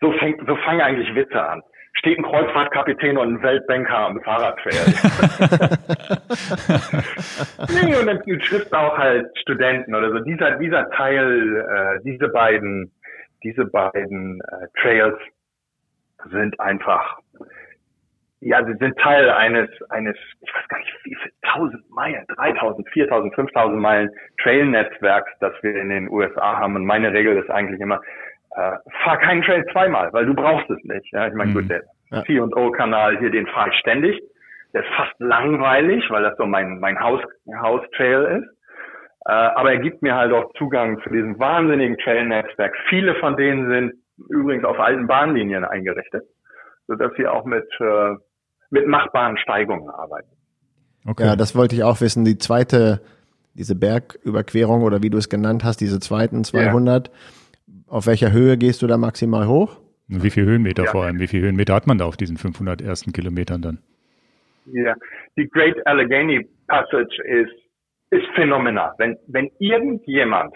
So, fängt, so fangen eigentlich Witze an. Steht ein Kreuzfahrtkapitän und ein Weltbanker am Fahrradtrail. nee, und dann du triffst auch halt Studenten oder so. Dieser, dieser Teil, äh, diese beiden, diese beiden äh, Trails sind einfach ja, sie sind Teil eines, eines, ich weiß gar nicht, wie viel, 1000 Meilen, 3000, 4000, 5000 Meilen Trail-Netzwerks, das wir in den USA haben. Und meine Regel ist eigentlich immer, äh, fahr keinen Trail zweimal, weil du brauchst es nicht. Ja, ich meine, mhm. gut, der ja. C&O-Kanal hier, den fahre ich ständig. Der ist fast langweilig, weil das so mein, mein Haus, Haus-Trail ist. Äh, aber er gibt mir halt auch Zugang zu diesem wahnsinnigen Trail-Netzwerk. Viele von denen sind übrigens auf alten Bahnlinien eingerichtet, sodass sie auch mit äh, mit machbaren Steigungen arbeiten. Okay. Ja, das wollte ich auch wissen. Die zweite, diese Bergüberquerung oder wie du es genannt hast, diese zweiten 200, ja. auf welcher Höhe gehst du da maximal hoch? Wie viel Höhenmeter ja. vor allem? Wie viel Höhenmeter hat man da auf diesen 500 ersten Kilometern dann? Ja, die Great Allegheny Passage ist, ist phänomenal. Wenn, wenn irgendjemand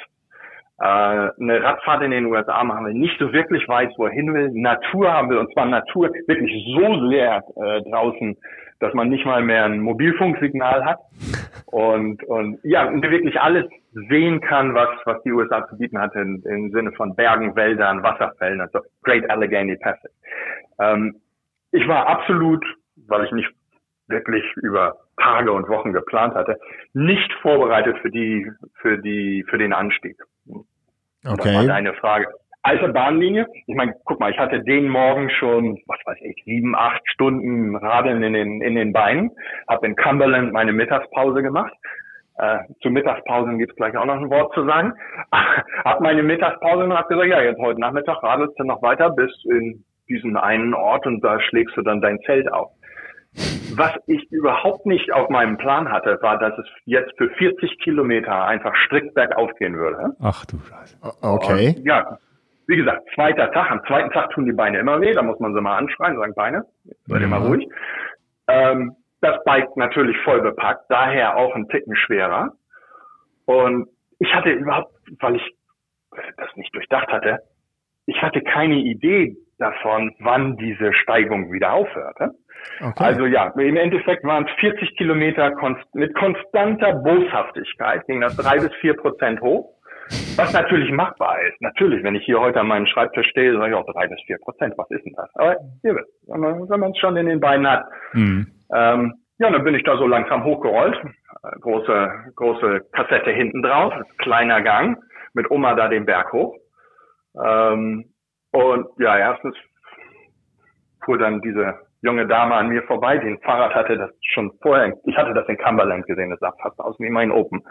äh, eine Radfahrt in den USA machen will, nicht so wirklich weiß, wo er hin will, Natur haben will, und zwar Natur wirklich so sehr äh, draußen, dass man nicht mal mehr ein Mobilfunksignal hat und, und ja, und wirklich alles sehen kann, was, was die USA zu bieten hat in, im Sinne von Bergen, Wäldern, Wasserfällen, also Great Allegheny Passage. Ähm, ich war absolut, weil ich nicht wirklich über Tage und Wochen geplant hatte, nicht vorbereitet für die, für die, für den Anstieg. Okay. Das war deine Frage. Alte Bahnlinie. Ich meine, guck mal, ich hatte den Morgen schon, was weiß ich, sieben, acht Stunden Radeln in den, in den Beinen, habe in Cumberland meine Mittagspause gemacht. Äh, zu Mittagspausen gibt's gleich auch noch ein Wort zu sagen. hab meine Mittagspause und hab gesagt, ja, jetzt heute Nachmittag radelst du noch weiter bis in diesen einen Ort und da schlägst du dann dein Zelt auf. Was ich überhaupt nicht auf meinem Plan hatte, war, dass es jetzt für 40 Kilometer einfach strikt bergauf gehen würde. Ach du Scheiße. Okay. Und, ja, wie gesagt, zweiter Tag. Am zweiten Tag tun die Beine immer weh. Da muss man sie mal anschreien, sagen Beine, seid ihr mal ruhig. Ähm, das Bike natürlich voll bepackt, daher auch ein Ticken schwerer. Und ich hatte überhaupt, weil ich das nicht durchdacht hatte, ich hatte keine Idee davon, wann diese Steigung wieder aufhörte. Okay. Also ja, im Endeffekt waren es 40 Kilometer konst mit konstanter Boshaftigkeit, ging das drei bis vier Prozent hoch. Was natürlich machbar ist. Natürlich, wenn ich hier heute an meinem Schreibtisch stehe, sage ich auch drei bis vier Prozent. Was ist denn das? Aber ihr wisst, wenn man es schon in den Beinen hat. Mhm. Ähm, ja, dann bin ich da so langsam hochgerollt. Äh, große, große Kassette hinten drauf, kleiner Gang, mit Oma da den Berg hoch. Ähm, und ja, erstens fuhr dann diese junge Dame an mir vorbei, die ein Fahrrad hatte, das schon vorher, ich hatte das in Cumberland gesehen, das sah fast aus wie mein Open,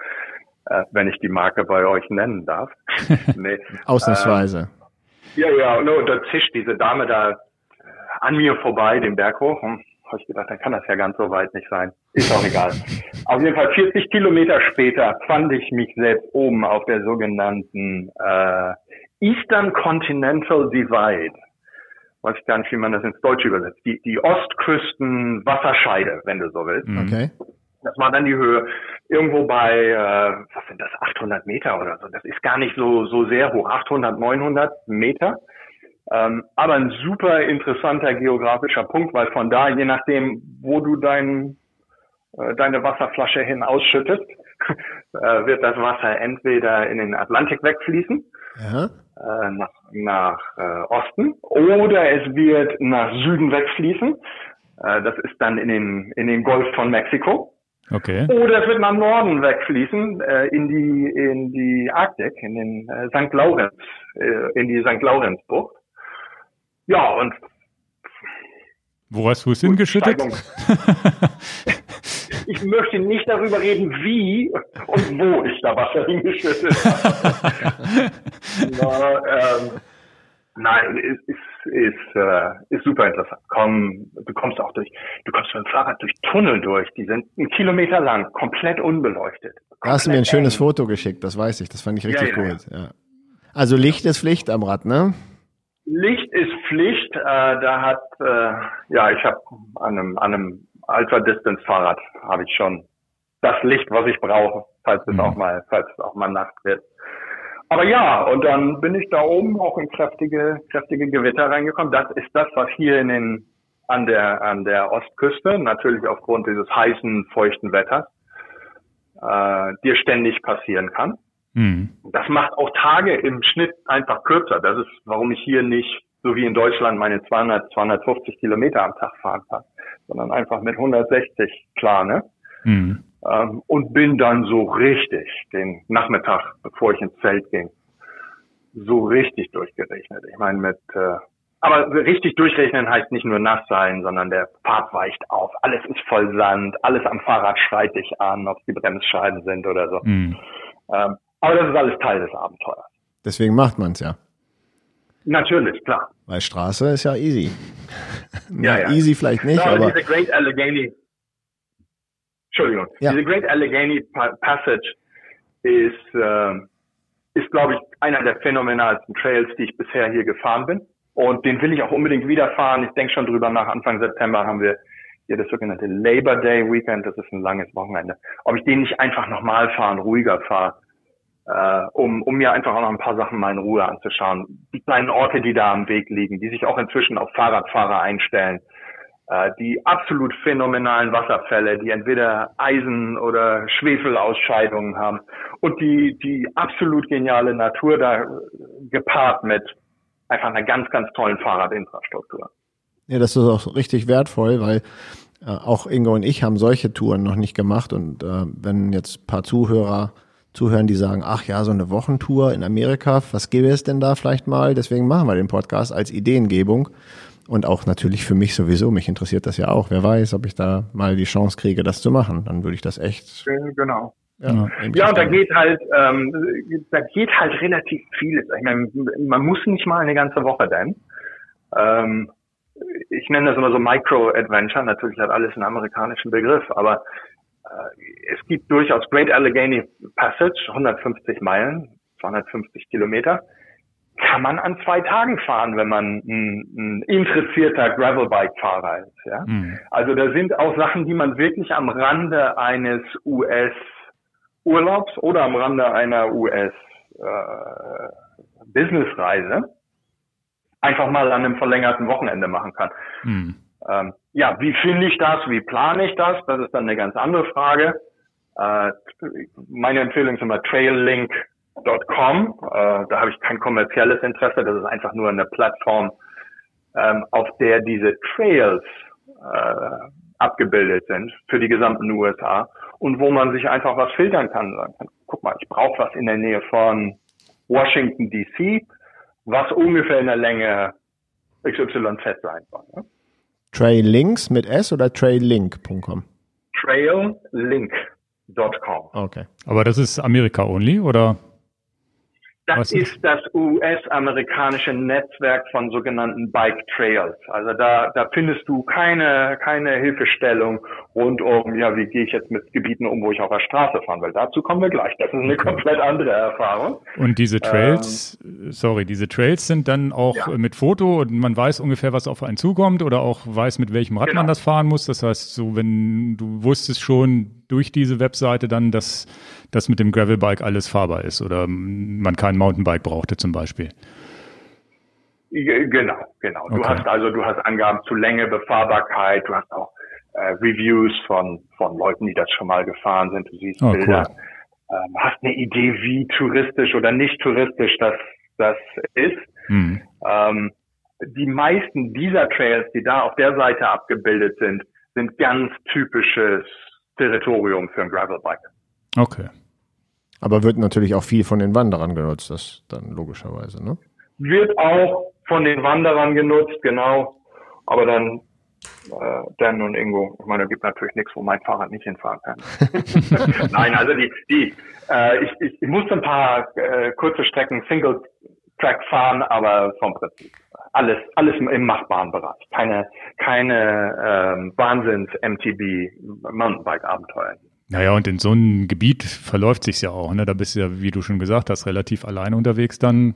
äh, wenn ich die Marke bei euch nennen darf. nee, Ausnahmsweise. Äh, ja, ja, und, und da zischt diese Dame da äh, an mir vorbei, den Berg hoch. Hm, habe ich gedacht, dann kann das ja ganz so weit nicht sein. Ist auch egal. auf jeden Fall 40 Kilometer später fand ich mich selbst oben auf der sogenannten äh, Eastern Continental Divide weiß ich gar nicht, wie man das ins Deutsche übersetzt, die, die Ostküsten-Wasserscheide, wenn du so willst. Mhm. Okay. Das war dann die Höhe irgendwo bei, äh, was sind das, 800 Meter oder so. Das ist gar nicht so, so sehr hoch, 800, 900 Meter. Ähm, aber ein super interessanter geografischer Punkt, weil von da, je nachdem, wo du dein, äh, deine Wasserflasche hin ausschüttest, äh, wird das Wasser entweder in den Atlantik wegfließen ja. äh, nach, nach äh, Osten oder es wird nach Süden wegfließen. Äh, das ist dann in den, in den Golf von Mexiko. Okay. Oder es wird nach Norden wegfließen, äh, in die, in die Arktik, in den äh, St. Laurenz, äh, in die St. Laurenzbucht. Ja, und wo hast du es hingeschüttet? ich möchte nicht darüber reden, wie und wo ich da Wasser hingeschüttet habe. Na, ähm, nein, ist, ist, ist, äh, ist super interessant. Komm, du kommst auch durch, du kommst mit dem Fahrrad durch Tunnel durch, die sind einen Kilometer lang, komplett unbeleuchtet. Da hast du mir ein schönes Foto geschickt, das weiß ich, das fand ich richtig ja, ja, gut. Ja. Also Licht ist Pflicht am Rad, ne? Licht ist Pflicht. Äh, da hat, äh, ja, ich habe an einem, an einem Ultra-Distance-Fahrrad habe ich schon das Licht, was ich brauche, falls es mhm. auch mal, falls es auch mal Nacht wird. Aber ja, und dann bin ich da oben auch in kräftige, kräftige Gewitter reingekommen. Das ist das, was hier in den, an der, an der Ostküste, natürlich aufgrund dieses heißen, feuchten Wetters, äh, dir ständig passieren kann. Mhm. Das macht auch Tage im Schnitt einfach kürzer. Das ist, warum ich hier nicht so wie in Deutschland meine 200, 250 Kilometer am Tag fahren kann, sondern einfach mit 160 plane. Mhm. Ähm, und bin dann so richtig den Nachmittag, bevor ich ins Zelt ging, so richtig durchgerechnet. Ich meine mit, äh, aber richtig durchrechnen heißt nicht nur nass sein, sondern der Pfad weicht auf. Alles ist voll Sand, alles am Fahrrad schreit dich an, ob es die Bremsscheiben sind oder so. Mhm. Ähm, aber das ist alles Teil des Abenteuers. Deswegen macht man es ja. Natürlich, klar. Weil Straße ist ja easy. ja, ja. Easy vielleicht nicht, no, aber. Diese Great Allegheny, Entschuldigung, ja. diese Great Allegheny Passage ist, äh, ist glaube ich, einer der phänomenalsten Trails, die ich bisher hier gefahren bin. Und den will ich auch unbedingt wieder fahren. Ich denke schon drüber nach. Anfang September haben wir hier das sogenannte Labor Day Weekend. Das ist ein langes Wochenende. Ob ich den nicht einfach nochmal fahren, ruhiger fahre äh, um, um mir einfach auch noch ein paar Sachen mal in Ruhe anzuschauen. Die kleinen Orte, die da am Weg liegen, die sich auch inzwischen auf Fahrradfahrer einstellen. Äh, die absolut phänomenalen Wasserfälle, die entweder Eisen- oder Schwefelausscheidungen haben. Und die, die absolut geniale Natur da gepaart mit einfach einer ganz, ganz tollen Fahrradinfrastruktur. Ja, das ist auch richtig wertvoll, weil äh, auch Ingo und ich haben solche Touren noch nicht gemacht. Und äh, wenn jetzt paar Zuhörer zuhören, die sagen, ach ja, so eine Wochentour in Amerika, was gäbe es denn da vielleicht mal? Deswegen machen wir den Podcast als Ideengebung. Und auch natürlich für mich sowieso, mich interessiert das ja auch. Wer weiß, ob ich da mal die Chance kriege, das zu machen. Dann würde ich das echt. Genau. Ja, ja und da geht halt, ähm, da geht halt relativ viel. Ich meine, man muss nicht mal eine ganze Woche denn. Ähm, ich nenne das immer so Micro-Adventure. Natürlich hat alles einen amerikanischen Begriff, aber äh, es gibt durchaus Great Allegheny Passage, 150 Meilen, 250 Kilometer, kann man an zwei Tagen fahren, wenn man ein, ein interessierter Gravelbike-Fahrer ist. Ja? Mhm. Also da sind auch Sachen, die man wirklich am Rande eines US-Urlaubs oder am Rande einer US-Businessreise äh, einfach mal an einem verlängerten Wochenende machen kann. Mhm. Ähm, ja, wie finde ich das? Wie plane ich das? Das ist dann eine ganz andere Frage. Äh, meine Empfehlung ist immer traillink.com. Äh, da habe ich kein kommerzielles Interesse. Das ist einfach nur eine Plattform, ähm, auf der diese Trails äh, abgebildet sind für die gesamten USA und wo man sich einfach was filtern kann. Kann guck mal, ich brauche was in der Nähe von Washington DC, was ungefähr in der Länge XYZ sein soll. Ne? Traillinks mit S oder traillink.com? Traillink.com. Okay. Aber das ist Amerika only oder? Das ist das US-amerikanische Netzwerk von sogenannten Bike Trails. Also da, da findest du keine, keine Hilfestellung rund um, ja, wie gehe ich jetzt mit Gebieten um, wo ich auf der Straße fahren will. Dazu kommen wir gleich. Das ist eine komplett andere Erfahrung. Und diese Trails, ähm, sorry, diese Trails sind dann auch ja. mit Foto und man weiß ungefähr, was auf einen zukommt oder auch weiß, mit welchem Rad genau. man das fahren muss. Das heißt, so wenn du wusstest schon durch diese Webseite dann, dass dass mit dem Gravelbike alles fahrbar ist oder man kein Mountainbike brauchte zum Beispiel. Genau, genau. Du hast also, du hast Angaben zu Länge, Befahrbarkeit, du hast auch äh, Reviews von, von Leuten, die das schon mal gefahren sind, du siehst oh, Bilder, cool. ähm, hast eine Idee, wie touristisch oder nicht touristisch das, das ist. Hm. Ähm, die meisten dieser Trails, die da auf der Seite abgebildet sind, sind ganz typisches Territorium für ein Gravelbike. Okay. Aber wird natürlich auch viel von den Wanderern genutzt, das dann logischerweise, ne? Wird auch von den Wanderern genutzt, genau. Aber dann äh, Dan und Ingo. Ich meine, es gibt natürlich nichts, wo mein Fahrrad nicht hinfahren kann. Nein, also die, die, äh, ich, ich, ich musste ein paar äh, kurze Strecken Single Track fahren, aber vom Prinzip alles, alles im machbaren Bereich. Keine, keine ähm, Wahnsinns-MTB Mountainbike-Abenteuer. Naja, und in so einem Gebiet verläuft sich's ja auch. Ne? Da bist du ja, wie du schon gesagt hast, relativ alleine unterwegs dann.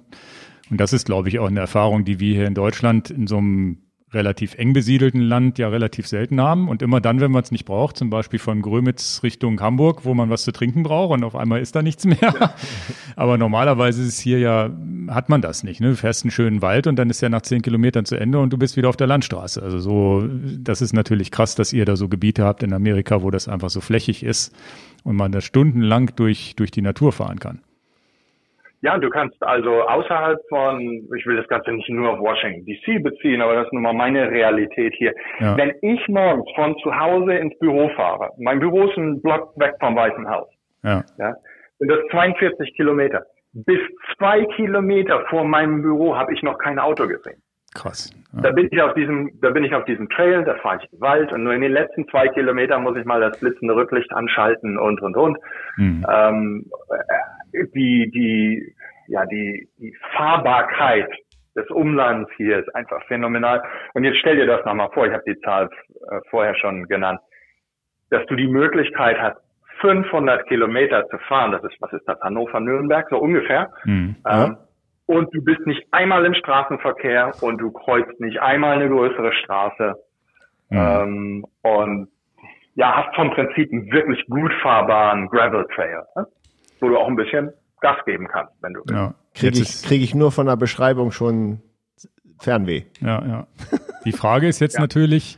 Und das ist, glaube ich, auch eine Erfahrung, die wir hier in Deutschland in so einem relativ eng besiedelten Land ja relativ selten haben. Und immer dann, wenn man es nicht braucht, zum Beispiel von Grömitz Richtung Hamburg, wo man was zu trinken braucht und auf einmal ist da nichts mehr. Aber normalerweise ist es hier ja, hat man das nicht. Ne? Du fährst einen schönen Wald und dann ist er nach zehn Kilometern zu Ende und du bist wieder auf der Landstraße. Also so, das ist natürlich krass, dass ihr da so Gebiete habt in Amerika, wo das einfach so flächig ist und man da stundenlang durch, durch die Natur fahren kann. Ja, du kannst also außerhalb von, ich will das Ganze nicht nur auf Washington DC beziehen, aber das ist nun mal meine Realität hier. Ja. Wenn ich morgens von zu Hause ins Büro fahre, mein Büro ist ein Block weg vom Weißen Haus, ja. Ja, sind das 42 Kilometer. Bis zwei Kilometer vor meinem Büro habe ich noch kein Auto gesehen. Krass. Ja. Da bin ich auf diesem, da bin ich auf diesem Trail, da fahre ich im Wald und nur in den letzten zwei Kilometern muss ich mal das blitzende Rücklicht anschalten und und und. Mhm. Ähm, die, die, ja, die, die Fahrbarkeit des Umlands hier ist einfach phänomenal. Und jetzt stell dir das nochmal vor, ich habe die Zahl äh, vorher schon genannt, dass du die Möglichkeit hast, 500 Kilometer zu fahren, das ist, was ist das, Hannover-Nürnberg, so ungefähr. Mhm. Ähm, und du bist nicht einmal im Straßenverkehr und du kreuzt nicht einmal eine größere Straße. Mhm. Ähm, und ja, hast vom Prinzip einen wirklich gut fahrbaren Gravel Trail. Ne? Wo du auch ein bisschen Gas geben kannst, wenn du willst. Ja. Kriege ich, krieg ich nur von der Beschreibung schon Fernweh. Ja, ja. Die Frage ist jetzt ja. natürlich,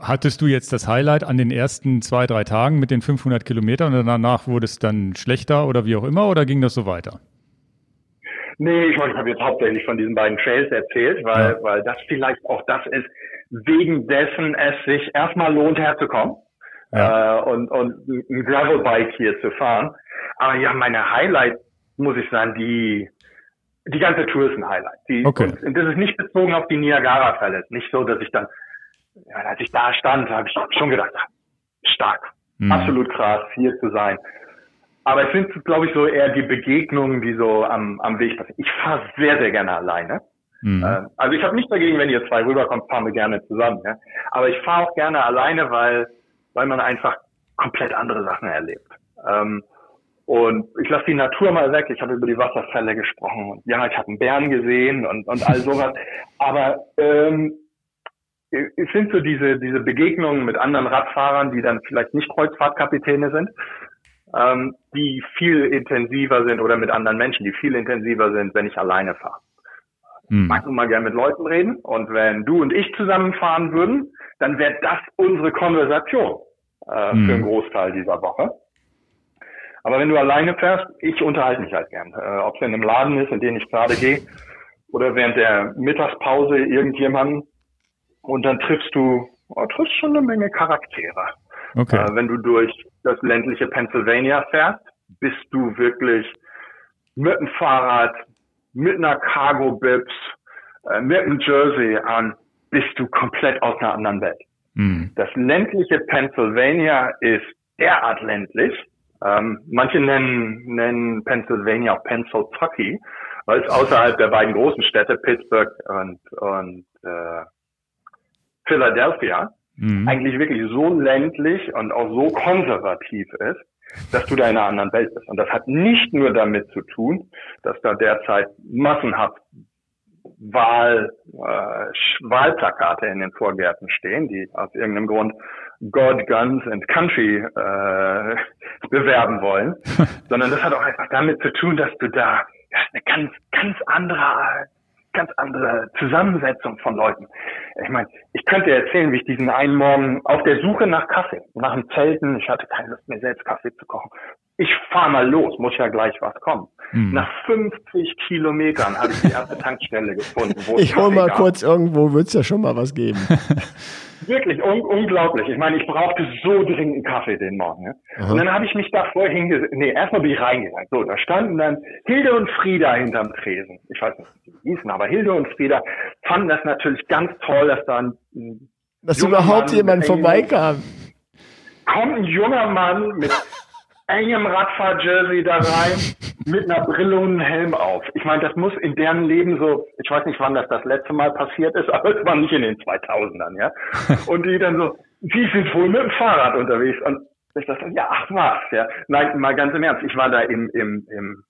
hattest du jetzt das Highlight an den ersten zwei, drei Tagen mit den 500 Kilometern und danach wurde es dann schlechter oder wie auch immer oder ging das so weiter? Nee, ich meine, ich habe jetzt hauptsächlich von diesen beiden Trails erzählt, weil, ja. weil das vielleicht auch das ist, wegen dessen es sich erstmal lohnt herzukommen ja. äh, und, und ein Gravelbike hier zu fahren. Aber ja, meine Highlight, muss ich sagen, die, die ganze Tour ist ein Highlight. Die, okay. und, und das ist nicht bezogen auf die Niagara-Fälle. Nicht so, dass ich dann, ja, als ich da stand, habe ich schon gedacht, stark, mhm. absolut krass, hier zu sein. Aber ich finde, glaube ich, so eher die Begegnungen, die so am, am Weg passieren. Ich fahre sehr, sehr gerne alleine. Mhm. Äh, also ich habe nichts dagegen, wenn ihr zwei rüberkommt, fahren wir gerne zusammen. Ja? Aber ich fahre auch gerne alleine, weil weil man einfach komplett andere Sachen erlebt. Ähm, und ich lasse die Natur mal weg. Ich habe über die Wasserfälle gesprochen. Und ja, ich habe einen Bären gesehen und, und all sowas. Aber ähm, es sind so diese, diese Begegnungen mit anderen Radfahrern, die dann vielleicht nicht Kreuzfahrtkapitäne sind, ähm, die viel intensiver sind oder mit anderen Menschen, die viel intensiver sind, wenn ich alleine fahre. Hm. Ich mag nun mal gerne mit Leuten reden und wenn du und ich zusammenfahren würden, dann wäre das unsere Konversation äh, mhm. für einen Großteil dieser Woche. Aber wenn du alleine fährst, ich unterhalte mich halt gern. Äh, Ob es in einem Laden ist, in den ich gerade gehe, oder während der Mittagspause irgendjemanden und dann triffst du, oh, triffst schon eine Menge Charaktere. Okay. Äh, wenn du durch das ländliche Pennsylvania fährst, bist du wirklich mit dem Fahrrad, mit einer Cargo-Bibs, äh, mit einem Jersey an, bist du komplett aus einer anderen Welt. Mhm. Das ländliche Pennsylvania ist derart ländlich. Ähm, manche nennen, nennen Pennsylvania auch Pennsylvania, weil es außerhalb der beiden großen Städte Pittsburgh und, und äh, Philadelphia mhm. eigentlich wirklich so ländlich und auch so konservativ ist, dass du da in einer anderen Welt bist. Und das hat nicht nur damit zu tun, dass da derzeit massenhaft Wahl, äh, Wahlplakate in den Vorgärten stehen, die aus irgendeinem Grund God, Guns and Country äh, bewerben wollen, sondern das hat auch einfach damit zu tun, dass du da eine ganz, ganz andere, ganz andere Zusammensetzung von Leuten. Ich meine, ich könnte erzählen, wie ich diesen einen Morgen auf der Suche nach Kaffee, nach dem Zelten, ich hatte keine Lust mehr selbst Kaffee zu kochen, ich fahr mal los, muss ja gleich was kommen. Hm. Nach 50 Kilometern habe ich die erste Tankstelle gefunden. ich hol mal gab. kurz irgendwo, wird's ja schon mal was geben. Wirklich un unglaublich. Ich meine, ich brauchte so dringend einen Kaffee den Morgen. Ne? Und dann habe ich mich da vorher hingesetzt. Nee, erstmal bin ich reingegangen. So, da standen dann Hilde und Frieda hinterm Tresen. Ich weiß nicht, wie sie hießen, aber Hilde und Frieda, fanden das natürlich ganz toll, dass da ein, dass überhaupt Mann jemand vorbeikam. Kommt ein junger Mann mit engem Radfahr-Jersey da rein, mit einer Brille und einem Helm auf. Ich meine, das muss in deren Leben so, ich weiß nicht, wann das das letzte Mal passiert ist, aber es war nicht in den 2000ern, ja. Und die dann so, die sind wohl mit dem Fahrrad unterwegs. Und ich dachte, ja, ach was, ja. Nein, mal ganz im Ernst, ich war da im, im, im,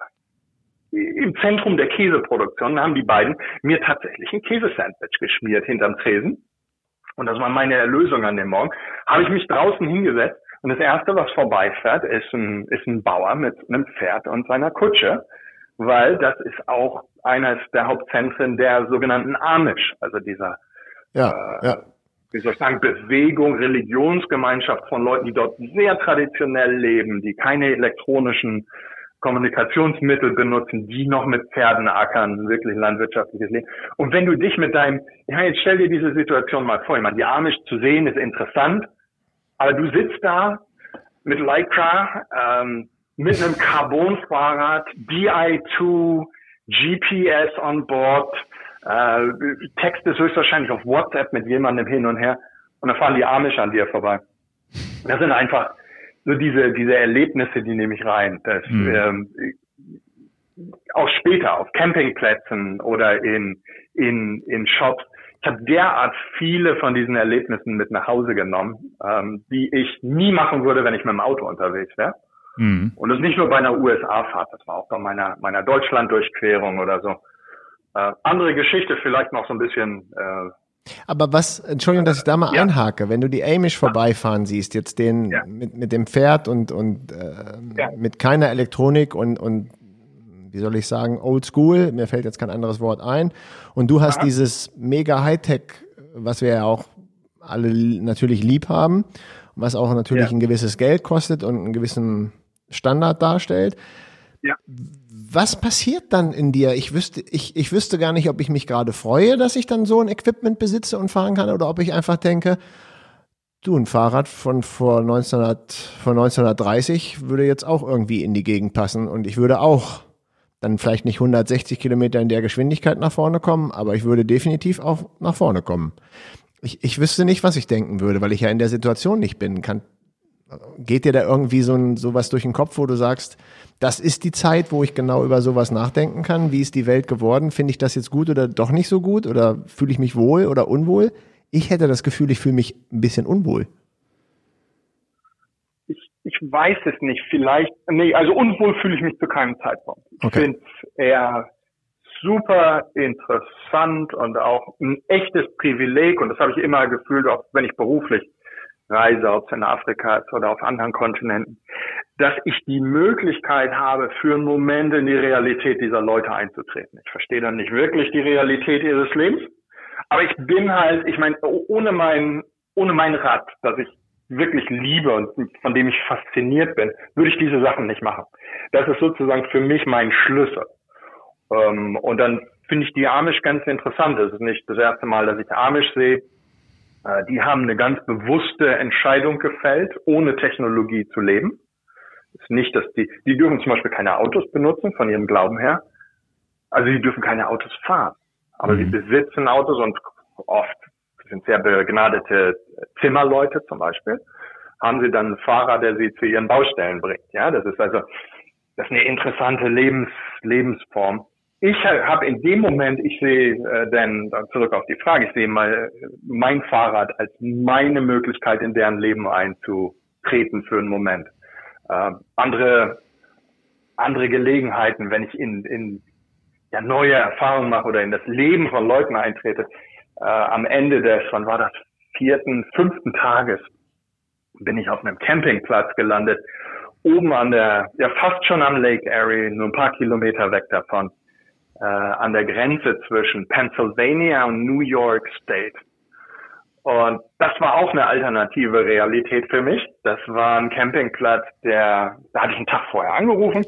im Zentrum der Käseproduktion, da haben die beiden mir tatsächlich ein Käsesandwich geschmiert hinterm Tresen. Und das war meine Erlösung an dem Morgen. Habe ich mich draußen hingesetzt und das erste, was vorbeifährt, ist ein, ist ein Bauer mit einem Pferd und seiner Kutsche, weil das ist auch eines der Hauptzentren der sogenannten Amish, also dieser, ja, äh, ja. wie soll ich sagen, Bewegung, Religionsgemeinschaft von Leuten, die dort sehr traditionell leben, die keine elektronischen Kommunikationsmittel benutzen, die noch mit Pferden ackern, wirklich landwirtschaftliches Leben. Und wenn du dich mit deinem, ja, jetzt stell dir diese Situation mal vor, ich meine, die Amish zu sehen ist interessant, aber du sitzt da mit Lycra, ähm, mit einem Carbon-Fahrrad, DI2, GPS on board, äh, Text ist höchstwahrscheinlich auf WhatsApp mit jemandem hin und her und dann fahren die Amish an dir vorbei. Das sind einfach so diese, diese Erlebnisse, die nehme ich rein. Das, mhm. ähm, auch später auf Campingplätzen oder in, in, in Shops ich habe derart viele von diesen Erlebnissen mit nach Hause genommen, ähm, die ich nie machen würde, wenn ich mit dem Auto unterwegs wäre. Mhm. Und das nicht nur bei einer USA-Fahrt, das war auch bei meiner, meiner Deutschland-Durchquerung oder so. Äh, andere Geschichte, vielleicht noch so ein bisschen. Äh, aber was, Entschuldigung, dass ich da mal ja. einhake, wenn du die Amish vorbeifahren siehst, jetzt den ja. mit, mit dem Pferd und, und äh, ja. mit keiner Elektronik und, und wie soll ich sagen, old school, mir fällt jetzt kein anderes Wort ein. Und du hast ja. dieses mega Hightech, was wir ja auch alle natürlich lieb haben, was auch natürlich ja. ein gewisses Geld kostet und einen gewissen Standard darstellt. Ja. Was passiert dann in dir? Ich wüsste, ich, ich wüsste gar nicht, ob ich mich gerade freue, dass ich dann so ein Equipment besitze und fahren kann oder ob ich einfach denke, du, ein Fahrrad von vor, 1900, von 1930 würde jetzt auch irgendwie in die Gegend passen und ich würde auch dann vielleicht nicht 160 Kilometer in der Geschwindigkeit nach vorne kommen, aber ich würde definitiv auch nach vorne kommen. Ich, ich wüsste nicht, was ich denken würde, weil ich ja in der Situation nicht bin. Kann, geht dir da irgendwie so ein, sowas durch den Kopf, wo du sagst, das ist die Zeit, wo ich genau über sowas nachdenken kann? Wie ist die Welt geworden? Finde ich das jetzt gut oder doch nicht so gut? Oder fühle ich mich wohl oder unwohl? Ich hätte das Gefühl, ich fühle mich ein bisschen unwohl ich weiß es nicht, vielleicht, nee, also unwohl fühle ich mich zu keinem Zeitpunkt. Ich okay. finde es eher super interessant und auch ein echtes Privileg und das habe ich immer gefühlt, auch wenn ich beruflich reise, ob es in Afrika ist oder auf anderen Kontinenten, dass ich die Möglichkeit habe, für einen Moment in die Realität dieser Leute einzutreten. Ich verstehe dann nicht wirklich die Realität ihres Lebens, aber ich bin halt, ich meine, ohne mein, ohne mein Rad, dass ich wirklich liebe und von dem ich fasziniert bin, würde ich diese Sachen nicht machen. Das ist sozusagen für mich mein Schlüssel. Ähm, und dann finde ich die Amish ganz interessant. Das ist nicht das erste Mal, dass ich Amish sehe. Äh, die haben eine ganz bewusste Entscheidung gefällt, ohne Technologie zu leben. Ist nicht, dass die, die dürfen zum Beispiel keine Autos benutzen von ihrem Glauben her. Also die dürfen keine Autos fahren. Aber mhm. sie besitzen Autos und oft sind sehr begnadete Zimmerleute zum Beispiel, haben sie dann einen Fahrer, der sie zu ihren Baustellen bringt. Ja, das ist also das ist eine interessante Lebens, Lebensform. Ich habe in dem Moment, ich sehe äh, denn zurück auf die Frage, ich sehe mal mein Fahrrad als meine Möglichkeit in deren Leben einzutreten für einen Moment. Äh, andere andere Gelegenheiten, wenn ich in, in ja, neue Erfahrungen mache oder in das Leben von Leuten eintrete, äh, am Ende des, wann war das, vierten, fünften Tages bin ich auf einem Campingplatz gelandet, oben an der, ja fast schon am Lake Erie, nur ein paar Kilometer weg davon, äh, an der Grenze zwischen Pennsylvania und New York State. Und das war auch eine alternative Realität für mich. Das war ein Campingplatz, der, da hatte ich einen Tag vorher angerufen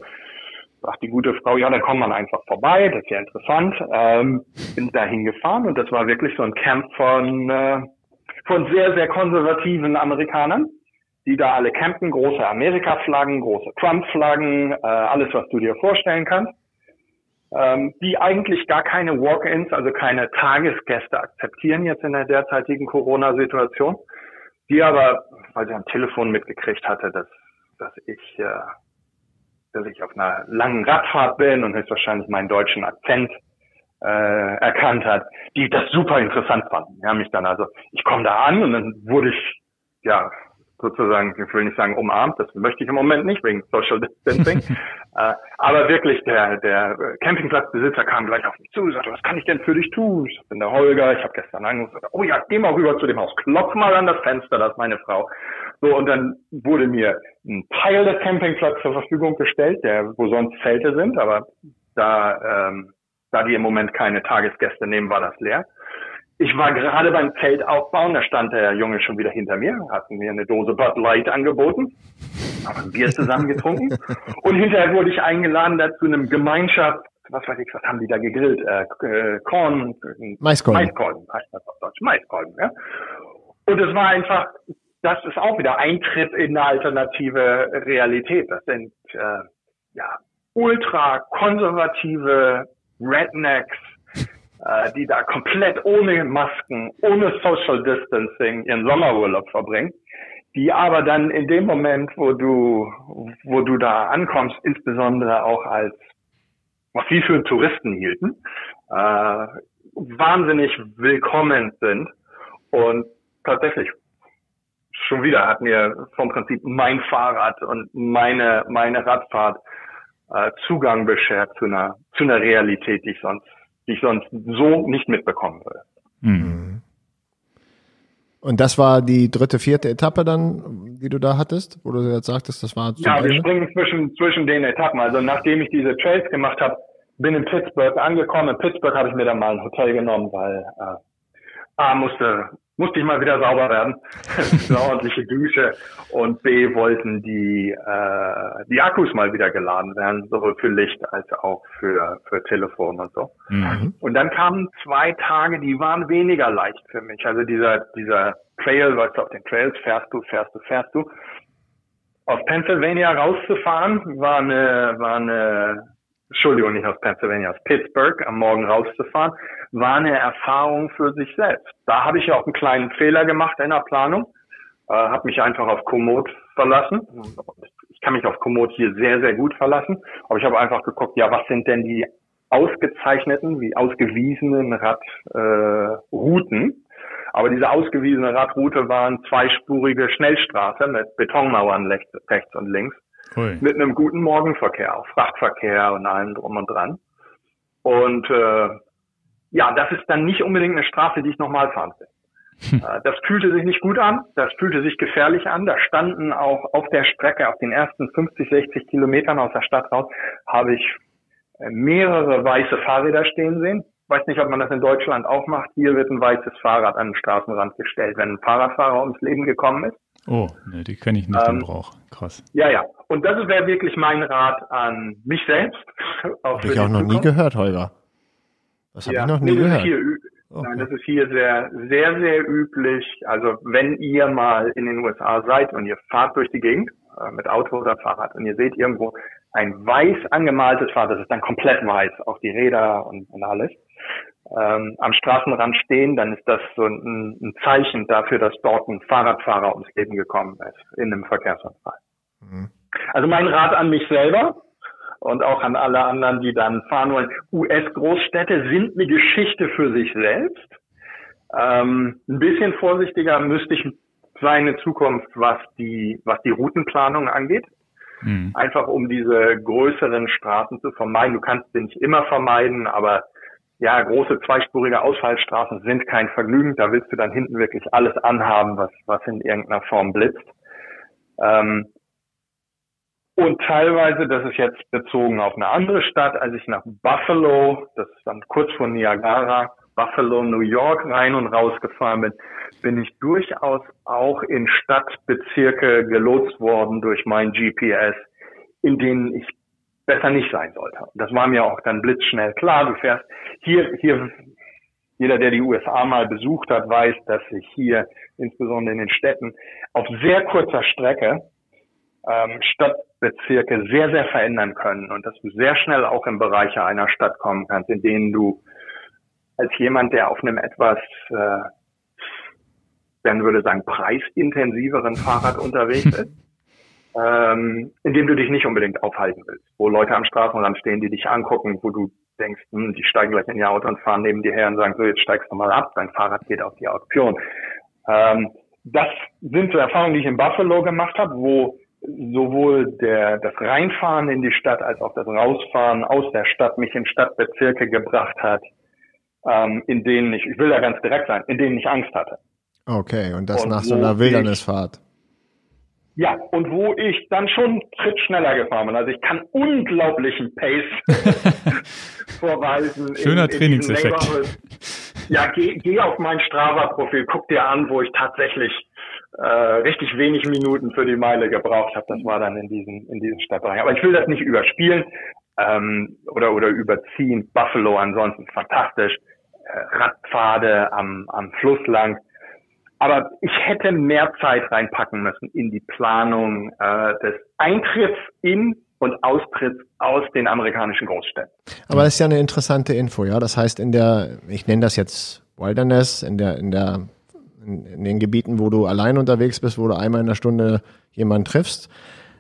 sagt die gute Frau, ja, dann kommt man einfach vorbei, das ist ja interessant. Ähm, bin da hingefahren und das war wirklich so ein Camp von, äh, von sehr, sehr konservativen Amerikanern, die da alle campen, große Amerika-Flaggen, große Trump-Flaggen, äh, alles, was du dir vorstellen kannst. ähm, die eigentlich gar keine Walk-ins, also keine Tagesgäste akzeptieren jetzt in der derzeitigen Corona-Situation, die aber, weil sie am Telefon mitgekriegt hatte, dass, dass ich, äh, dass ich auf einer langen Radfahrt bin und höchstwahrscheinlich meinen deutschen Akzent äh, erkannt hat, die das super interessant fanden. Haben mich dann also, ich komme da an und dann wurde ich ja sozusagen, ich will nicht sagen umarmt, das möchte ich im Moment nicht wegen Social Distancing, äh, aber wirklich der, der Campingplatzbesitzer kam gleich auf mich zu und sagte, was kann ich denn für dich tun? Ich bin der Holger, ich habe gestern angerufen, oh ja, geh mal rüber zu dem Haus, klopf mal an das Fenster, das ist meine Frau. So, und dann wurde mir ein Teil des Campingplatzes zur Verfügung gestellt, der, wo sonst Zelte sind, aber da, ähm, da die im Moment keine Tagesgäste nehmen, war das leer. Ich war gerade beim Zelt aufbauen, da stand der Junge schon wieder hinter mir, hat mir eine Dose Bud Light angeboten, haben ein Bier zusammen getrunken und hinterher wurde ich eingeladen da zu einem Gemeinschaft, was weiß ich, was haben die da gegrillt? Äh, äh Korn, Maiskolben. Maiskolben heißt das auf Deutsch, Maiskolben, ja. Und es war einfach, das ist auch wieder Eintritt in eine alternative Realität. Das sind äh, ja ultra konservative Rednecks, äh, die da komplett ohne Masken, ohne Social Distancing ihren Sommerurlaub verbringen, die aber dann in dem Moment, wo du, wo du da ankommst, insbesondere auch als, was sie für Touristen hielten, äh, wahnsinnig willkommen sind. Und tatsächlich schon wieder hat mir vom Prinzip mein Fahrrad und meine meine Radfahrt äh, Zugang beschert zu einer zu einer Realität, die ich sonst die ich sonst so nicht mitbekommen würde. Mhm. Und das war die dritte, vierte Etappe dann, die du da hattest, wo du jetzt sagtest, das war Ja, wir springen zwischen, zwischen den Etappen. Also nachdem ich diese Trails gemacht habe, bin in Pittsburgh angekommen. In Pittsburgh habe ich mir dann mal ein Hotel genommen, weil äh, A musste musste ich mal wieder sauber werden. eine ordentliche Dusche. Und B wollten die, äh, die Akkus mal wieder geladen werden, sowohl für Licht als auch für, für Telefon und so. Mhm. Und dann kamen zwei Tage, die waren weniger leicht für mich. Also dieser, dieser Trail, weißt du, auf den Trails fährst du, fährst du, fährst du. Aus Pennsylvania rauszufahren war eine, war eine Entschuldigung, nicht aus Pennsylvania, aus Pittsburgh am Morgen rauszufahren, war eine Erfahrung für sich selbst. Da habe ich auch einen kleinen Fehler gemacht in der Planung, äh, habe mich einfach auf Komoot verlassen. Ich kann mich auf Komoot hier sehr, sehr gut verlassen, aber ich habe einfach geguckt, ja, was sind denn die ausgezeichneten, wie ausgewiesenen Radrouten? Äh, aber diese ausgewiesene Radroute war eine zweispurige Schnellstraße mit Betonmauern rechts und links Ui. mit einem guten Morgenverkehr, auch Frachtverkehr und allem drum und dran. Und äh, ja, das ist dann nicht unbedingt eine Straße, die ich nochmal fahren will. Hm. Äh, das fühlte sich nicht gut an, das fühlte sich gefährlich an. Da standen auch auf der Strecke, auf den ersten 50, 60 Kilometern aus der Stadt raus, habe ich äh, mehrere weiße Fahrräder stehen sehen. Ich weiß nicht, ob man das in Deutschland auch macht. Hier wird ein weißes Fahrrad an den Straßenrand gestellt, wenn ein Fahrradfahrer ums Leben gekommen ist. Oh, ne, die kenne ich nicht ähm, im Brauch. Krass. Ja, ja. Und das wäre wirklich mein Rat an mich selbst. Habe ich auch noch Zukunft. nie gehört, Holger. Das habe ja, ich noch nie gehört. Hier, okay. Nein, das ist hier sehr, sehr, sehr üblich. Also wenn ihr mal in den USA seid und ihr fahrt durch die Gegend äh, mit Auto oder Fahrrad und ihr seht irgendwo ein weiß angemaltes Fahrrad, das ist dann komplett weiß, auch die Räder und, und alles, ähm, am Straßenrand stehen, dann ist das so ein, ein, Zeichen dafür, dass dort ein Fahrradfahrer ums Leben gekommen ist in einem Verkehrsunfall. Mhm. Also mein Rat an mich selber und auch an alle anderen, die dann fahren wollen. US-Großstädte sind eine Geschichte für sich selbst. Ähm, ein bisschen vorsichtiger müsste ich sein in Zukunft, was die, was die Routenplanung angeht. Mhm. Einfach um diese größeren Straßen zu vermeiden. Du kannst sie nicht immer vermeiden, aber ja, große zweispurige Ausfallstraßen sind kein Vergnügen. Da willst du dann hinten wirklich alles anhaben, was, was in irgendeiner Form blitzt. Ähm, und teilweise, das ist jetzt bezogen auf eine andere Stadt, als ich nach Buffalo, das ist dann kurz vor Niagara, Buffalo, New York rein und raus gefahren bin, bin ich durchaus auch in Stadtbezirke gelotst worden durch mein GPS, in denen ich besser nicht sein sollte. Das war mir auch dann blitzschnell klar. Du fährst hier, hier, jeder, der die USA mal besucht hat, weiß, dass sich hier, insbesondere in den Städten, auf sehr kurzer Strecke ähm, Stadtbezirke sehr, sehr verändern können und dass du sehr schnell auch in Bereiche einer Stadt kommen kannst, in denen du als jemand, der auf einem etwas, äh, dann würde sagen, preisintensiveren Fahrrad unterwegs ist, ähm, in dem du dich nicht unbedingt aufhalten willst, wo Leute am Straßenrand stehen, die dich angucken, wo du denkst, hm, die steigen gleich in ihr Auto und fahren neben dir her und sagen, so, jetzt steigst du mal ab, dein Fahrrad geht auf die Auktion. Ähm, das sind so Erfahrungen, die ich in Buffalo gemacht habe, wo sowohl der, das Reinfahren in die Stadt als auch das Rausfahren aus der Stadt mich in Stadtbezirke gebracht hat, ähm, in denen ich, ich will da ganz direkt sein, in denen ich Angst hatte. Okay, und das und nach so einer Wildnisfahrt. Ja, und wo ich dann schon einen Schritt schneller gefahren bin. Also ich kann unglaublichen Pace vorweisen. Schöner in, in Trainingseffekt. Ja, geh, geh auf mein Strava-Profil, guck dir an, wo ich tatsächlich äh, richtig wenig Minuten für die Meile gebraucht habe. Das war dann in diesen, in diesen Stadtbereich. Aber ich will das nicht überspielen ähm, oder, oder überziehen. Buffalo ansonsten fantastisch. Äh, Radpfade am, am Fluss lang aber ich hätte mehr Zeit reinpacken müssen in die Planung äh, des Eintritts in und Austritts aus den amerikanischen Großstädten. Aber das ist ja eine interessante Info, ja. Das heißt, in der, ich nenne das jetzt Wilderness, in der, in der, in den Gebieten, wo du allein unterwegs bist, wo du einmal in der Stunde jemanden triffst,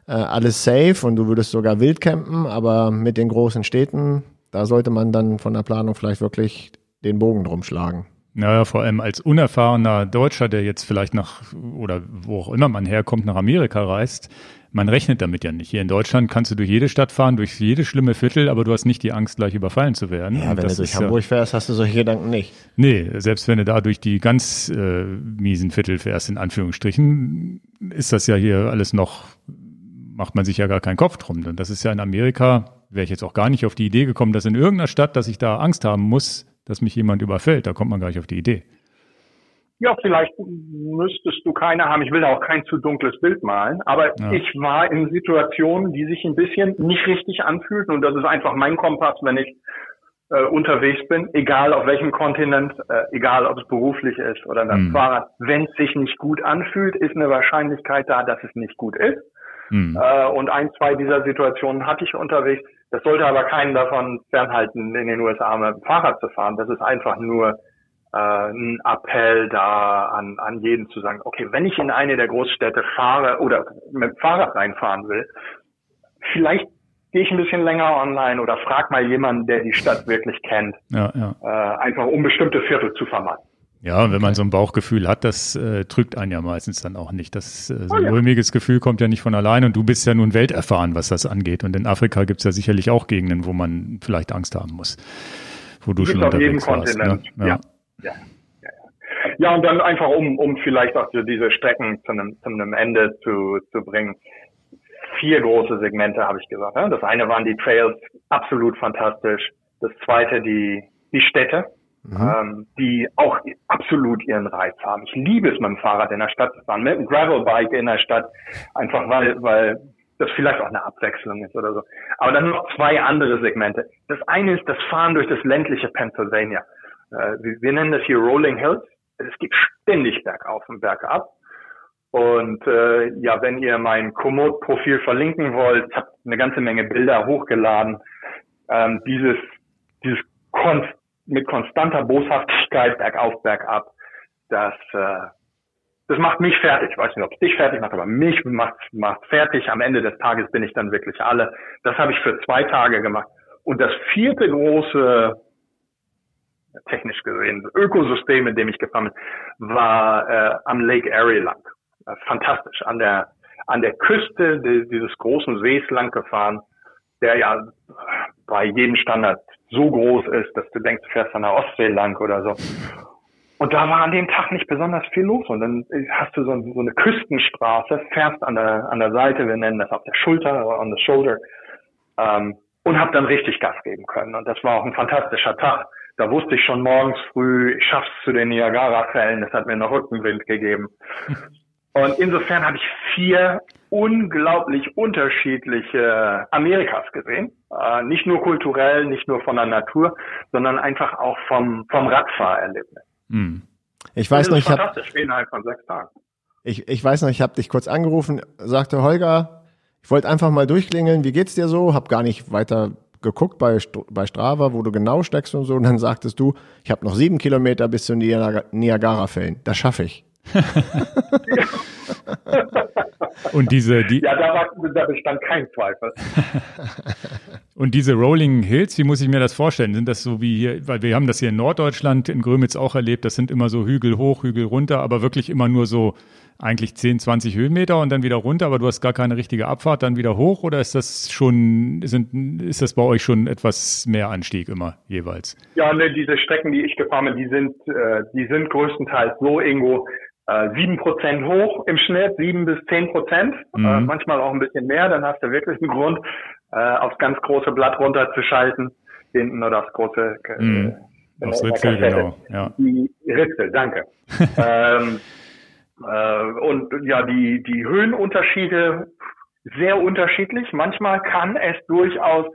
äh, alles safe und du würdest sogar wild campen, aber mit den großen Städten, da sollte man dann von der Planung vielleicht wirklich den Bogen drum schlagen. Naja, vor allem als unerfahrener Deutscher, der jetzt vielleicht nach, oder wo auch immer man herkommt, nach Amerika reist, man rechnet damit ja nicht. Hier in Deutschland kannst du durch jede Stadt fahren, durch jedes schlimme Viertel, aber du hast nicht die Angst, gleich überfallen zu werden. Ja, wenn du durch Hamburg ja, fährst, hast du solche Gedanken nicht. Nee, selbst wenn du da durch die ganz äh, miesen Viertel fährst, in Anführungsstrichen, ist das ja hier alles noch, macht man sich ja gar keinen Kopf drum. Und das ist ja in Amerika, wäre ich jetzt auch gar nicht auf die Idee gekommen, dass in irgendeiner Stadt, dass ich da Angst haben muss, dass mich jemand überfällt. Da kommt man gar nicht auf die Idee. Ja, vielleicht müsstest du keine haben. Ich will da auch kein zu dunkles Bild malen. Aber ja. ich war in Situationen, die sich ein bisschen nicht richtig anfühlten. Und das ist einfach mein Kompass, wenn ich äh, unterwegs bin, egal auf welchem Kontinent, äh, egal ob es beruflich ist oder das mhm. Fahrrad. Wenn es sich nicht gut anfühlt, ist eine Wahrscheinlichkeit da, dass es nicht gut ist. Mhm. Äh, und ein, zwei dieser Situationen hatte ich unterwegs. Das sollte aber keinen davon fernhalten, in den USA mit dem Fahrrad zu fahren. Das ist einfach nur äh, ein Appell da an, an jeden zu sagen, okay, wenn ich in eine der Großstädte fahre oder mit dem Fahrrad reinfahren will, vielleicht gehe ich ein bisschen länger online oder frag mal jemanden, der die Stadt wirklich kennt, ja, ja. Äh, einfach um bestimmte Viertel zu vermeiden. Ja, und wenn man so ein Bauchgefühl hat, das äh, trügt einen ja meistens dann auch nicht. Das äh, so ein oh ja. mulmiges Gefühl kommt ja nicht von allein und du bist ja nun welterfahren, was das angeht. Und in Afrika gibt's ja sicherlich auch Gegenden, wo man vielleicht Angst haben muss, wo du schon unterwegs warst. Ne? Ja. Ja. Ja. ja. ja, und dann einfach, um, um vielleicht auch so diese Strecken zu einem, zu einem Ende zu, zu bringen. Vier große Segmente habe ich gesagt. Ne? Das eine waren die Trails, absolut fantastisch. Das zweite die, die Städte, mhm. ähm, die auch absolut ihren Reiz haben. Ich liebe es, mit dem Fahrrad in der Stadt zu fahren, mit einem Gravelbike in der Stadt, einfach weil, weil das vielleicht auch eine Abwechslung ist oder so. Aber dann noch zwei andere Segmente. Das eine ist das Fahren durch das ländliche Pennsylvania. Äh, wir, wir nennen das hier Rolling Hills. Es geht ständig bergauf und bergab. Und äh, ja, wenn ihr mein Komoot-Profil verlinken wollt, habe eine ganze Menge Bilder hochgeladen. Ähm, dieses dieses konst mit konstanter Boshaftigkeit bergauf, bergab. Das, äh, das macht mich fertig. Ich weiß nicht, ob es dich fertig macht, aber mich macht, macht fertig. Am Ende des Tages bin ich dann wirklich alle. Das habe ich für zwei Tage gemacht. Und das vierte große, technisch gesehen, Ökosystem, in dem ich gefahren bin, war äh, am Lake Erie lang. Äh, fantastisch. An der, an der Küste dieses großen Sees lang gefahren, der ja bei jedem Standard so groß ist, dass du denkst, du fährst an der Ostsee lang oder so. Und da war an dem Tag nicht besonders viel los. Und dann hast du so, so eine Küstenstraße, fährst an der, an der Seite, wir nennen das auf der Schulter on the shoulder, ähm, und hab dann richtig Gas geben können. Und das war auch ein fantastischer Tag. Da wusste ich schon morgens früh, ich schaff's zu den Niagara-Fällen. Das hat mir noch Rückenwind gegeben. Und insofern habe ich vier unglaublich unterschiedliche Amerikas gesehen. Äh, nicht nur kulturell, nicht nur von der Natur, sondern einfach auch vom, vom Radfahrerlebnis. Hm. Ich weiß noch, ich habe. Ich, ich weiß noch, ich habe dich kurz angerufen, sagte Holger, Ich wollte einfach mal durchklingeln, wie geht's dir so? Hab gar nicht weiter geguckt bei, bei Strava, wo du genau steckst und so. Und dann sagtest du, ich habe noch sieben Kilometer bis zu Niagara-Fällen. Das schaffe ich. Und diese, die, ja, da, war, da bestand kein Zweifel. und diese Rolling Hills, wie muss ich mir das vorstellen? Sind das so wie hier, weil wir haben das hier in Norddeutschland, in Grömitz auch erlebt, das sind immer so Hügel hoch, Hügel runter, aber wirklich immer nur so eigentlich 10, 20 Höhenmeter und dann wieder runter, aber du hast gar keine richtige Abfahrt, dann wieder hoch oder ist das schon, sind, ist das bei euch schon etwas mehr Anstieg immer jeweils? Ja, ne, diese Strecken, die ich gefahren bin, die sind, äh, die sind größtenteils so irgendwo sieben Prozent hoch im Schnitt, sieben bis zehn Prozent, mhm. äh, manchmal auch ein bisschen mehr, dann hast du wirklich einen Grund, äh, aufs ganz große Blatt runterzuschalten, hinten oder aufs große äh, mhm. Aufs Ritzel, genau. Ja. Die Ritzel, danke. ähm, äh, und ja, die, die Höhenunterschiede sehr unterschiedlich. Manchmal kann es durchaus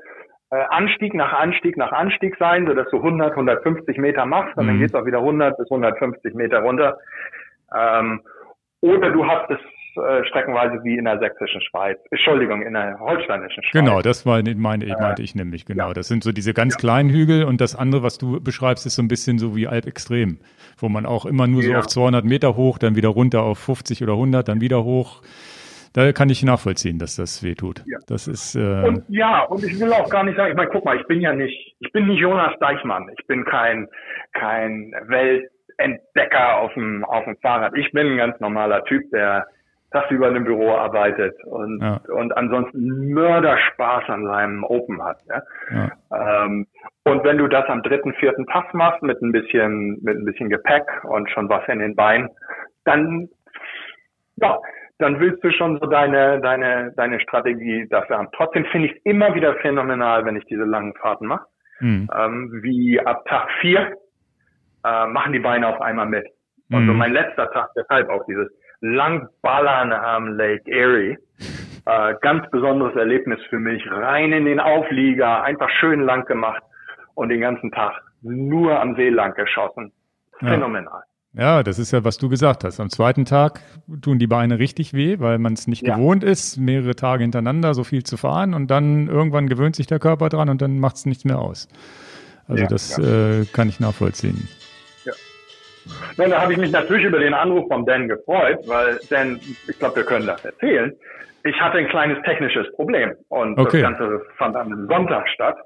äh, Anstieg nach Anstieg nach Anstieg sein, so dass du 100, 150 Meter machst und mhm. dann geht es auch wieder 100 bis 150 Meter runter. Ähm, oder du hast es äh, streckenweise wie in der sächsischen Schweiz. Entschuldigung, in der holsteinischen Schweiz. Genau, das war, meinte, ich, meinte ich nämlich, genau. Ja. Das sind so diese ganz ja. kleinen Hügel und das andere, was du beschreibst, ist so ein bisschen so wie Alpextrem, wo man auch immer nur so ja. auf 200 Meter hoch, dann wieder runter auf 50 oder 100, dann wieder hoch. Da kann ich nachvollziehen, dass das weh tut. Ja. Das ist äh und ja, und ich will auch gar nicht sagen, ich meine, guck mal, ich bin ja nicht, ich bin nicht Jonas Deichmann, ich bin kein kein Weltentdecker auf dem auf dem Fahrrad. Ich bin ein ganz normaler Typ, der tagsüber in einem Büro arbeitet und, ja. und ansonsten Mörderspaß an seinem Open hat. Ja? ja. Ähm, und wenn du das am dritten, vierten Tag machst mit ein bisschen, mit ein bisschen Gepäck und schon was in den Beinen, dann, ja, dann willst du schon so deine, deine, deine Strategie dafür haben. Trotzdem finde ich es immer wieder phänomenal, wenn ich diese langen Fahrten mache. Mhm. Ähm, wie ab Tag vier äh, machen die Beine auf einmal mit. Und mhm. so mein letzter Tag, deshalb auch dieses Langballern am Lake Erie. Äh, ganz besonderes Erlebnis für mich. Rein in den Auflieger, einfach schön lang gemacht und den ganzen Tag nur am See lang geschossen. Phänomenal. Ja. ja. das ist ja, was du gesagt hast. Am zweiten Tag tun die Beine richtig weh, weil man es nicht ja. gewohnt ist, mehrere Tage hintereinander so viel zu fahren und dann irgendwann gewöhnt sich der Körper dran und dann macht es nichts mehr aus. Also ja, das äh, kann ich nachvollziehen. Nein, da habe ich mich natürlich über den Anruf von Dan gefreut, weil Dan, ich glaube, wir können das erzählen. Ich hatte ein kleines technisches Problem und okay. das Ganze fand an einem Sonntag statt.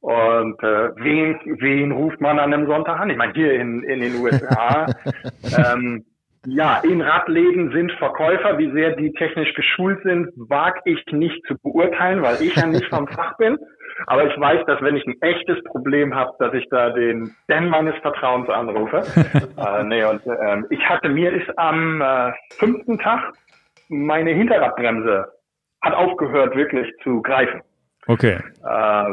Und äh, wen, wen ruft man an einem Sonntag an? Ich meine, hier in, in den USA, ähm, ja, in Radläden sind Verkäufer, wie sehr die technisch geschult sind, wage ich nicht zu beurteilen, weil ich ja nicht vom Fach bin. Aber ich weiß, dass wenn ich ein echtes Problem habe, dass ich da den Dan meines Vertrauens anrufe. äh, nee, und ähm, ich hatte, mir ist am äh, fünften Tag meine Hinterradbremse hat aufgehört wirklich zu greifen. Okay. Äh,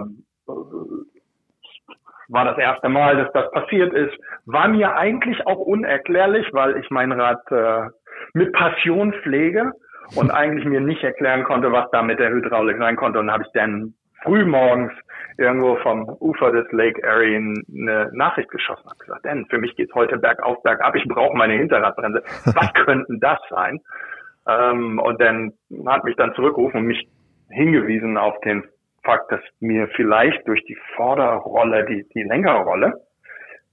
war das erste Mal, dass das passiert ist. War mir eigentlich auch unerklärlich, weil ich mein Rad äh, mit Passion pflege und eigentlich mir nicht erklären konnte, was da mit der Hydraulik sein konnte. Und habe ich dann frühmorgens irgendwo vom Ufer des Lake Erie eine Nachricht geschossen. Habe gesagt, denn für mich geht's heute bergauf, bergab. Ich brauche meine Hinterradbremse. Was könnten das sein? Ähm, und dann hat mich dann zurückgerufen und mich hingewiesen auf den Fakt, dass mir vielleicht durch die Vorderrolle, die, die längere Rolle,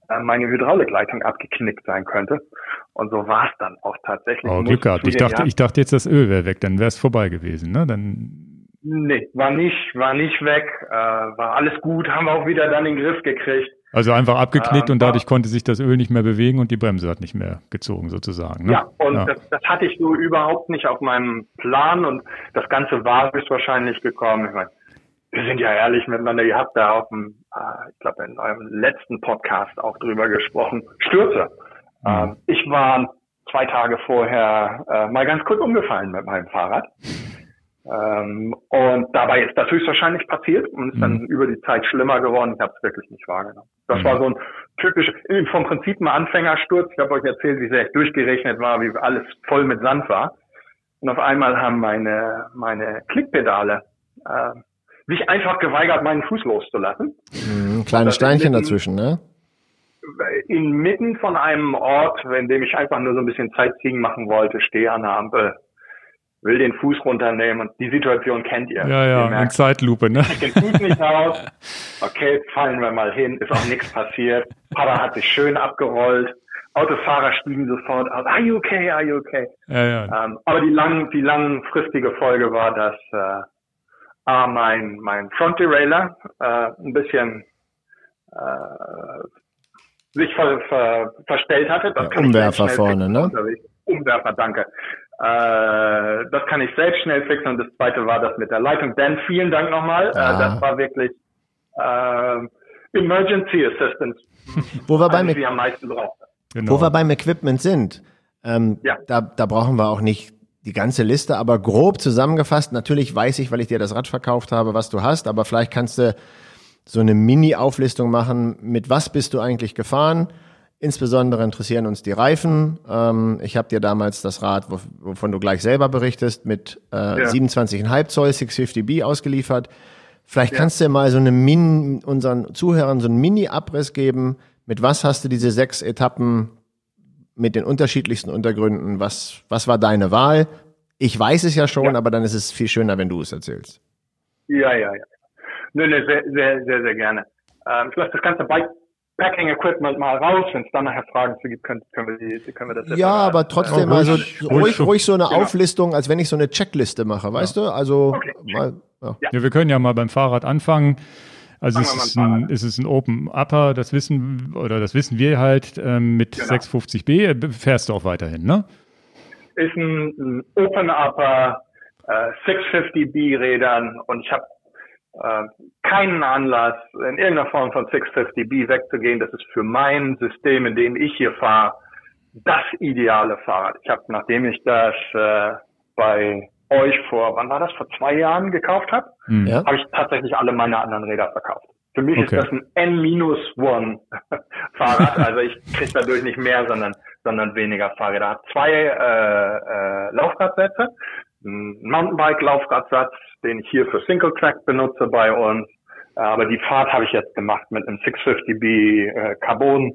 äh, meine Hydraulikleitung abgeknickt sein könnte. Und so war es dann auch tatsächlich. Oh, Glück gehabt. Ich dachte, ich dachte jetzt, das Öl wäre weg, dann wäre es vorbei gewesen. Ne? Dann Nee, war nicht, war nicht weg, äh, war alles gut, haben wir auch wieder dann in den Griff gekriegt. Also einfach abgeknickt ähm, und dadurch konnte sich das Öl nicht mehr bewegen und die Bremse hat nicht mehr gezogen sozusagen. Ne? Ja, und ja. Das, das hatte ich so überhaupt nicht auf meinem Plan und das Ganze war höchstwahrscheinlich gekommen. Ich meine, wir sind ja ehrlich miteinander, ihr habt da auf dem, äh, ich glaube in eurem letzten Podcast auch drüber gesprochen, Stürze. Mhm. Ähm, ich war zwei Tage vorher äh, mal ganz kurz umgefallen mit meinem Fahrrad. Ähm, und dabei ist das höchstwahrscheinlich passiert und ist mhm. dann über die Zeit schlimmer geworden. Ich habe es wirklich nicht wahrgenommen. Das mhm. war so ein typisch, vom Prinzip ein Anfängersturz. Ich habe euch erzählt, wie sehr ich durchgerechnet war, wie alles voll mit Sand war. Und auf einmal haben meine, meine Klickpedale äh, sich einfach geweigert, meinen Fuß loszulassen. Mhm, kleine Steinchen dazwischen, ne? Inmitten von einem Ort, in dem ich einfach nur so ein bisschen Sightseeing machen wollte, stehe an der Ampel, will den Fuß runternehmen und die Situation kennt ihr. Ja, ja, merkt, in Zeitlupe, ne? Ich den Fuß nicht aus. Okay, fallen wir mal hin, ist auch nichts passiert. Papa hat sich schön abgerollt. Autofahrer stiegen sofort aus. Are you okay? Are you okay? Ja, ja. Ähm, aber die lang, die langfristige Folge war, dass äh, ah, mein mein Front Derailleur äh, ein bisschen äh, sich ver, ver, verstellt hatte. Das ich Umwerfer vorne, ne? unterwegs. Umwerfer, danke. Äh, das kann ich selbst schnell fixen und das zweite war das mit der Leitung. Dan, vielen Dank nochmal. Äh, Ja. das war wirklich äh, Emergency Assistance, Wo wir beim, als ich sie am meisten. Genau. wo wir beim Equipment sind, ähm, Ja. da, da brauchen wir auch nicht die ganze Liste, aber grob zusammengefasst, natürlich weiß ich, weil ich dir das Rad verkauft habe, was du hast, aber vielleicht kannst du so eine Mini-Auflistung machen, mit was bist du eigentlich gefahren? Insbesondere interessieren uns die Reifen. Ähm, ich habe dir damals das Rad, wo- wovon du gleich selber berichtest, mit äh, Ja. 27,5 Zoll 650B ausgeliefert. Vielleicht kannst du mal so eine Min unseren Zuhörern so einen Mini-Abriss geben. Mit was hast du diese sechs Etappen mit den unterschiedlichsten Untergründen? Was, was war deine Wahl? Ich weiß es ja schon, Ja. aber dann ist es viel schöner, wenn du es erzählst. Ja, ja, ja. Nö, nö, sehr, sehr, sehr, sehr gerne. Ähm, ich lasse das ganze Bikepacking Equipment mal raus. Wenn es dann nachher Fragen zu gibt, können, können wir die, können wir das Ja, aber trotzdem äh, mal so ruhig- ruhig, ruhig so- ruhig so eine Genau. Auflistung, als wenn ich so eine Checkliste mache, weißt du? Also Okay. mal, ja. Ja, wir können ja mal beim Fahrrad anfangen. Also es ist, ein, es ist ein Open Upper, das wissen oder das wissen wir halt ähm, mit Genau. 650B äh, fährst du auch weiterhin, ne? ist ein, ein Open Upper, äh, 650B Rädern und ich habe keinen Anlass, in irgendeiner Form von 650B wegzugehen. Das ist für mein System, in dem ich hier fahre, das ideale Fahrrad. Ich habe, nachdem ich das äh, bei euch vor, wann war das, vor zwei Jahren gekauft habe, Hm. Ja? habe ich tatsächlich alle meine anderen Räder verkauft. Für mich Okay. ist das ein N-1 Fahrrad, also ich kriege dadurch nicht mehr, sondern, sondern weniger Fahrräder. Hat zwei äh, äh, Laufradsätze, ein Mountainbike-Laufradsatz, den ich hier für Single Track benutze bei uns. Aber die Fahrt habe ich jetzt gemacht mit einem 650B äh, Carbon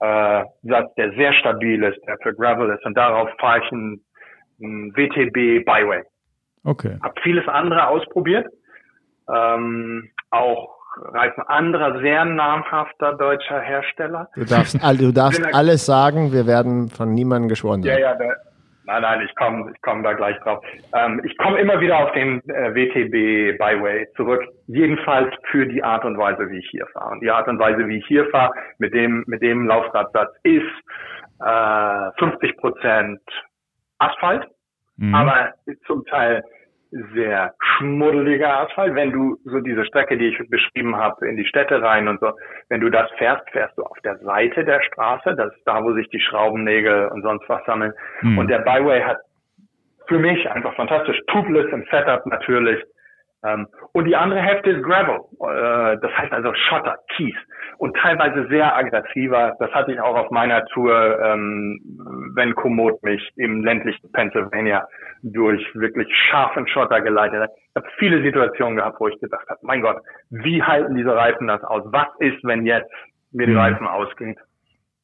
äh, Satz, der sehr stabil ist, der für Gravel ist. Und darauf fahre ich einen, einen WTB Byway Okay. habe vieles andere ausprobiert. Ähm, auch Reifen anderer sehr namhafter deutscher Hersteller. Du darfst, du darfst alles sagen, wir werden von niemandem geschworen Ja, ja, da, nein, nein, ich komme ich komm da gleich drauf. Ähm, ich komme immer wieder auf den äh, WTB Byway zurück, jedenfalls für die Art und Weise, wie ich hier fahre. Und die Art und Weise, wie ich hier fahre, mit dem, mit dem Laufradsatz ist äh, 50 Prozent Asphalt, Mhm. aber zum Teil sehr schmuddeliger Asphalt. Wenn du so diese Strecke, die ich beschrieben habe, in die Städte rein und so, wenn du das fährst, fährst du auf der Seite der Straße, das ist da, wo sich die Schraubennägel und sonst was sammeln. Mhm. Und der Byway hat für mich einfach fantastisch. Tubeless im Setup natürlich. Ähm, und die andere Hälfte ist Gravel. Äh, das heißt also Schotter, Kies. Und teilweise sehr aggressiver. Das hatte ich auch auf meiner Tour, ähm, wenn Komoot mich im ländlichen Pennsylvania durch wirklich scharfen Schotter geleitet hat. Ich habe viele Situationen gehabt, wo ich gedacht habe, mein Gott, wie halten diese Reifen das aus? Was ist, wenn jetzt mir die Mhm. Reifen ausgehen?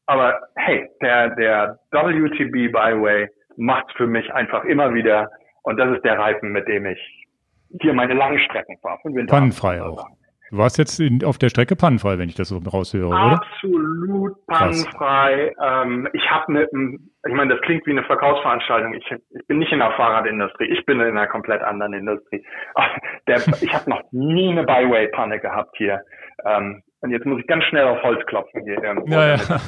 Aber hey, der, der WTB Byway macht's für mich einfach immer wieder. Und das ist der Reifen, mit dem ich hier meine langen Strecken fahre. Pannenfrei auch. Du warst jetzt in, auf der Strecke pannenfrei, wenn ich das so raushöre, oder? Absolut pannenfrei. Ähm, ich habe mit einem, ich meine, das klingt wie eine Verkaufsveranstaltung. Ich, ich bin nicht in der Fahrradindustrie, ich bin in einer komplett anderen Industrie. Der, ich habe noch nie eine Byway-Panne gehabt hier. Ähm, und jetzt muss ich ganz schnell auf Holz klopfen hier irgendwo. Ja, ja.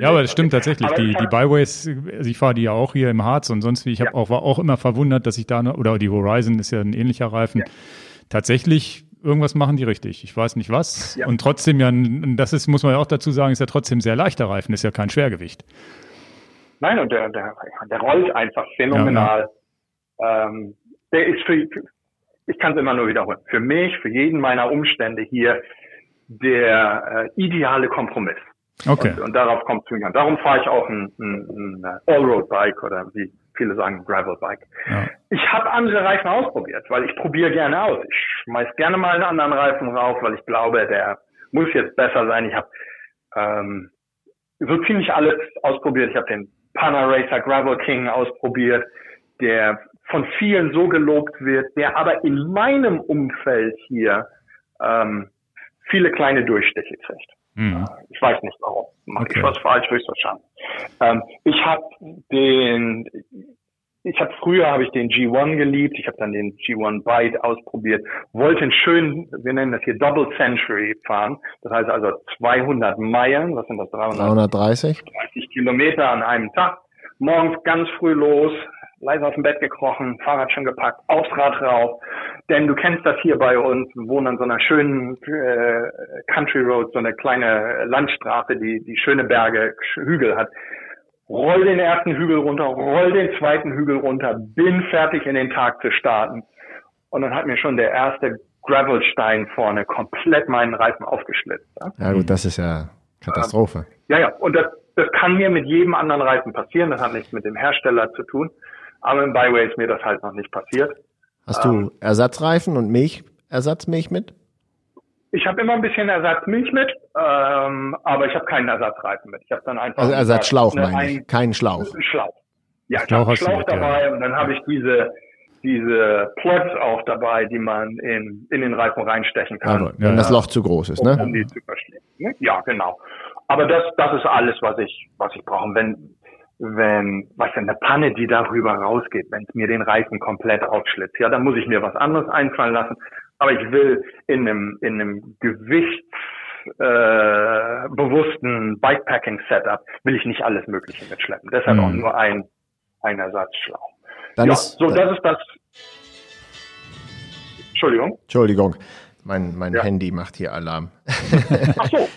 Ja, aber das stimmt tatsächlich. Aber Die, die Byways, also ich fahre die ja auch hier im Harz und sonst wie. Ich hab Ja. auch, war auch immer verwundert, dass ich da, noch- oder die Horizon ist ja ein ähnlicher Reifen. Ja. Tatsächlich, irgendwas machen die richtig. Ich weiß nicht was. Ja. Und trotzdem ja, das ist, muss man ja auch dazu sagen, ist ja trotzdem sehr leichter Reifen, ist ja kein Schwergewicht. Nein, und der, der, der rollt einfach phänomenal. Ähm, der ist für, ich kann es immer nur wiederholen, für mich, für jeden meiner Umstände hier der äh, ideale Kompromiss. Okay. Und, und darauf kommt es mir an. Darum fahre ich auch ein, ein, ein Allroad-Bike oder wie viele sagen, Gravel-Bike. Ja. Ich habe andere Reifen ausprobiert, weil ich probiere gerne aus. Ich schmeiß gerne mal einen anderen Reifen rauf, weil ich glaube, der muss jetzt besser sein. Ich habe ähm, so ziemlich alles ausprobiert. Ich habe den Pana Racer Gravel King ausprobiert, der von vielen so gelobt wird, der aber in meinem Umfeld hier ähm, viele kleine Durchstiche kriegt. Mhm. Ich weiß nicht warum. Mache okay. ich was falsch, höchstwahrscheinlich. Ähm, ich habe den, ich habe früher habe ich den G1 geliebt, ich habe dann den G1 Byte ausprobiert, wollte einen schönen, wir nennen das hier Double Century fahren, das heißt also 200 Meilen, was sind das 330? 30 Kilometer an einem Tag, morgens ganz früh los, leise aus dem Bett gekrochen, Fahrrad schon gepackt, aufs Rad rauf. Denn du kennst das hier bei uns, wir wohnen an so einer schönen äh, Country Road, so eine kleine Landstraße, die, die schöne Berge, Hügel hat. Roll den ersten Hügel runter, roll den zweiten Hügel runter, bin fertig in den Tag zu starten. Und dann hat mir schon der erste Gravelstein vorne komplett meinen Reifen aufgeschlitzt. Ja, ja gut, das ist ja Katastrophe. Ähm, ja, ja, und das, das kann mir mit jedem anderen Reifen passieren. Das hat nichts mit dem Hersteller zu tun. Aber im Byway ist mir das halt noch nicht passiert. Hast du ähm, Ersatzreifen und Milch, Ersatzmilch mit? Ich habe immer ein bisschen Ersatzmilch mit, ähm, aber ich habe keinen Ersatzreifen mit. Ich habe dann einfach also Ersatzschlauch meine ich, keinen Schlauch. Schlauch. Ja, ich habe Schlauch dabei ja. und dann habe ich diese diese Plugs auch dabei, die man in, in den Reifen reinstechen kann. Also, wenn ja, das Loch zu groß ist, ne? Um die zu verschließen. Ja, genau. Aber das, das ist alles, was ich, was ich brauche. Wenn, wenn, was denn eine Panne, die darüber rausgeht, wenn es mir den Reifen komplett aufschlitzt, ja, dann muss ich mir was anderes einfallen lassen. Aber ich will in einem, in einem gewichtsbewussten äh, Bikepacking-Setup will ich nicht alles Mögliche mitschleppen. Deshalb hm. auch nur ein, ein Ersatzschlauch. Dann ja, ist, so das ist das. Entschuldigung. Entschuldigung. Mein, mein ja. Handy macht hier Alarm. Ach so.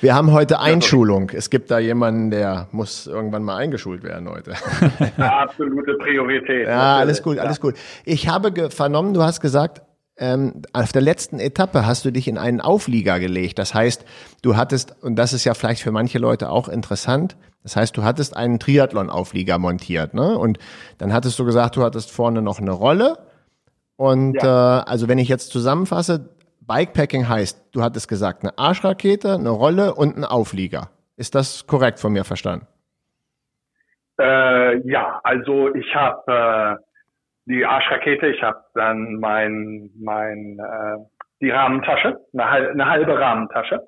Wir haben heute Einschulung. Es gibt da jemanden, der muss irgendwann mal eingeschult werden heute. Absolute Priorität. Ja, alles gut, alles gut. Ich habe vernommen, du hast gesagt, ähm, auf der letzten Etappe hast du dich in einen Auflieger gelegt. Das heißt, du hattest, und das ist ja vielleicht für manche Leute auch interessant, das heißt, du hattest einen Triathlon-Auflieger montiert, ne? Und dann hattest du gesagt, du hattest vorne noch eine Rolle. Und ja. äh, also wenn ich jetzt zusammenfasse, Bikepacking heißt, du hattest gesagt, eine Arschrakete, eine Rolle und ein Auflieger. Ist das korrekt von mir verstanden? Äh, ja, also ich habe äh, die Arschrakete, ich habe dann mein, mein äh, die Rahmentasche, eine, eine halbe Rahmentasche.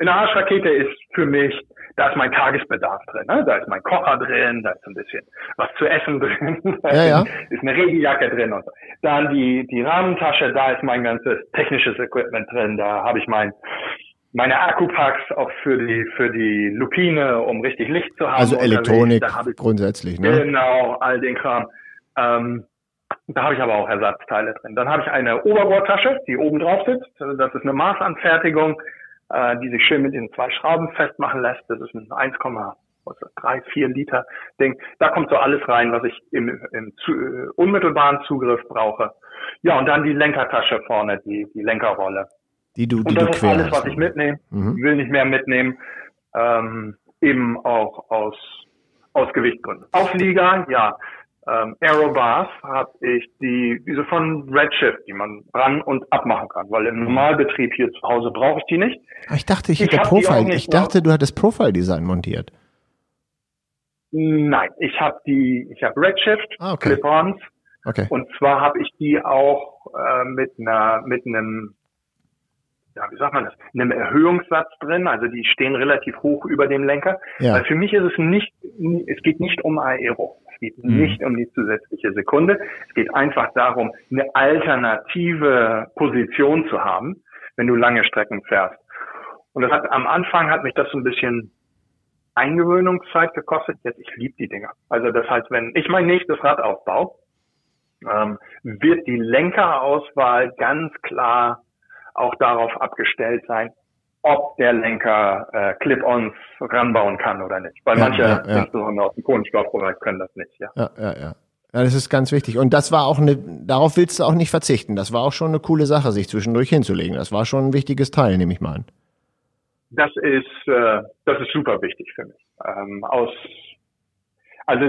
In der Arschrakete ist für mich da ist mein Tagesbedarf drin. Ne? Da ist mein Kocher drin, da ist ein bisschen was zu essen drin, da ja, ja. ist eine Regenjacke drin und so. Dann die, die Rahmentasche, da ist mein ganzes technisches Equipment drin, da habe ich mein meine Akkupacks auch für die für die Lupine, um richtig Licht zu haben. Also Elektronik ich, grundsätzlich, ne? Genau, all den Kram. Ähm, da habe ich aber auch Ersatzteile drin. Dann habe ich eine Oberrohrtasche, die oben drauf sitzt. Das ist eine Maßanfertigung äh, die sich schön mit den zwei Schrauben festmachen lässt. Das ist ein 1,3, 4 Liter Ding. Da kommt so alles rein, was ich im, im zu, äh, unmittelbaren Zugriff brauche. Ja, und dann die Lenkertasche vorne, die, die Lenkerrolle. Die du, die und das du ist alles, was ich mitnehme. Mhm. Will nicht mehr mitnehmen. Ähm, eben auch aus, aus Gewichtgründen. Auflieger, ja ähm, Aerobars habe ich die, diese von Redshift, die man ran und abmachen kann, weil im Normalbetrieb hier zu Hause brauche ich die nicht. Ah, ich dachte, ich, ich hätte Profile, ich dachte, du hattest Profile Design montiert. Nein, ich habe die, ich habe Redshift, ah, okay. Clip-ons. Okay. Und zwar habe ich die auch äh, mit einer, mit einem, ja, wie sagt man das, einem Erhöhungssatz drin. Also die stehen relativ hoch über dem Lenker. Ja. Weil für mich ist es nicht, es geht nicht um Aero. Es geht mhm. nicht um die zusätzliche Sekunde. Es geht einfach darum, eine alternative Position zu haben, wenn du lange Strecken fährst. Und das hat am Anfang hat mich das so ein bisschen Eingewöhnungszeit gekostet. Jetzt ich liebe die Dinger. Also das heißt, wenn ich mein nächstes Rad aufbaue, ähm, wird die Lenkerauswahl ganz klar auch darauf abgestellt sein, ob der Lenker äh, Clip-ons ranbauen kann oder nicht. Weil ja, manche, ja, ja. insbesondere aus dem Kohlenstoffbereich, können das nicht. Ja. ja, ja, ja. Ja, das ist ganz wichtig. Und das war auch eine, darauf willst du auch nicht verzichten. Das war auch schon eine coole Sache, sich zwischendurch hinzulegen. Das war schon ein wichtiges Teil, nehme ich mal an. Das ist, äh, das ist super wichtig für mich. Ähm, aus also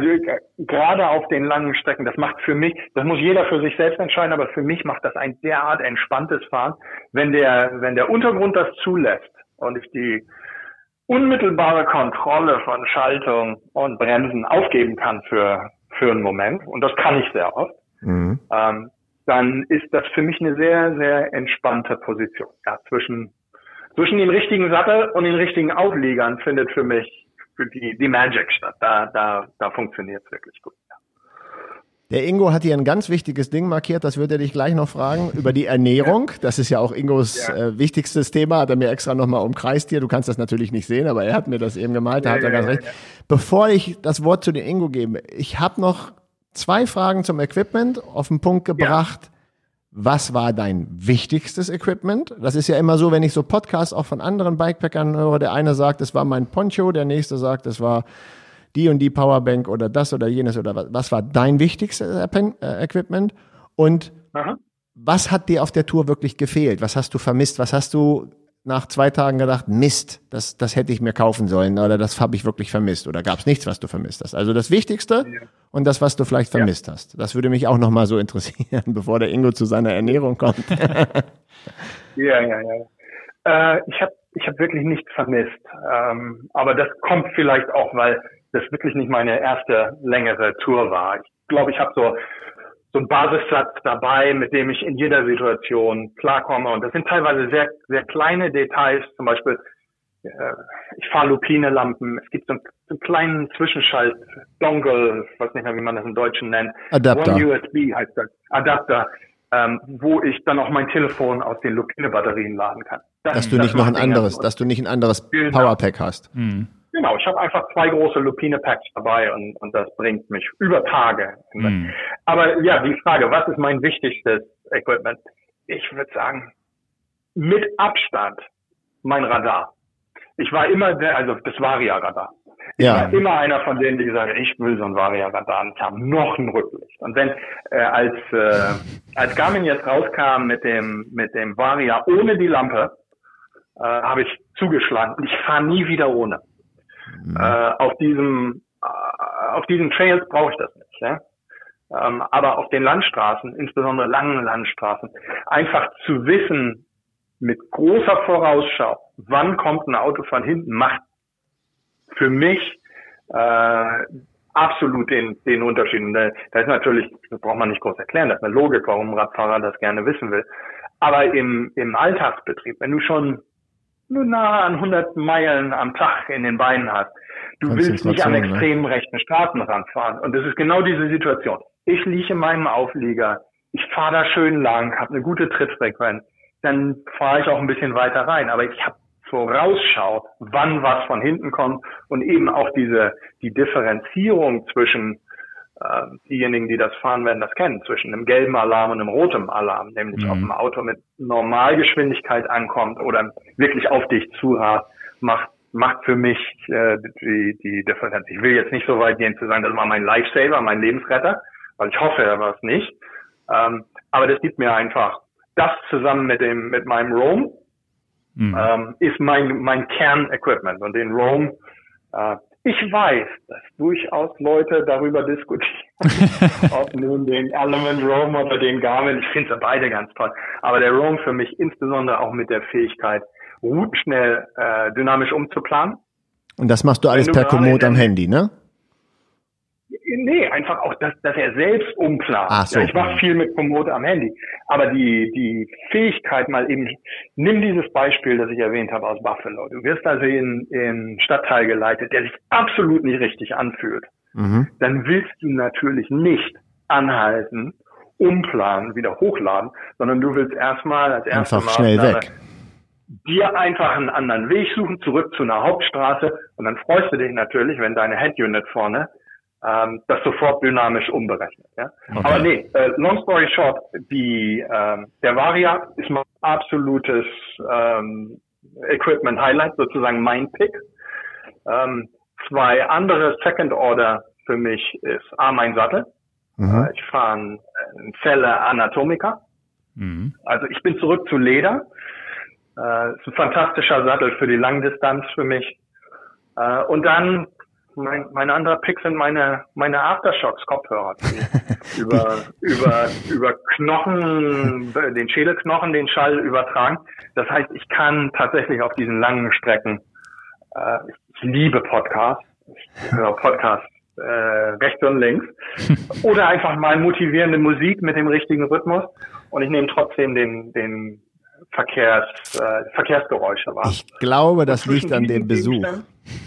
gerade auf den langen Strecken, das macht für mich, das muss jeder für sich selbst entscheiden, aber für mich macht das ein derart entspanntes Fahren, wenn der, wenn der Untergrund das zulässt und ich die unmittelbare Kontrolle von Schaltung und Bremsen aufgeben kann für, für einen Moment, und das kann ich sehr oft, mhm. ähm, dann ist das für mich eine sehr, sehr entspannte Position. Ja, zwischen, zwischen den richtigen Sattel und den richtigen Aufliegern findet für mich die, die Magic statt. Da, da, da funktioniert es wirklich gut. Der Ingo hat hier ein ganz wichtiges Ding markiert, das würde er dich gleich noch fragen, über die Ernährung. Das ist ja auch Ingos ja. äh, wichtigstes Thema, hat er mir extra nochmal umkreist hier. Du kannst das natürlich nicht sehen, aber er hat mir das eben gemalt, da ja, hat er ja, ganz recht. Bevor ich das Wort zu den Ingo gebe, ich habe noch zwei Fragen zum Equipment auf den Punkt gebracht. Was war dein wichtigstes Equipment? Das ist ja immer so, wenn ich so Podcasts auch von anderen Bikepackern höre, der eine sagt, es war mein Poncho, der nächste sagt, es war die und die Powerbank oder das oder jenes oder was. Was war dein wichtigstes äh, Equipment? Und Aha. was hat dir auf der Tour wirklich gefehlt? Was hast du vermisst? Was hast du nach zwei Tagen gedacht, Mist, das, das hätte ich mir kaufen sollen oder das habe ich wirklich vermisst oder gab es nichts, was du vermisst hast? Also das Wichtigste ja. und das, was du vielleicht vermisst ja. hast. Das würde mich auch nochmal so interessieren, bevor der Ingo zu seiner Ernährung kommt. ja, ja, ja. Äh, ich habe ich hab wirklich nichts vermisst. Ähm, aber das kommt vielleicht auch, weil das wirklich nicht meine erste längere Tour war. Ich glaube, ich habe so so einen Basissatz dabei, mit dem ich in jeder Situation klarkomme. Und das sind teilweise sehr, sehr kleine Details. Zum Beispiel, äh, ich fahre Lupine-Lampen. Es gibt so einen, so einen kleinen Zwischenschalt, Dongle, ich weiß nicht mehr, wie man das im Deutschen nennt. Adapter. One USB heißt das. Adapter. Ähm, wo ich dann auch mein Telefon aus den Lupine-Batterien laden kann. Das, dass du nicht noch ein anderes, dass du nicht ein anderes genau. Powerpack hast. Mhm. Genau, ich habe einfach zwei große Lupine-Packs dabei und, und das bringt mich über Tage. Mm. Aber ja, die Frage, was ist mein wichtigstes Equipment? Ich würde sagen, mit Abstand mein Radar. Ich war immer der, also das Varia-Radar. Ich ja. war immer einer von denen, die gesagt haben, ich will so ein Varia-Radar und ich habe noch ein Rücklicht. Und wenn äh, als äh, als Garmin jetzt rauskam mit dem mit dem Varia ohne die Lampe, äh, habe ich zugeschlagen und ich fahre nie wieder ohne. Mhm. Äh, auf diesem äh, auf diesen Trails brauche ich das nicht. Ja? Ähm, aber auf den Landstraßen, insbesondere langen Landstraßen, einfach zu wissen, mit großer Vorausschau, wann kommt ein Auto von hinten, macht für mich äh, absolut den, den Unterschied. Und da, da ist natürlich, das braucht man nicht groß erklären, das ist eine Logik, warum ein Radfahrer das gerne wissen will. Aber im, im Alltagsbetrieb, wenn du schon nur nahe an 100 Meilen am Tag in den Beinen hast. Du willst nicht an ne? extrem ne? rechten Straßen ranfahren. Und das ist genau diese Situation. Ich liege in meinem Auflieger, ich fahre da schön lang, habe eine gute Trittfrequenz, dann fahre ich auch ein bisschen weiter rein. Aber ich habe vorausschau, wann was von hinten kommt und eben auch diese die Differenzierung zwischen diejenigen, die das fahren, werden das kennen, zwischen einem gelben Alarm und einem roten Alarm, nämlich mhm. ob ein Auto mit Normalgeschwindigkeit ankommt oder wirklich auf dich zurast, macht macht für mich äh, die, die Differenz. Ich will jetzt nicht so weit gehen zu sagen, das war mein Lifesaver, mein Lebensretter, weil ich hoffe, er war es nicht. Ähm, aber das gibt mir einfach das zusammen mit dem mit meinem Roam mhm. ähm, ist mein mein Kernequipment und den Roam äh, ich weiß, dass durchaus Leute darüber diskutieren, ob nun den Element Roam oder den Garmin. Ich finde sie beide ganz toll. Aber der Roam für mich insbesondere auch mit der Fähigkeit, Routen schnell äh, dynamisch umzuplanen. Und das machst du alles per Komoot am Handy, ne? Nee, einfach auch, dass, dass er selbst umplant. Ach so. Ja, ich mache viel mit Komoot am Handy. Aber die, die Fähigkeit mal eben, nimm dieses Beispiel, das ich erwähnt habe aus Buffalo. Du wirst also in, in Stadtteil geleitet, der sich absolut nicht richtig anfühlt. Mhm. Dann willst du natürlich nicht anhalten, umplanen, wieder hochladen, sondern du willst erstmal als erstes Einfach schnell weg dir einfach einen anderen Weg suchen, zurück zu einer Hauptstraße und dann freust du dich natürlich, wenn deine Head-Unit vorne ähm, das sofort dynamisch umberechnet. Ja? Okay. Aber nee, äh, long story short, die, ähm, der Varia ist mein absolutes ähm, Equipment Highlight, sozusagen mein Pick. Ähm, zwei andere Second Order für mich ist A, mein Sattel. Mhm. Äh, ich fahre einen, Celle Anatomica. Mhm. Also ich bin zurück zu Leder. Äh, ist ein fantastischer Sattel für die Langdistanz für mich. Äh, und dann mein, mein anderer Pick sind meine, meine Aftershocks Kopfhörer, die über, über, über Knochen, den Schädelknochen, den Schall übertragen. Das heißt, ich kann tatsächlich auf diesen langen Strecken, äh, ich liebe Podcasts. Ich höre Podcasts äh, rechts und links. Oder einfach mal motivierende Musik mit dem richtigen Rhythmus. Und ich nehme trotzdem den, den Verkehrs, äh, Verkehrsgeräusche wahr. Ich glaube, das liegt an dem Besuch.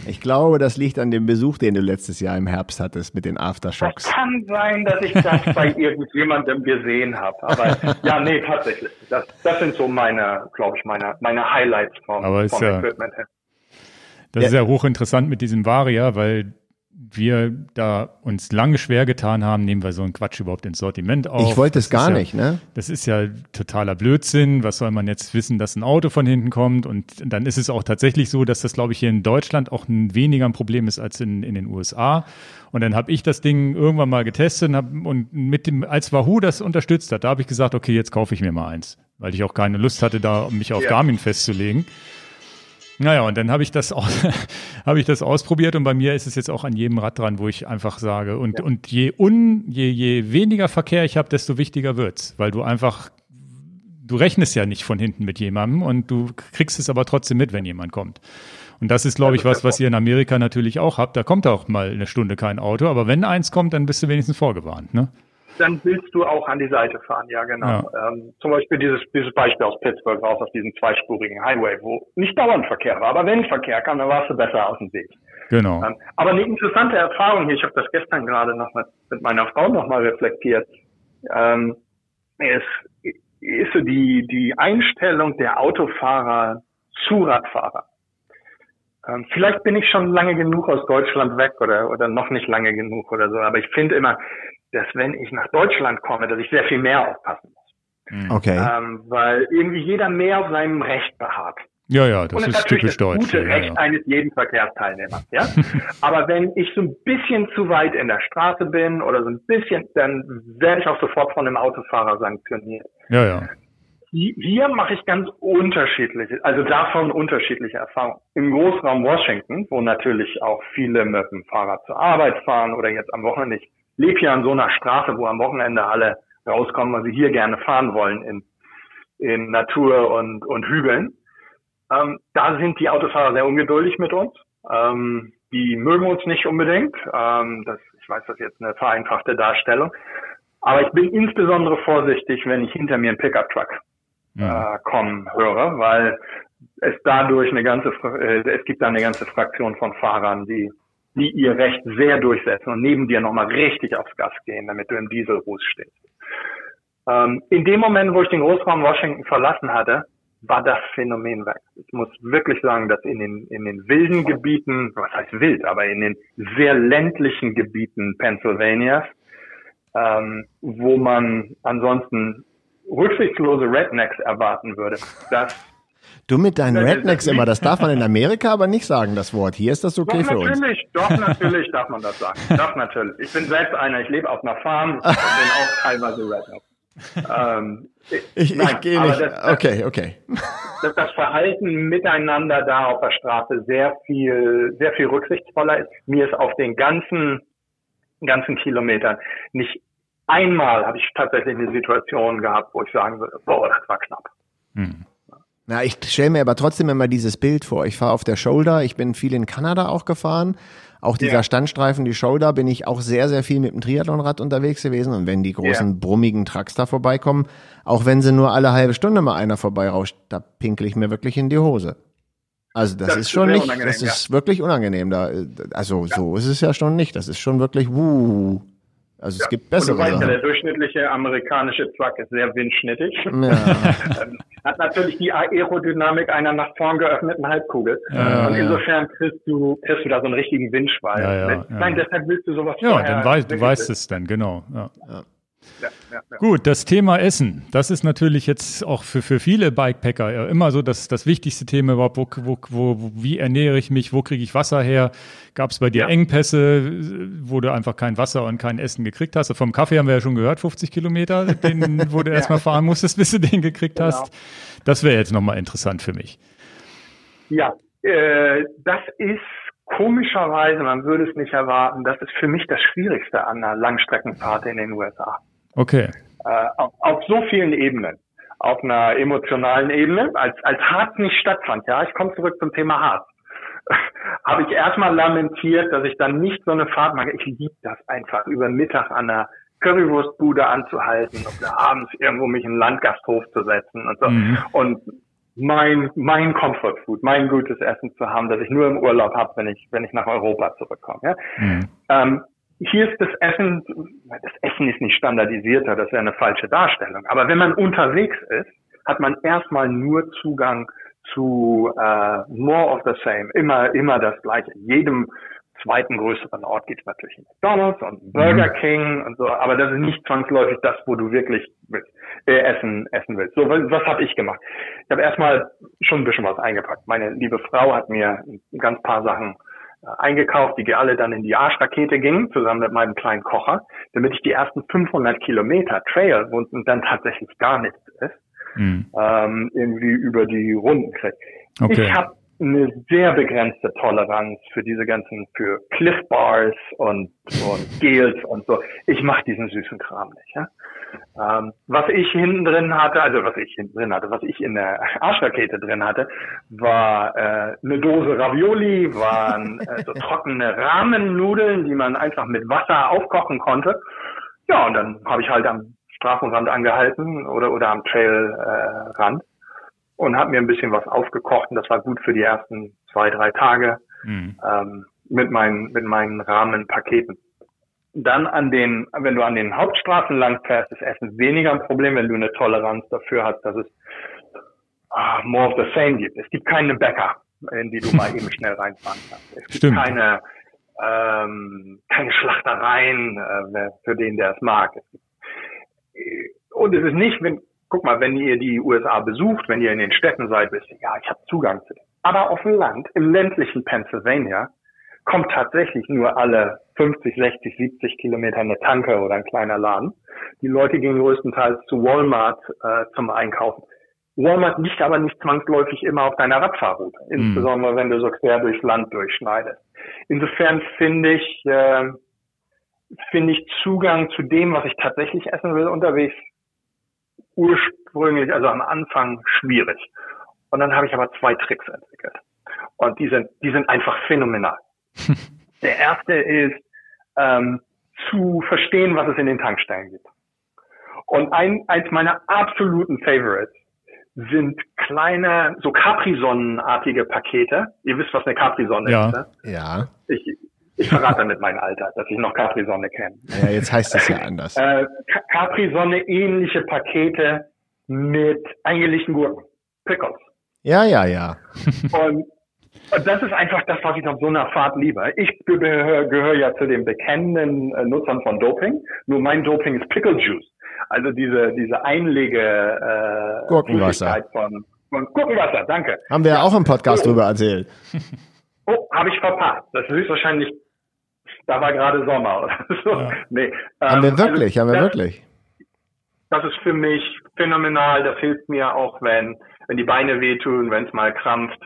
Ich glaube, das liegt an dem Besuch, den du letztes Jahr im Herbst hattest mit den Aftershocks. Das kann sein, dass ich das bei irgendjemandem gesehen habe. Aber ja, nee, tatsächlich. Das, das sind so meine, glaube ich, meine, meine Highlights vom, Aber vom ja- Equipment her. Das ist ja hochinteressant mit diesem Varia, weil wir da uns lange schwer getan haben, nehmen wir so einen Quatsch überhaupt ins Sortiment auf. Ich wollte es gar ja, nicht, ne? Das ist ja totaler Blödsinn. Was soll man jetzt wissen, dass ein Auto von hinten kommt? Und dann ist es auch tatsächlich so, dass das, glaube ich, hier in Deutschland auch ein weniger ein Problem ist als in, in den USA. Und dann habe ich das Ding irgendwann mal getestet und, hab, und mit dem, als Wahoo das unterstützt hat, da habe ich gesagt, okay, jetzt kaufe ich mir mal eins, weil ich auch keine Lust hatte, da mich auf Ja. Garmin festzulegen. Naja, und dann habe ich das auch, habe ich das ausprobiert und bei mir ist es jetzt auch an jedem Rad dran, wo ich einfach sage, und, und je un, je, je weniger Verkehr ich habe, desto wichtiger wird's, weil du einfach, du rechnest ja nicht von hinten mit jemandem und du kriegst es aber trotzdem mit, wenn jemand kommt. Und das ist, glaube ich, was, was ihr in Amerika natürlich auch habt. Da kommt auch mal eine Stunde kein Auto, aber wenn eins kommt, dann bist du wenigstens vorgewarnt, ne? Dann willst du auch an die Seite fahren, ja genau. Ähm, zum Beispiel dieses, dieses Beispiel aus Pittsburgh raus auf diesem zweispurigen Highway, wo nicht dauernd Verkehr war, aber wenn Verkehr kam, dann warst du besser aus dem Weg. Genau. Ähm, aber eine interessante Erfahrung hier, ich habe das gestern gerade noch mit, mit meiner Frau nochmal reflektiert, ähm, ist, ist so die, die Einstellung der Autofahrer zu Radfahrer. Ähm, vielleicht bin ich schon lange genug aus Deutschland weg oder, oder noch nicht lange genug oder so, aber ich finde immer, dass wenn ich nach Deutschland komme, dass ich sehr viel mehr aufpassen muss. Okay. Ähm, weil irgendwie jeder mehr auf seinem Recht beharrt. Ja, ja, das Und ist natürlich typisch das deutsch. gute Ja, Recht ja. eines jeden Verkehrsteilnehmers, ja. Aber wenn ich so ein bisschen zu weit in der Straße bin oder so ein bisschen, dann werde ich auch sofort von einem Autofahrer sanktioniert. ja, ja. Hi- Hier mache ich ganz unterschiedliche, also davon unterschiedliche Erfahrungen. Im Großraum Washington, wo natürlich auch viele mit dem Fahrrad zur Arbeit fahren oder jetzt am Wochenende. Ich lebe hier an so einer Straße, wo am Wochenende alle rauskommen, weil sie hier gerne fahren wollen in, in Natur und, und Hügeln. Ähm, da sind die Autofahrer sehr ungeduldig mit uns. Ähm, die mögen uns nicht unbedingt. Ähm, das, ich weiß, das ist jetzt eine vereinfachte Darstellung. Aber ich bin insbesondere vorsichtig, wenn ich hinter mir einen Pickup-Truck. Äh, kommen höre, weil es dadurch eine ganze, äh, es gibt da eine ganze Fraktion von Fahrern, die, die ihr Recht sehr durchsetzen und neben dir nochmal richtig aufs Gas gehen, damit du im Dieselruß stehst. Ähm, in dem Moment, wo ich den Großraum Washington verlassen hatte, war das Phänomen weg. Ich muss wirklich sagen, dass in den, in den wilden Gebieten, was heißt wild, aber in den sehr ländlichen Gebieten Pennsylvanias, ähm, wo man ansonsten rücksichtslose Rednecks erwarten würde, das Du mit deinen das- Rednecks immer, das darf man in Amerika aber nicht sagen, das Wort. Hier ist das okay doch für uns. natürlich, doch natürlich darf man das sagen. Doch natürlich. Ich bin selbst einer, ich lebe auf einer Farm und bin auch teilweise Redneck. Ähm, Ich, nein, ich gehe nicht. Das, das, Okay, okay. dass das Verhalten miteinander da auf der Straße sehr viel, sehr viel rücksichtsvoller ist. Mir ist auf den ganzen, ganzen Kilometern nicht einmal habe ich tatsächlich eine Situation gehabt, wo ich sagen würde, boah, das war knapp. Hm. Na, ich stelle mir aber trotzdem immer dieses Bild vor. Ich fahre auf der Shoulder, ich bin viel in Kanada auch gefahren. Auch dieser Ja. Standstreifen, die Shoulder, bin ich auch sehr, sehr viel mit dem Triathlonrad unterwegs gewesen. Und wenn die großen Ja. brummigen Trucks da vorbeikommen, auch wenn sie nur alle halbe Stunde mal einer vorbeirauscht, da pinkel ich mir wirklich in die Hose. Also das, Das ist schon nicht, unangenehm, das ist wirklich unangenehm da. Also so ist es ja schon nicht. Das ist schon wirklich, wuh. Also es gibt Und bessere du weißt ja, der durchschnittliche amerikanische Truck ist sehr windschnittig. Ja. Ähm, Hat natürlich die Aerodynamik einer nach vorn geöffneten Halbkugel. Ja, und ja. insofern kriegst du, kriegst du da so einen richtigen Windschwall. Ja, ja, ja. Nein, deshalb willst du sowas Ja, dann weißt, du weißt es dann, genau. Ja. Ja, ja, ja. Gut, das Thema Essen, das ist natürlich jetzt auch für, für viele Bikepacker immer so das, das wichtigste Thema überhaupt. Wo, wo, wo, wie ernähre ich mich? Wo kriege ich Wasser her? Gab es bei dir. Engpässe, wo du einfach kein Wasser und kein Essen gekriegt hast? Vom Kaffee haben wir ja schon gehört, 50 Kilometer, den, wo du erstmal fahren musstest, bis du den gekriegt Genau. hast. Das wäre jetzt nochmal interessant für mich. Ja, äh, das ist komischerweise, man würde es nicht erwarten, das ist für mich das Schwierigste an einer Langstreckenfahrt in den USA. Okay. Äh, auf, auf so vielen Ebenen. Auf einer emotionalen Ebene, als, als Harz nicht stattfand. Ja, ich komme zurück zum Thema Harz. habe ich erstmal lamentiert, dass ich dann nicht so eine Fahrt mache. Ich liebe das einfach, über Mittag an der Currywurstbude anzuhalten oder abends irgendwo mich in einen Landgasthof zu setzen und so. Mhm. Und mein, mein Comfort Food, mein gutes Essen zu haben, das ich nur im Urlaub habe, wenn ich, wenn ich nach Europa zurückkomme. Ja? Mhm. Ähm, hier ist das Essen, das Essen ist nicht standardisierter, das wäre eine falsche Darstellung. Aber wenn man unterwegs ist, hat man erstmal nur Zugang zu äh, more of the same, immer, immer das Gleiche. jedem zweiten größeren Ort gibt es natürlich McDonald's und Burger mhm. King und so, aber das ist nicht zwangsläufig das, wo du wirklich willst, äh, essen, essen willst. So, was, was habe ich gemacht? Ich habe erstmal schon ein bisschen was eingepackt. Meine liebe Frau hat mir ein ganz paar Sachen eingekauft, die alle dann in die Arschrakete gingen, zusammen mit meinem kleinen Kocher, damit ich die ersten 500 Kilometer Trail, wo dann tatsächlich gar nichts ist, mhm. ähm, irgendwie über die Runden kriege. Okay. Ich habe eine sehr begrenzte Toleranz für diese ganzen, für Cliff Bars und, und Gels und so. Ich mache diesen süßen Kram nicht. Ja? Ähm, was ich hinten drin hatte, also was ich hinten drin hatte, was ich in der Arschrakete drin hatte, war äh, eine Dose Ravioli, waren äh, so trockene Rahmennudeln, die man einfach mit Wasser aufkochen konnte. Ja, und dann habe ich halt am Straßenrand angehalten oder oder am Trailrand. Äh, und habe mir ein bisschen was aufgekocht und das war gut für die ersten zwei, drei Tage mhm. ähm, mit meinen mit meinen Rahmenpaketen. Dann an den, wenn du an den Hauptstraßen lang fährst, ist Essen weniger ein Problem, wenn du eine Toleranz dafür hast, dass es uh, more of the same gibt. Es gibt keine Bäcker, in die du mal eben schnell reinfahren kannst. Es gibt Stimmt. keine ähm, keine Schlachtereien äh, für den, der es mag. Äh, und es ist nicht, wenn guck mal, wenn ihr die USA besucht, wenn ihr in den Städten seid, wisst ihr, ja, ich habe Zugang zu dem. Aber auf dem Land, im ländlichen Pennsylvania, kommt tatsächlich nur alle 50, 60, 70 Kilometer eine Tanke oder ein kleiner Laden. Die Leute gehen größtenteils zu Walmart äh, zum Einkaufen. Walmart liegt aber nicht zwangsläufig immer auf deiner Radfahrroute, mhm. insbesondere wenn du so quer durchs Land durchschneidest. Insofern finde ich, äh, finde ich Zugang zu dem, was ich tatsächlich essen will, unterwegs ursprünglich, also am Anfang schwierig. Und dann habe ich aber zwei Tricks entwickelt. Und die sind, die sind einfach phänomenal. Der erste ist, ähm, zu verstehen, was es in den Tankstellen gibt. Und ein, eins meiner absoluten Favorites sind kleine, so Capri-Sonnenartige Pakete. Ihr wisst, was eine Capri-Sonne ja. ist, ne? Ja. Ich, ich verrate damit mein Alter, dass ich noch Capri-Sonne kenne. Ja, jetzt heißt es ja anders. Äh, Capri-Sonne ähnliche Pakete mit eingelegten Gurken. Pickles. Ja, ja, ja. Und, das ist einfach das, was ich auf so einer Fahrt liebe. Ich gehöre gehör ja zu den bekennenden äh, Nutzern von Doping. Nur mein Doping ist Pickle Juice. Also diese, diese Einlege äh, Gurkenwasser. Von, von Gurkenwasser, danke. Haben wir ja auch im Podcast drüber erzählt. Oh, habe ich verpasst. Das ist höchstwahrscheinlich da war gerade Sommer oder so. Ja. Nee, haben ähm, wir wirklich, also, haben wir das, wirklich. Das ist für mich phänomenal. Das hilft mir auch, wenn, wenn die Beine wehtun, wenn es mal krampft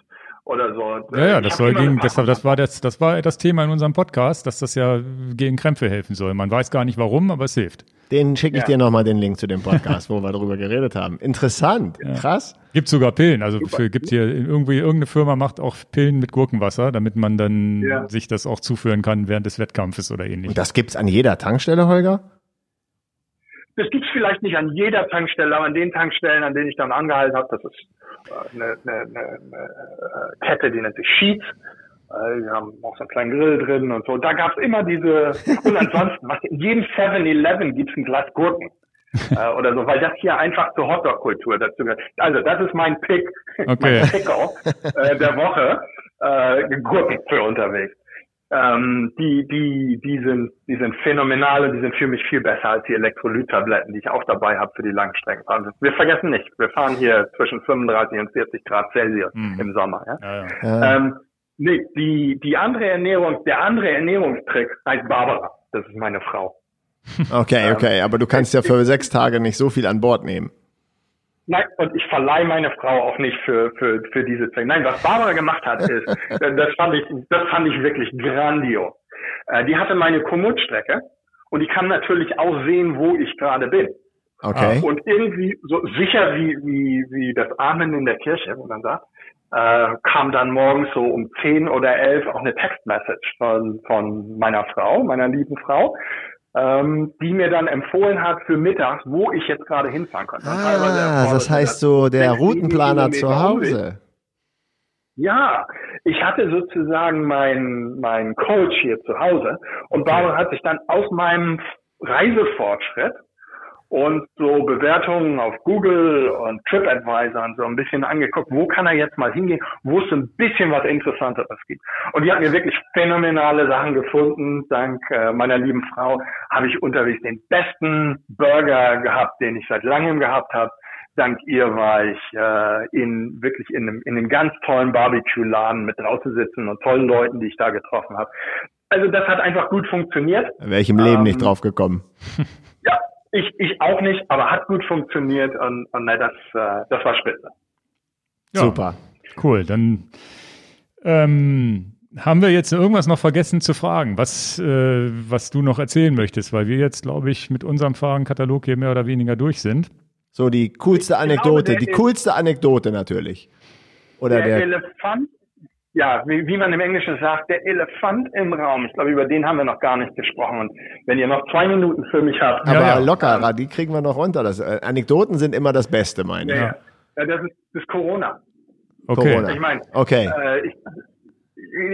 oder so. Ja, ja, das soll gegen, das, das war das, das war das Thema in unserem Podcast, dass das ja gegen Krämpfe helfen soll. Man weiß gar nicht warum, aber es hilft. Den schicke ich ja. dir nochmal den Link zu dem Podcast, wo wir darüber geredet haben. Interessant, ja. krass. Gibt sogar Pillen. Also für, gibt hier irgendwie irgendeine Firma macht auch Pillen mit Gurkenwasser, damit man dann ja. sich das auch zuführen kann während des Wettkampfes oder ähnlich. Und das gibt's an jeder Tankstelle, Holger? Das gibt's vielleicht nicht an jeder Tankstelle, aber an den Tankstellen, an denen ich dann angehalten habe, das ist äh, eine, eine, eine, eine äh, Kette, die nennt sich Sheets. Äh, wir haben auch so einen kleinen Grill drin und so. Da gab es immer diese, und ansonsten, was, in jedem 7-Eleven gibt es ein Glas Gurken. äh, oder so, weil das hier einfach zur Hotdog-Kultur dazu gehört. Also das ist mein Pick, okay. mein Pick äh, der Woche, äh, Gurken für unterwegs. Ähm, die, die, die sind, die sind phänomenal und die sind für mich viel besser als die Elektrolyttabletten, die ich auch dabei habe für die Langstreckenfahren. Wir vergessen nicht, wir fahren hier zwischen 35 und 40 Grad Celsius mhm. im Sommer. Ja? Ja, ja. Ähm, Nee, die, die andere Ernährung, der andere Ernährungstrick heißt Barbara. Das ist meine Frau. Okay, ähm, okay, aber du kannst ja für sechs Tage nicht so viel an Bord nehmen. Nein, und ich verleihe meine Frau auch nicht für, für, für diese Zwecke. Nein, was Barbara gemacht hat, ist, das fand ich, das fand ich wirklich grandios. Äh, die hatte meine Komoot-Strecke und die kann natürlich auch sehen, wo ich gerade bin. Okay. Und irgendwie so sicher wie, wie, wie das Amen in der Kirche, wo man sagt, äh, kam dann morgens so um 10 oder 11 auch eine Textmessage von, von meiner Frau, meiner lieben Frau, ähm, die mir dann empfohlen hat für mittags, wo ich jetzt gerade hinfahren teilweise Ah, das heißt so der Routenplaner zu. Hause. Ja, ich hatte sozusagen meinen meinen Coach hier zu Hause und Barbara hat sich dann aus meinem Reisefortschritt und so Bewertungen auf Google und TripAdvisor und so ein bisschen angeguckt, wo kann er jetzt mal hingehen, wo es ein bisschen was Interessanteres gibt. Und die hat mir wirklich phänomenale Sachen gefunden. Dank äh, meiner lieben Frau habe ich unterwegs den besten Burger gehabt, den ich seit langem gehabt habe. Dank ihr war ich äh, in wirklich in einem, in einem ganz tollen Barbecue-Laden mit draußen sitzen und tollen Leuten, die ich da getroffen habe. Also das hat einfach gut funktioniert. Wäre ich im Leben Ähm, nicht drauf gekommen. Ja, ich, ich auch nicht, aber hat gut funktioniert und, und das, äh, das war spitze. Ja. Super. Cool, dann ähm, haben wir jetzt irgendwas noch vergessen zu fragen, was, äh, was du noch erzählen möchtest, weil wir jetzt, glaube ich, mit unserem Fragenkatalog hier mehr oder weniger durch sind. So die coolste Ich glaube, Anekdote, der die coolste Anekdote natürlich. Oder Der der, Elefant, ja, wie, wie man im Englischen sagt, der Elefant im Raum. Ich glaube, über den haben wir noch gar nicht gesprochen. Und wenn ihr noch zwei Minuten für mich habt, aber ja. lockerer, die kriegen wir noch runter. Das, äh, Anekdoten sind immer das Beste, meine ich. ja, ja. Ja, das, ist, das ist Corona. Okay. Corona. Ich meine, Okay. äh, ich,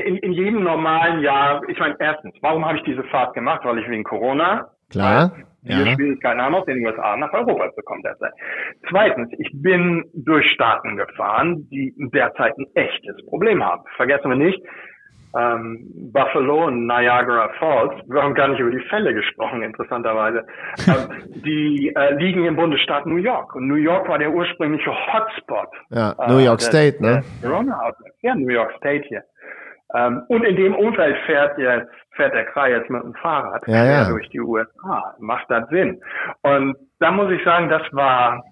in, in jedem normalen Jahr, ich meine, erstens, warum habe ich diese Fahrt gemacht? Weil ich wegen Corona Klar. wir Ja. Schwierigkeiten haben, aus den USA nach Europa zu kommen derzeit. Zweitens, ich bin durch Staaten gefahren, die derzeit ein echtes Problem haben. Vergessen wir nicht, ähm, Buffalo und Niagara Falls, wir haben gar nicht über die Fälle gesprochen, interessanterweise, ähm, die äh, liegen im Bundesstaat New York. Und New York war der ursprüngliche Hotspot. Ja, äh, New York des- State, ne? des Corona-Outbreaks. Ja, New York State hier. Ähm, und in dem Umfeld fährt jetzt, fährt der Krei jetzt mit dem Fahrrad Ja, ja. durch die USA. Macht das Sinn? Und da muss ich sagen, das war,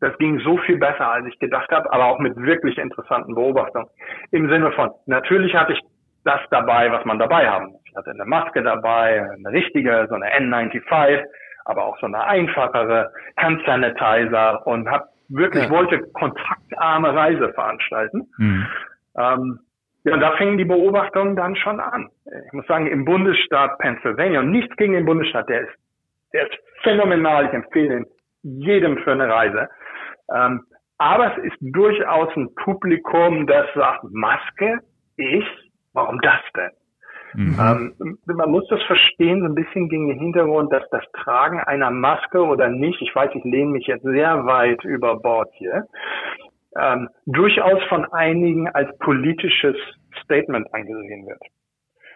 das ging so viel besser, als ich gedacht habe, aber auch mit wirklich interessanten Beobachtungen. Im Sinne von, natürlich hatte ich das dabei, was man dabei haben muss. Ich hatte eine Maske dabei, eine richtige, so eine N95, aber auch so eine einfachere, Handsanitizer und hab wirklich, Ja. wollte kontaktarme Reise veranstalten. Hm. Ähm, ja, und da fingen die Beobachtungen dann schon an. Ich muss sagen, im Bundesstaat Pennsylvania, und nichts gegen den Bundesstaat, der ist, der ist phänomenal, ich empfehle ihn jedem für eine Reise. Ähm, aber es ist durchaus ein Publikum, das sagt, Maske, ich, warum das denn? Mhm. Ähm, man muss das verstehen, so ein bisschen gegen den Hintergrund, dass das Tragen einer Maske oder nicht, ich weiß, ich lehne mich jetzt sehr weit über Bord hier, ähm, durchaus von einigen als politisches Statement angesehen wird.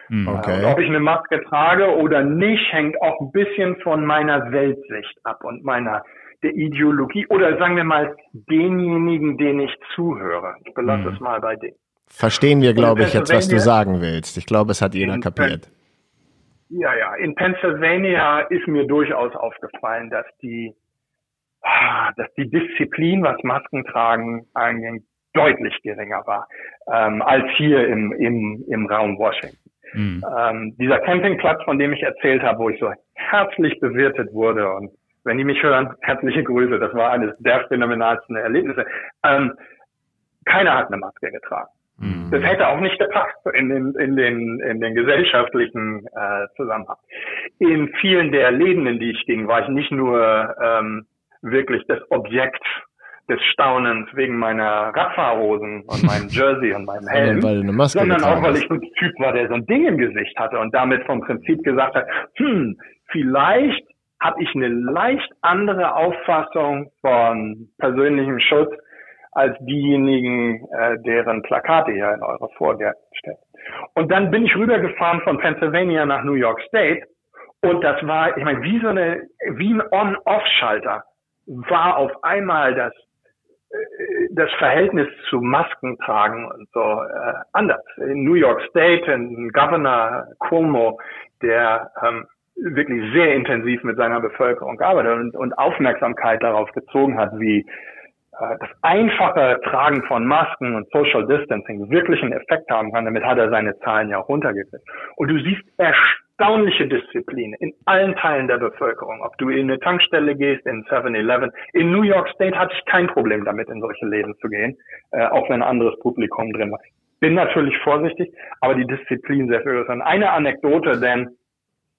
Hm. Okay. Und ob ich eine Maske trage oder nicht, hängt auch ein bisschen von meiner Weltsicht ab und meiner der Ideologie oder sagen wir mal denjenigen, denen ich zuhöre. Ich belasse Mhm. es mal bei denen. Verstehen wir, glaube ich, jetzt, was du sagen willst. Ich glaube, es hat jeder kapiert. Ja, ja. In Pennsylvania ist mir durchaus aufgefallen, dass die, dass die Disziplin, was Maskentragen angeht, deutlich geringer war ähm, als hier im, im, im Raum Washington. Hm. Ähm, dieser Campingplatz, von dem ich erzählt habe, wo ich so herzlich bewirtet wurde und wenn die mich hören, herzliche Grüße. Das war eines der phänomenalsten Erlebnisse. Ähm, keiner hat eine Maske getragen. Hm. Das hätte auch nicht gepasst in den, in den, in den gesellschaftlichen äh, Zusammenhang. In vielen der Läden, in die ich ging, war ich nicht nur ähm, wirklich das Objekt des Staunens wegen meiner Radfahrhosen und meinem Jersey und meinem Helm, Sondern sondern auch, weil ich ein Typ war, der so ein Ding im Gesicht hatte und damit vom Prinzip gesagt hat, hm, vielleicht habe ich eine leicht andere Auffassung von persönlichem Schutz als diejenigen, äh, deren Plakate ihr in eure Vorgärten stellt. Und dann bin ich rübergefahren von Pennsylvania nach New York State und das war, ich meine, wie so eine, wie ein On-Off-Schalter war auf einmal das äh, das Verhältnis zu Masken tragen und so äh, anders. In New York State, ein Governor Cuomo, der ähm, wirklich sehr intensiv mit seiner Bevölkerung gearbeitet und, und Aufmerksamkeit darauf gezogen hat, wie äh, das einfache Tragen von Masken und Social Distancing wirklich einen Effekt haben kann. Damit hat er seine Zahlen ja auch runtergekriegt. Und du siehst erstaunliche Disziplin in allen Teilen der Bevölkerung. Ob du in eine Tankstelle gehst, in 7-Eleven. In New York State hatte ich kein Problem damit, in solche Läden zu gehen, äh, auch wenn ein anderes Publikum drin war. Bin natürlich vorsichtig, aber die Disziplin sehr viel größer. Eine Anekdote, denn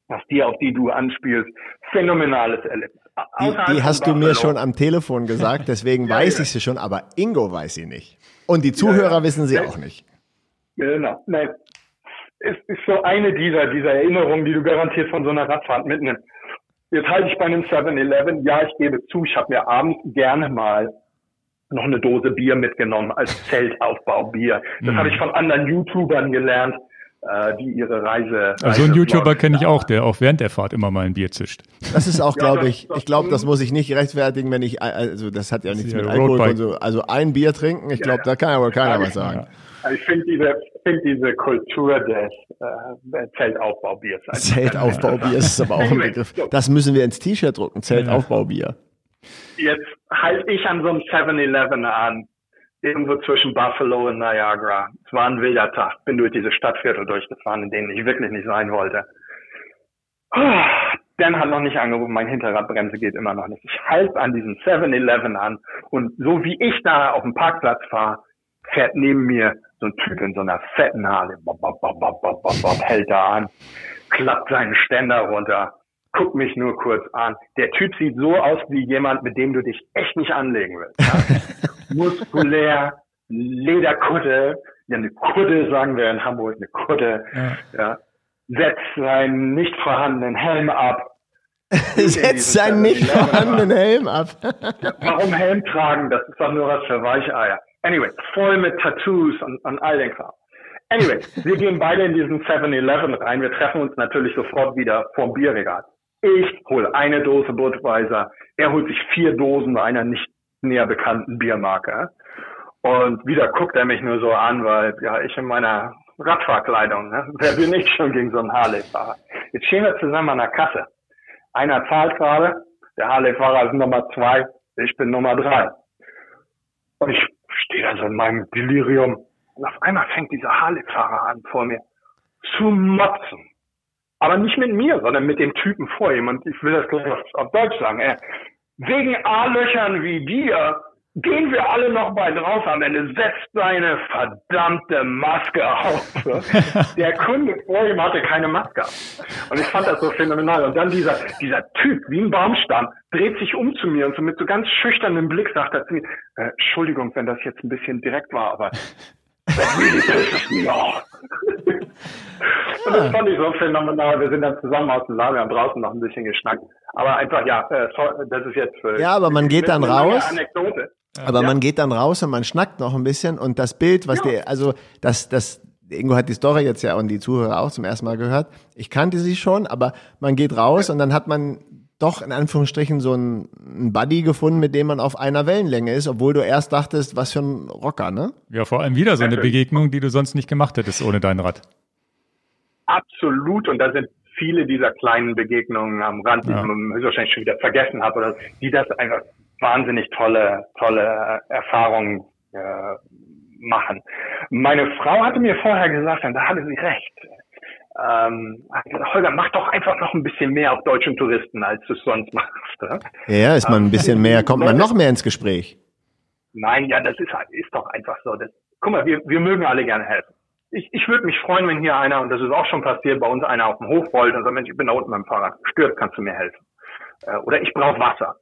dass die, auf die du anspielst, phänomenales Erlebnis. Die, die hast du mir schon am Telefon gesagt, deswegen ja, weiß ja. ich sie schon, aber Ingo weiß sie nicht. Und die Zuhörer ja, wissen sie auch nicht. Genau. Nein, es ist so eine dieser, dieser Erinnerungen, die du garantiert von so einer Radfahrt mitnimmst. Jetzt halte ich bei einem 7-Eleven. Ja, ich gebe zu, ich habe mir abends gerne mal noch eine Dose Bier mitgenommen als Zeltaufbaubier. Das mhm. habe ich von anderen YouTubern gelernt, äh, die ihre Reise. Also einen YouTuber kenne ich auch, der auch während der Fahrt immer mal ein Bier zischt. Das ist auch, glaube ja, ich, ich glaube, das muss ich nicht rechtfertigen, wenn ich, also das hat ja nichts mit Alkohol und so. Also ein Bier trinken, ich glaube, da kann ja wohl keiner was sagen. Ich finde diese, find diese Kultur des äh, Zeltaufbaubiers. Zeltaufbaubier ist aber auch ein Begriff. Das müssen wir ins T-Shirt drucken, Zeltaufbaubier. Jetzt halte ich an so einem 7-Eleven an, irgendwo zwischen Buffalo und Niagara. Es war ein wilder Tag. Bin durch diese Stadtviertel durchgefahren, in denen ich wirklich nicht sein wollte. Dan hat noch nicht angerufen, mein Hinterradbremse geht immer noch nicht. Ich halte an diesem 7-Eleven an und so wie ich da auf dem Parkplatz fahre, fährt neben mir so ein Typ in so einer fetten Halle, bob, bob, bob, bob, bob, bob, bob, hält da an, klappt seinen Ständer runter, guckt mich nur kurz an. Der Typ sieht so aus wie jemand, mit dem du dich echt nicht anlegen willst. Ja? Muskulär, Lederkutte, ja, eine Kutte sagen wir in Hamburg, eine Kutte, ja. ja. Setzt seinen nicht vorhandenen Helm ab. Setzt seinen nicht vorhandenen Helm ab. ja, warum Helm tragen? Das ist doch nur was für Weicheier. Anyway, voll mit Tattoos und, und all den Kram. Anyway, wir gehen beide in diesen 7-Eleven rein. Wir treffen uns natürlich sofort wieder vorm Bierregal. Ich hole eine Dose Budweiser. Er holt sich vier Dosen bei einer nicht näher bekannten Biermarke. Und wieder guckt er mich nur so an, weil ja ich in meiner Radfahrkleidung, ne? wer bin ich schon gegen so einen Harley-Fahrer? Jetzt stehen wir zusammen an der Kasse. Einer zahlt gerade, der Harley-Fahrer ist Nummer zwei, ich bin Nummer drei. Und ich stehe da so in meinem Delirium. Und auf einmal fängt dieser Harley-Fahrer an vor mir zu motzen. Aber nicht mit mir, sondern mit dem Typen vor ihm. Und ich will das gleich auf, Deutsch sagen. Äh, wegen A-Löchern wie dir gehen wir alle noch bei drauf am Ende. Setzt deine verdammte Maske auf. Der Kunde vor ihm hatte keine Maske. Und ich fand das so phänomenal. Und dann dieser, dieser Typ, wie ein Baumstamm, dreht sich um zu mir und so mit so ganz schüchternem Blick sagt er zu mir, äh, Entschuldigung, wenn das jetzt ein bisschen direkt war, aber das really Und das fand ich so phänomenal. Wir sind dann zusammen aus dem Lager und draußen noch ein bisschen geschnackt. Aber einfach, ja, äh, das ist jetzt. Äh, ja, aber man geht dann raus. Anekdote. Aber ja. man geht dann raus und man schnackt noch ein bisschen und das Bild, was ja. der, also das, das, Ingo hat die Story jetzt ja und die Zuhörer auch zum ersten Mal gehört. Ich kannte sie schon, aber man geht raus und dann hat man doch in Anführungsstrichen so einen, einen Buddy gefunden, mit dem man auf einer Wellenlänge ist, obwohl du erst dachtest, was für ein Rocker, ne? Ja, vor allem wieder so eine Begegnung, die du sonst nicht gemacht hättest ohne dein Rad. Absolut und da sind viele dieser kleinen Begegnungen am Rand, die ja. man höchstwahrscheinlich schon wieder vergessen hat oder die das einfach wahnsinnig tolle, tolle Erfahrungen äh, machen. Meine Frau hatte mir vorher gesagt, und da hatte sie recht, ähm, Holger, mach doch einfach noch ein bisschen mehr auf deutschen Touristen, als du es sonst machst. Oder? Ja, ist man ein bisschen mehr, kommt man noch mehr ins Gespräch. Nein, ja, das ist, ist doch einfach so. Das, guck mal, wir, wir mögen alle gerne helfen. Ich, ich würde mich freuen, wenn hier einer, und das ist auch schon passiert, bei uns einer auf dem Hof rollt und sagt, Mensch, ich bin da unten beim Fahrrad, stört, kannst du mir helfen? Äh, oder ich brauche Wasser.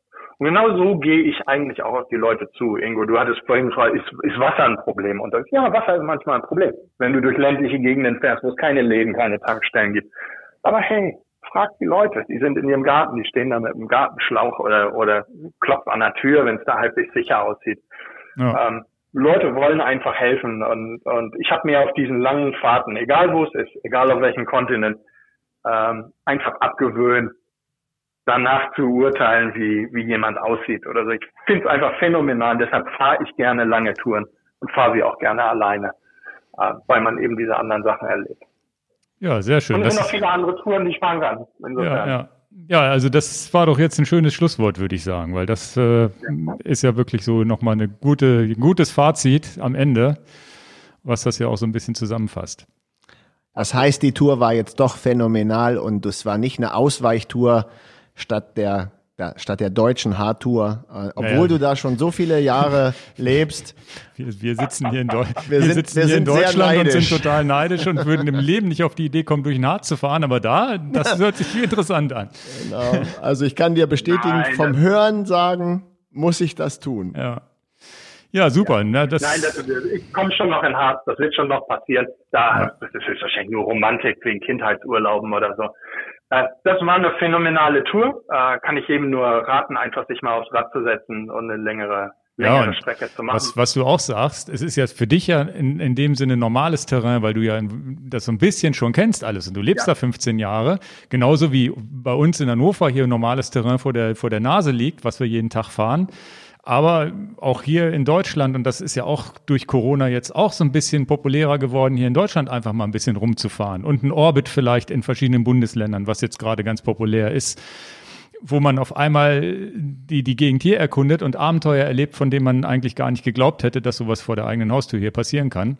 Und genau so gehe ich eigentlich auch auf die Leute zu. Ingo, du hattest vorhin gefragt, ist, ist Wasser ein Problem? Und das, ja, Wasser ist manchmal ein Problem. Wenn du durch ländliche Gegenden fährst, wo es keine Läden, keine Tankstellen gibt. Aber hey, frag die Leute, die sind in ihrem Garten, die stehen da mit einem Gartenschlauch oder, oder klopft an der Tür, wenn es da halbwegs sicher aussieht. Ja. Ähm, Leute wollen einfach helfen und, und ich habe mir auf diesen langen Fahrten, egal wo es ist, egal auf welchem Kontinent, ähm, einfach abgewöhnt, danach zu urteilen, wie, wie jemand aussieht oder so. Ich finde es einfach phänomenal. Deshalb fahre ich gerne lange Touren und fahre sie auch gerne alleine, äh, weil man eben diese anderen Sachen erlebt. Ja, sehr schön. Und es sind noch viele andere Touren, die ich fahren kann. Insofern. Ja, ja. ja, also das war doch jetzt ein schönes Schlusswort, würde ich sagen, weil das äh, ist ja wirklich so nochmal eine gute, ein gutes Fazit am Ende, was das ja auch so ein bisschen zusammenfasst. Das heißt, die Tour war jetzt doch phänomenal und es war nicht eine Ausweichtour statt der, der statt der deutschen Hardtour, äh, obwohl Ja, ja. du da schon so viele Jahre lebst. Wir, wir sitzen hier in, Deu Wir wir sind- sitzen wir hier in Deutschland und sind total neidisch und würden im Leben nicht auf die Idee kommen, durch den Harz zu fahren. Aber da, das hört sich viel interessant an. Genau. Also ich kann dir bestätigen, Nein, vom Hören sagen, muss ich das tun. Ja, ja super. Na, das, Nein, das, ich komme schon noch in Harz, das wird schon noch passieren. Da, das ist höchstwahrscheinlich nur Romantik wegen Kindheitsurlauben oder so. Äh, Das war eine phänomenale Tour. Äh, Kann ich jedem nur raten, einfach sich mal aufs Rad zu setzen und eine längere, Ja, längere und Strecke zu machen. was, was du auch sagst, es ist ja für dich ja in, in dem Sinne normales Terrain, weil du ja das so ein bisschen schon kennst alles und du lebst da 15 Jahre. Genauso wie bei uns in Hannover hier normales Terrain vor der, vor der Nase liegt, was wir jeden Tag fahren. Aber auch hier in Deutschland, und das ist ja auch durch Corona jetzt auch so ein bisschen populärer geworden, hier in Deutschland einfach mal ein bisschen rumzufahren und ein Orbit vielleicht in verschiedenen Bundesländern, was jetzt gerade ganz populär ist wo man auf einmal die, die Gegend hier erkundet und Abenteuer erlebt, von denen man eigentlich gar nicht geglaubt hätte, dass sowas vor der eigenen Haustür hier passieren kann.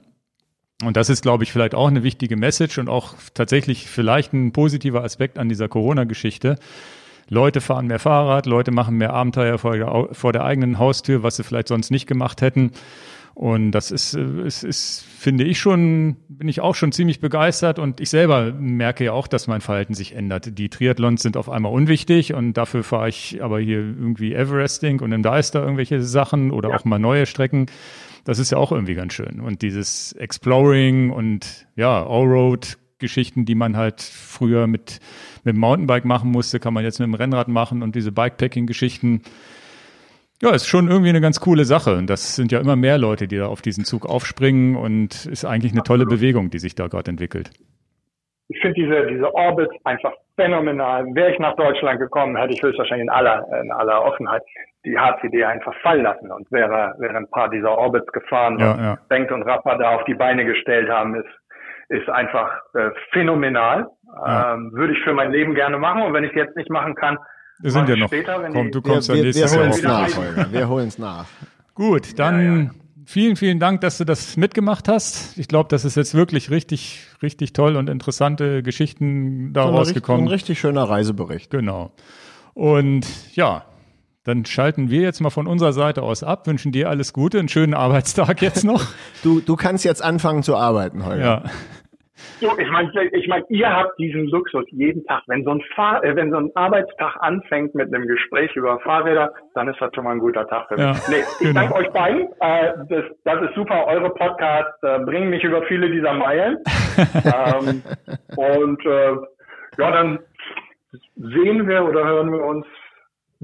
Und das ist, glaube ich, vielleicht auch eine wichtige Message und auch tatsächlich vielleicht ein positiver Aspekt an dieser Corona-Geschichte. Leute fahren mehr Fahrrad, Leute machen mehr Abenteuer vor der, vor der eigenen Haustür, was sie vielleicht sonst nicht gemacht hätten. Und das ist, äh, ist, ist, finde ich schon, bin ich auch schon ziemlich begeistert und ich selber merke ja auch, dass mein Verhalten sich ändert. Die Triathlons sind auf einmal unwichtig und dafür fahre ich aber hier irgendwie Everesting und im Deister irgendwelche Sachen oder auch mal neue Strecken. Das ist ja auch irgendwie ganz schön. Und dieses Exploring und ja, Allroad Geschichten, die man halt früher mit, mit dem Mountainbike machen musste, kann man jetzt mit dem Rennrad machen und diese Bikepacking-Geschichten. Ja, ist schon irgendwie eine ganz coole Sache. Und das sind ja immer mehr Leute, die da auf diesen Zug aufspringen und ist eigentlich eine tolle Bewegung, die sich da gerade entwickelt. Ich finde diese, diese Orbits einfach phänomenal. Wäre ich nach Deutschland gekommen, hätte ich höchstwahrscheinlich in aller, in aller Offenheit die HCD einfach fallen lassen und wäre, wäre ein paar dieser Orbits gefahren. Ja, ja. Bengt und Rapper da auf die Beine gestellt haben, ist, ist einfach äh, phänomenal. Ja. Ähm, würde ich für mein Leben gerne machen und wenn ich es jetzt nicht machen kann, Wir sind ja noch. später, wenn Komm, du Wir, kommst ja wir, wir nächstes Jahr holen auch es wieder nach. Wir holen es nach. Gut, dann vielen, vielen Dank, dass du das mitgemacht hast. Ich glaube, das ist jetzt wirklich richtig, richtig toll und interessante Geschichten da So ein, richtig, rausgekommen. ein richtig schöner Reisebericht. Genau. Und ja, dann schalten wir jetzt mal von unserer Seite aus ab, wünschen dir alles Gute, einen schönen Arbeitstag jetzt noch. Du, du kannst jetzt anfangen zu arbeiten, Holger. Ja, So, ich meine, ich mein, ihr habt diesen Luxus jeden Tag. Wenn so ein Fahr äh, wenn so ein Arbeitstag anfängt mit einem Gespräch über Fahrräder, dann ist das schon mal ein guter Tag für mich. Ja, nee, ich genau. danke euch beiden. Äh, das, das ist super. Eure Podcasts äh, bringen mich über viele dieser Meilen. ähm, und äh, ja, dann sehen wir oder hören wir uns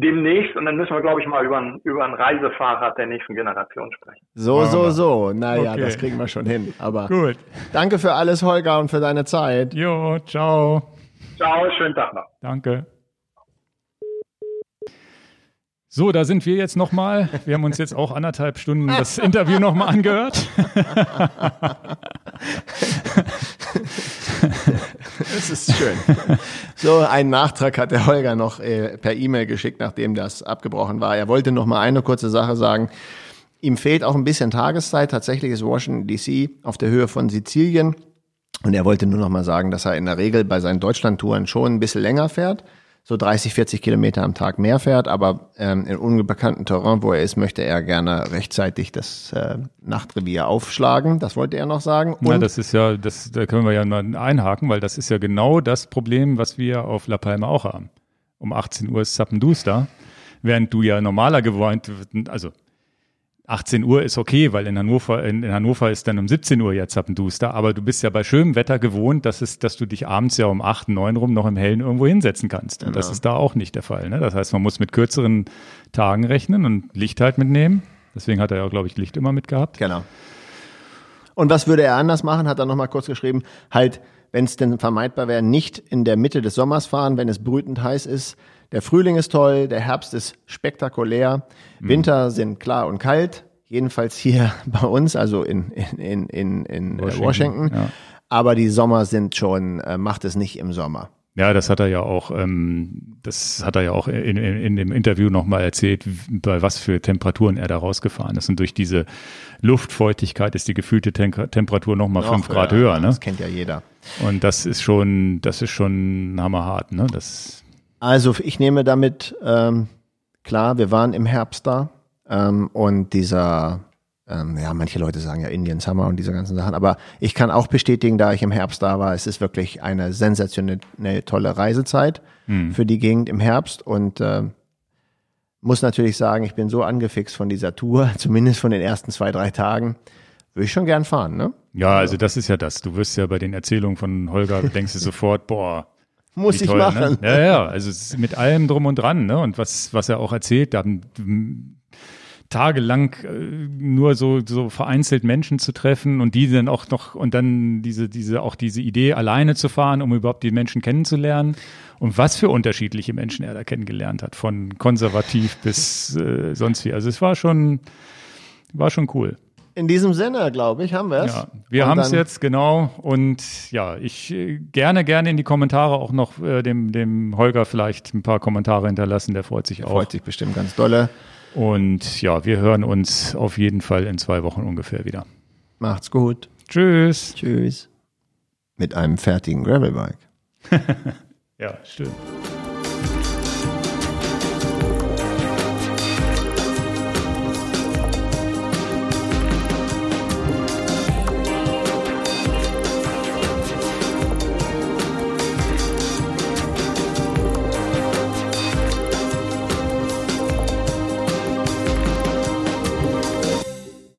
demnächst und dann müssen wir, glaube ich, mal über ein, über ein Reisefahrrad der nächsten Generation sprechen. So, so, so. Naja, Okay. das kriegen wir schon hin. Aber gut. danke für alles, Holger, und für deine Zeit. Jo, ciao. Ciao, schönen Tag noch. Danke. So, da sind wir jetzt nochmal. Wir haben uns jetzt auch anderthalb Stunden das Interview nochmal angehört. Das ist schön. So, einen Nachtrag hat der Holger noch äh, per E-Mail geschickt, nachdem das abgebrochen war. Er wollte noch mal eine kurze Sache sagen. Ihm fehlt auch ein bisschen Tageszeit. Tatsächlich ist Washington DC auf der Höhe von Sizilien. Und er wollte nur noch mal sagen, dass er in der Regel bei seinen Deutschlandtouren schon ein bisschen länger fährt. So 30, 40 Kilometer am Tag mehr fährt, aber ähm, in unbekannten Terrain, wo er ist, möchte er gerne rechtzeitig das äh, Nachtrevier aufschlagen. Das wollte er noch sagen. Und Ja, das ist ja, das, da können wir ja mal einhaken, weil das ist ja genau das Problem, was wir auf La Palma auch haben. Um 18 Uhr ist Zappenduster, während du ja normaler gewohnt, also 18 Uhr ist okay, weil in Hannover, in, in Hannover ist dann um 17 Uhr ja Zappenduster, aber du bist ja bei schönem Wetter gewohnt, dass es, dass du dich abends ja um 8, 9 rum noch im Hellen irgendwo hinsetzen kannst. Und das ist da auch nicht der Fall. Ne? Das heißt, man muss mit kürzeren Tagen rechnen und Licht halt mitnehmen. Deswegen hat er ja, glaube ich, Licht immer mitgehabt. Genau. Und was würde er anders machen, hat er nochmal kurz geschrieben, halt, wenn es denn vermeidbar wäre, nicht in der Mitte des Sommers fahren, wenn es brütend heiß ist. Der Frühling ist toll, der Herbst ist spektakulär, Winter sind klar und kalt, jedenfalls hier bei uns, also in, in, in, in, in Washington. Washington, ja. Aber die Sommer sind schon, äh, macht es nicht im Sommer. Ja, das hat er ja auch, ähm, das hat er ja auch in, in, in dem Interview nochmal erzählt, bei was für Temperaturen er da rausgefahren ist. Und durch diese Luftfeuchtigkeit ist die gefühlte Tem Temperatur nochmal fünf Grad höher. Ne? Das kennt ja jeder. Und das ist schon, das ist schon hammerhart. Ne? Das also ich nehme damit ähm, klar, wir waren im Herbst da ähm, und dieser ähm, ja, manche Leute sagen ja Indian Summer und diese ganzen Sachen, aber ich kann auch bestätigen, da ich im Herbst da war, es ist wirklich eine sensationell tolle Reisezeit mhm. für die Gegend im Herbst und äh, muss natürlich sagen, ich bin so angefixt von dieser Tour, zumindest von den ersten zwei, drei Tagen, würde ich schon gern fahren, ne? Ja, also das ist ja das. Du wirst ja bei den Erzählungen von Holger, denkst du sofort, boah, muss ich toll, ne? machen. Ne? Ja, ja, also mit allem drum und dran, ne? Und was, was er auch erzählt, da tagelang äh, nur so, so vereinzelt Menschen zu treffen und die dann auch noch und dann diese, diese, auch diese Idee alleine zu fahren, um überhaupt die Menschen kennenzulernen. Und was für unterschiedliche Menschen er da kennengelernt hat, von konservativ bis äh, sonst wie. Also es war schon, war schon cool. In diesem Sinne, glaube ich, haben wir es. Ja, wir haben es jetzt, genau. Und ja, ich äh, gerne, gerne in die Kommentare auch noch äh, dem, dem Holger vielleicht ein paar Kommentare hinterlassen. Der freut sich der auch. Freut sich bestimmt ganz dolle. Und ja, wir hören uns auf jeden Fall in zwei Wochen ungefähr wieder. Macht's gut. Tschüss. Tschüss. Mit einem fertigen Gravelbike. ja, stimmt.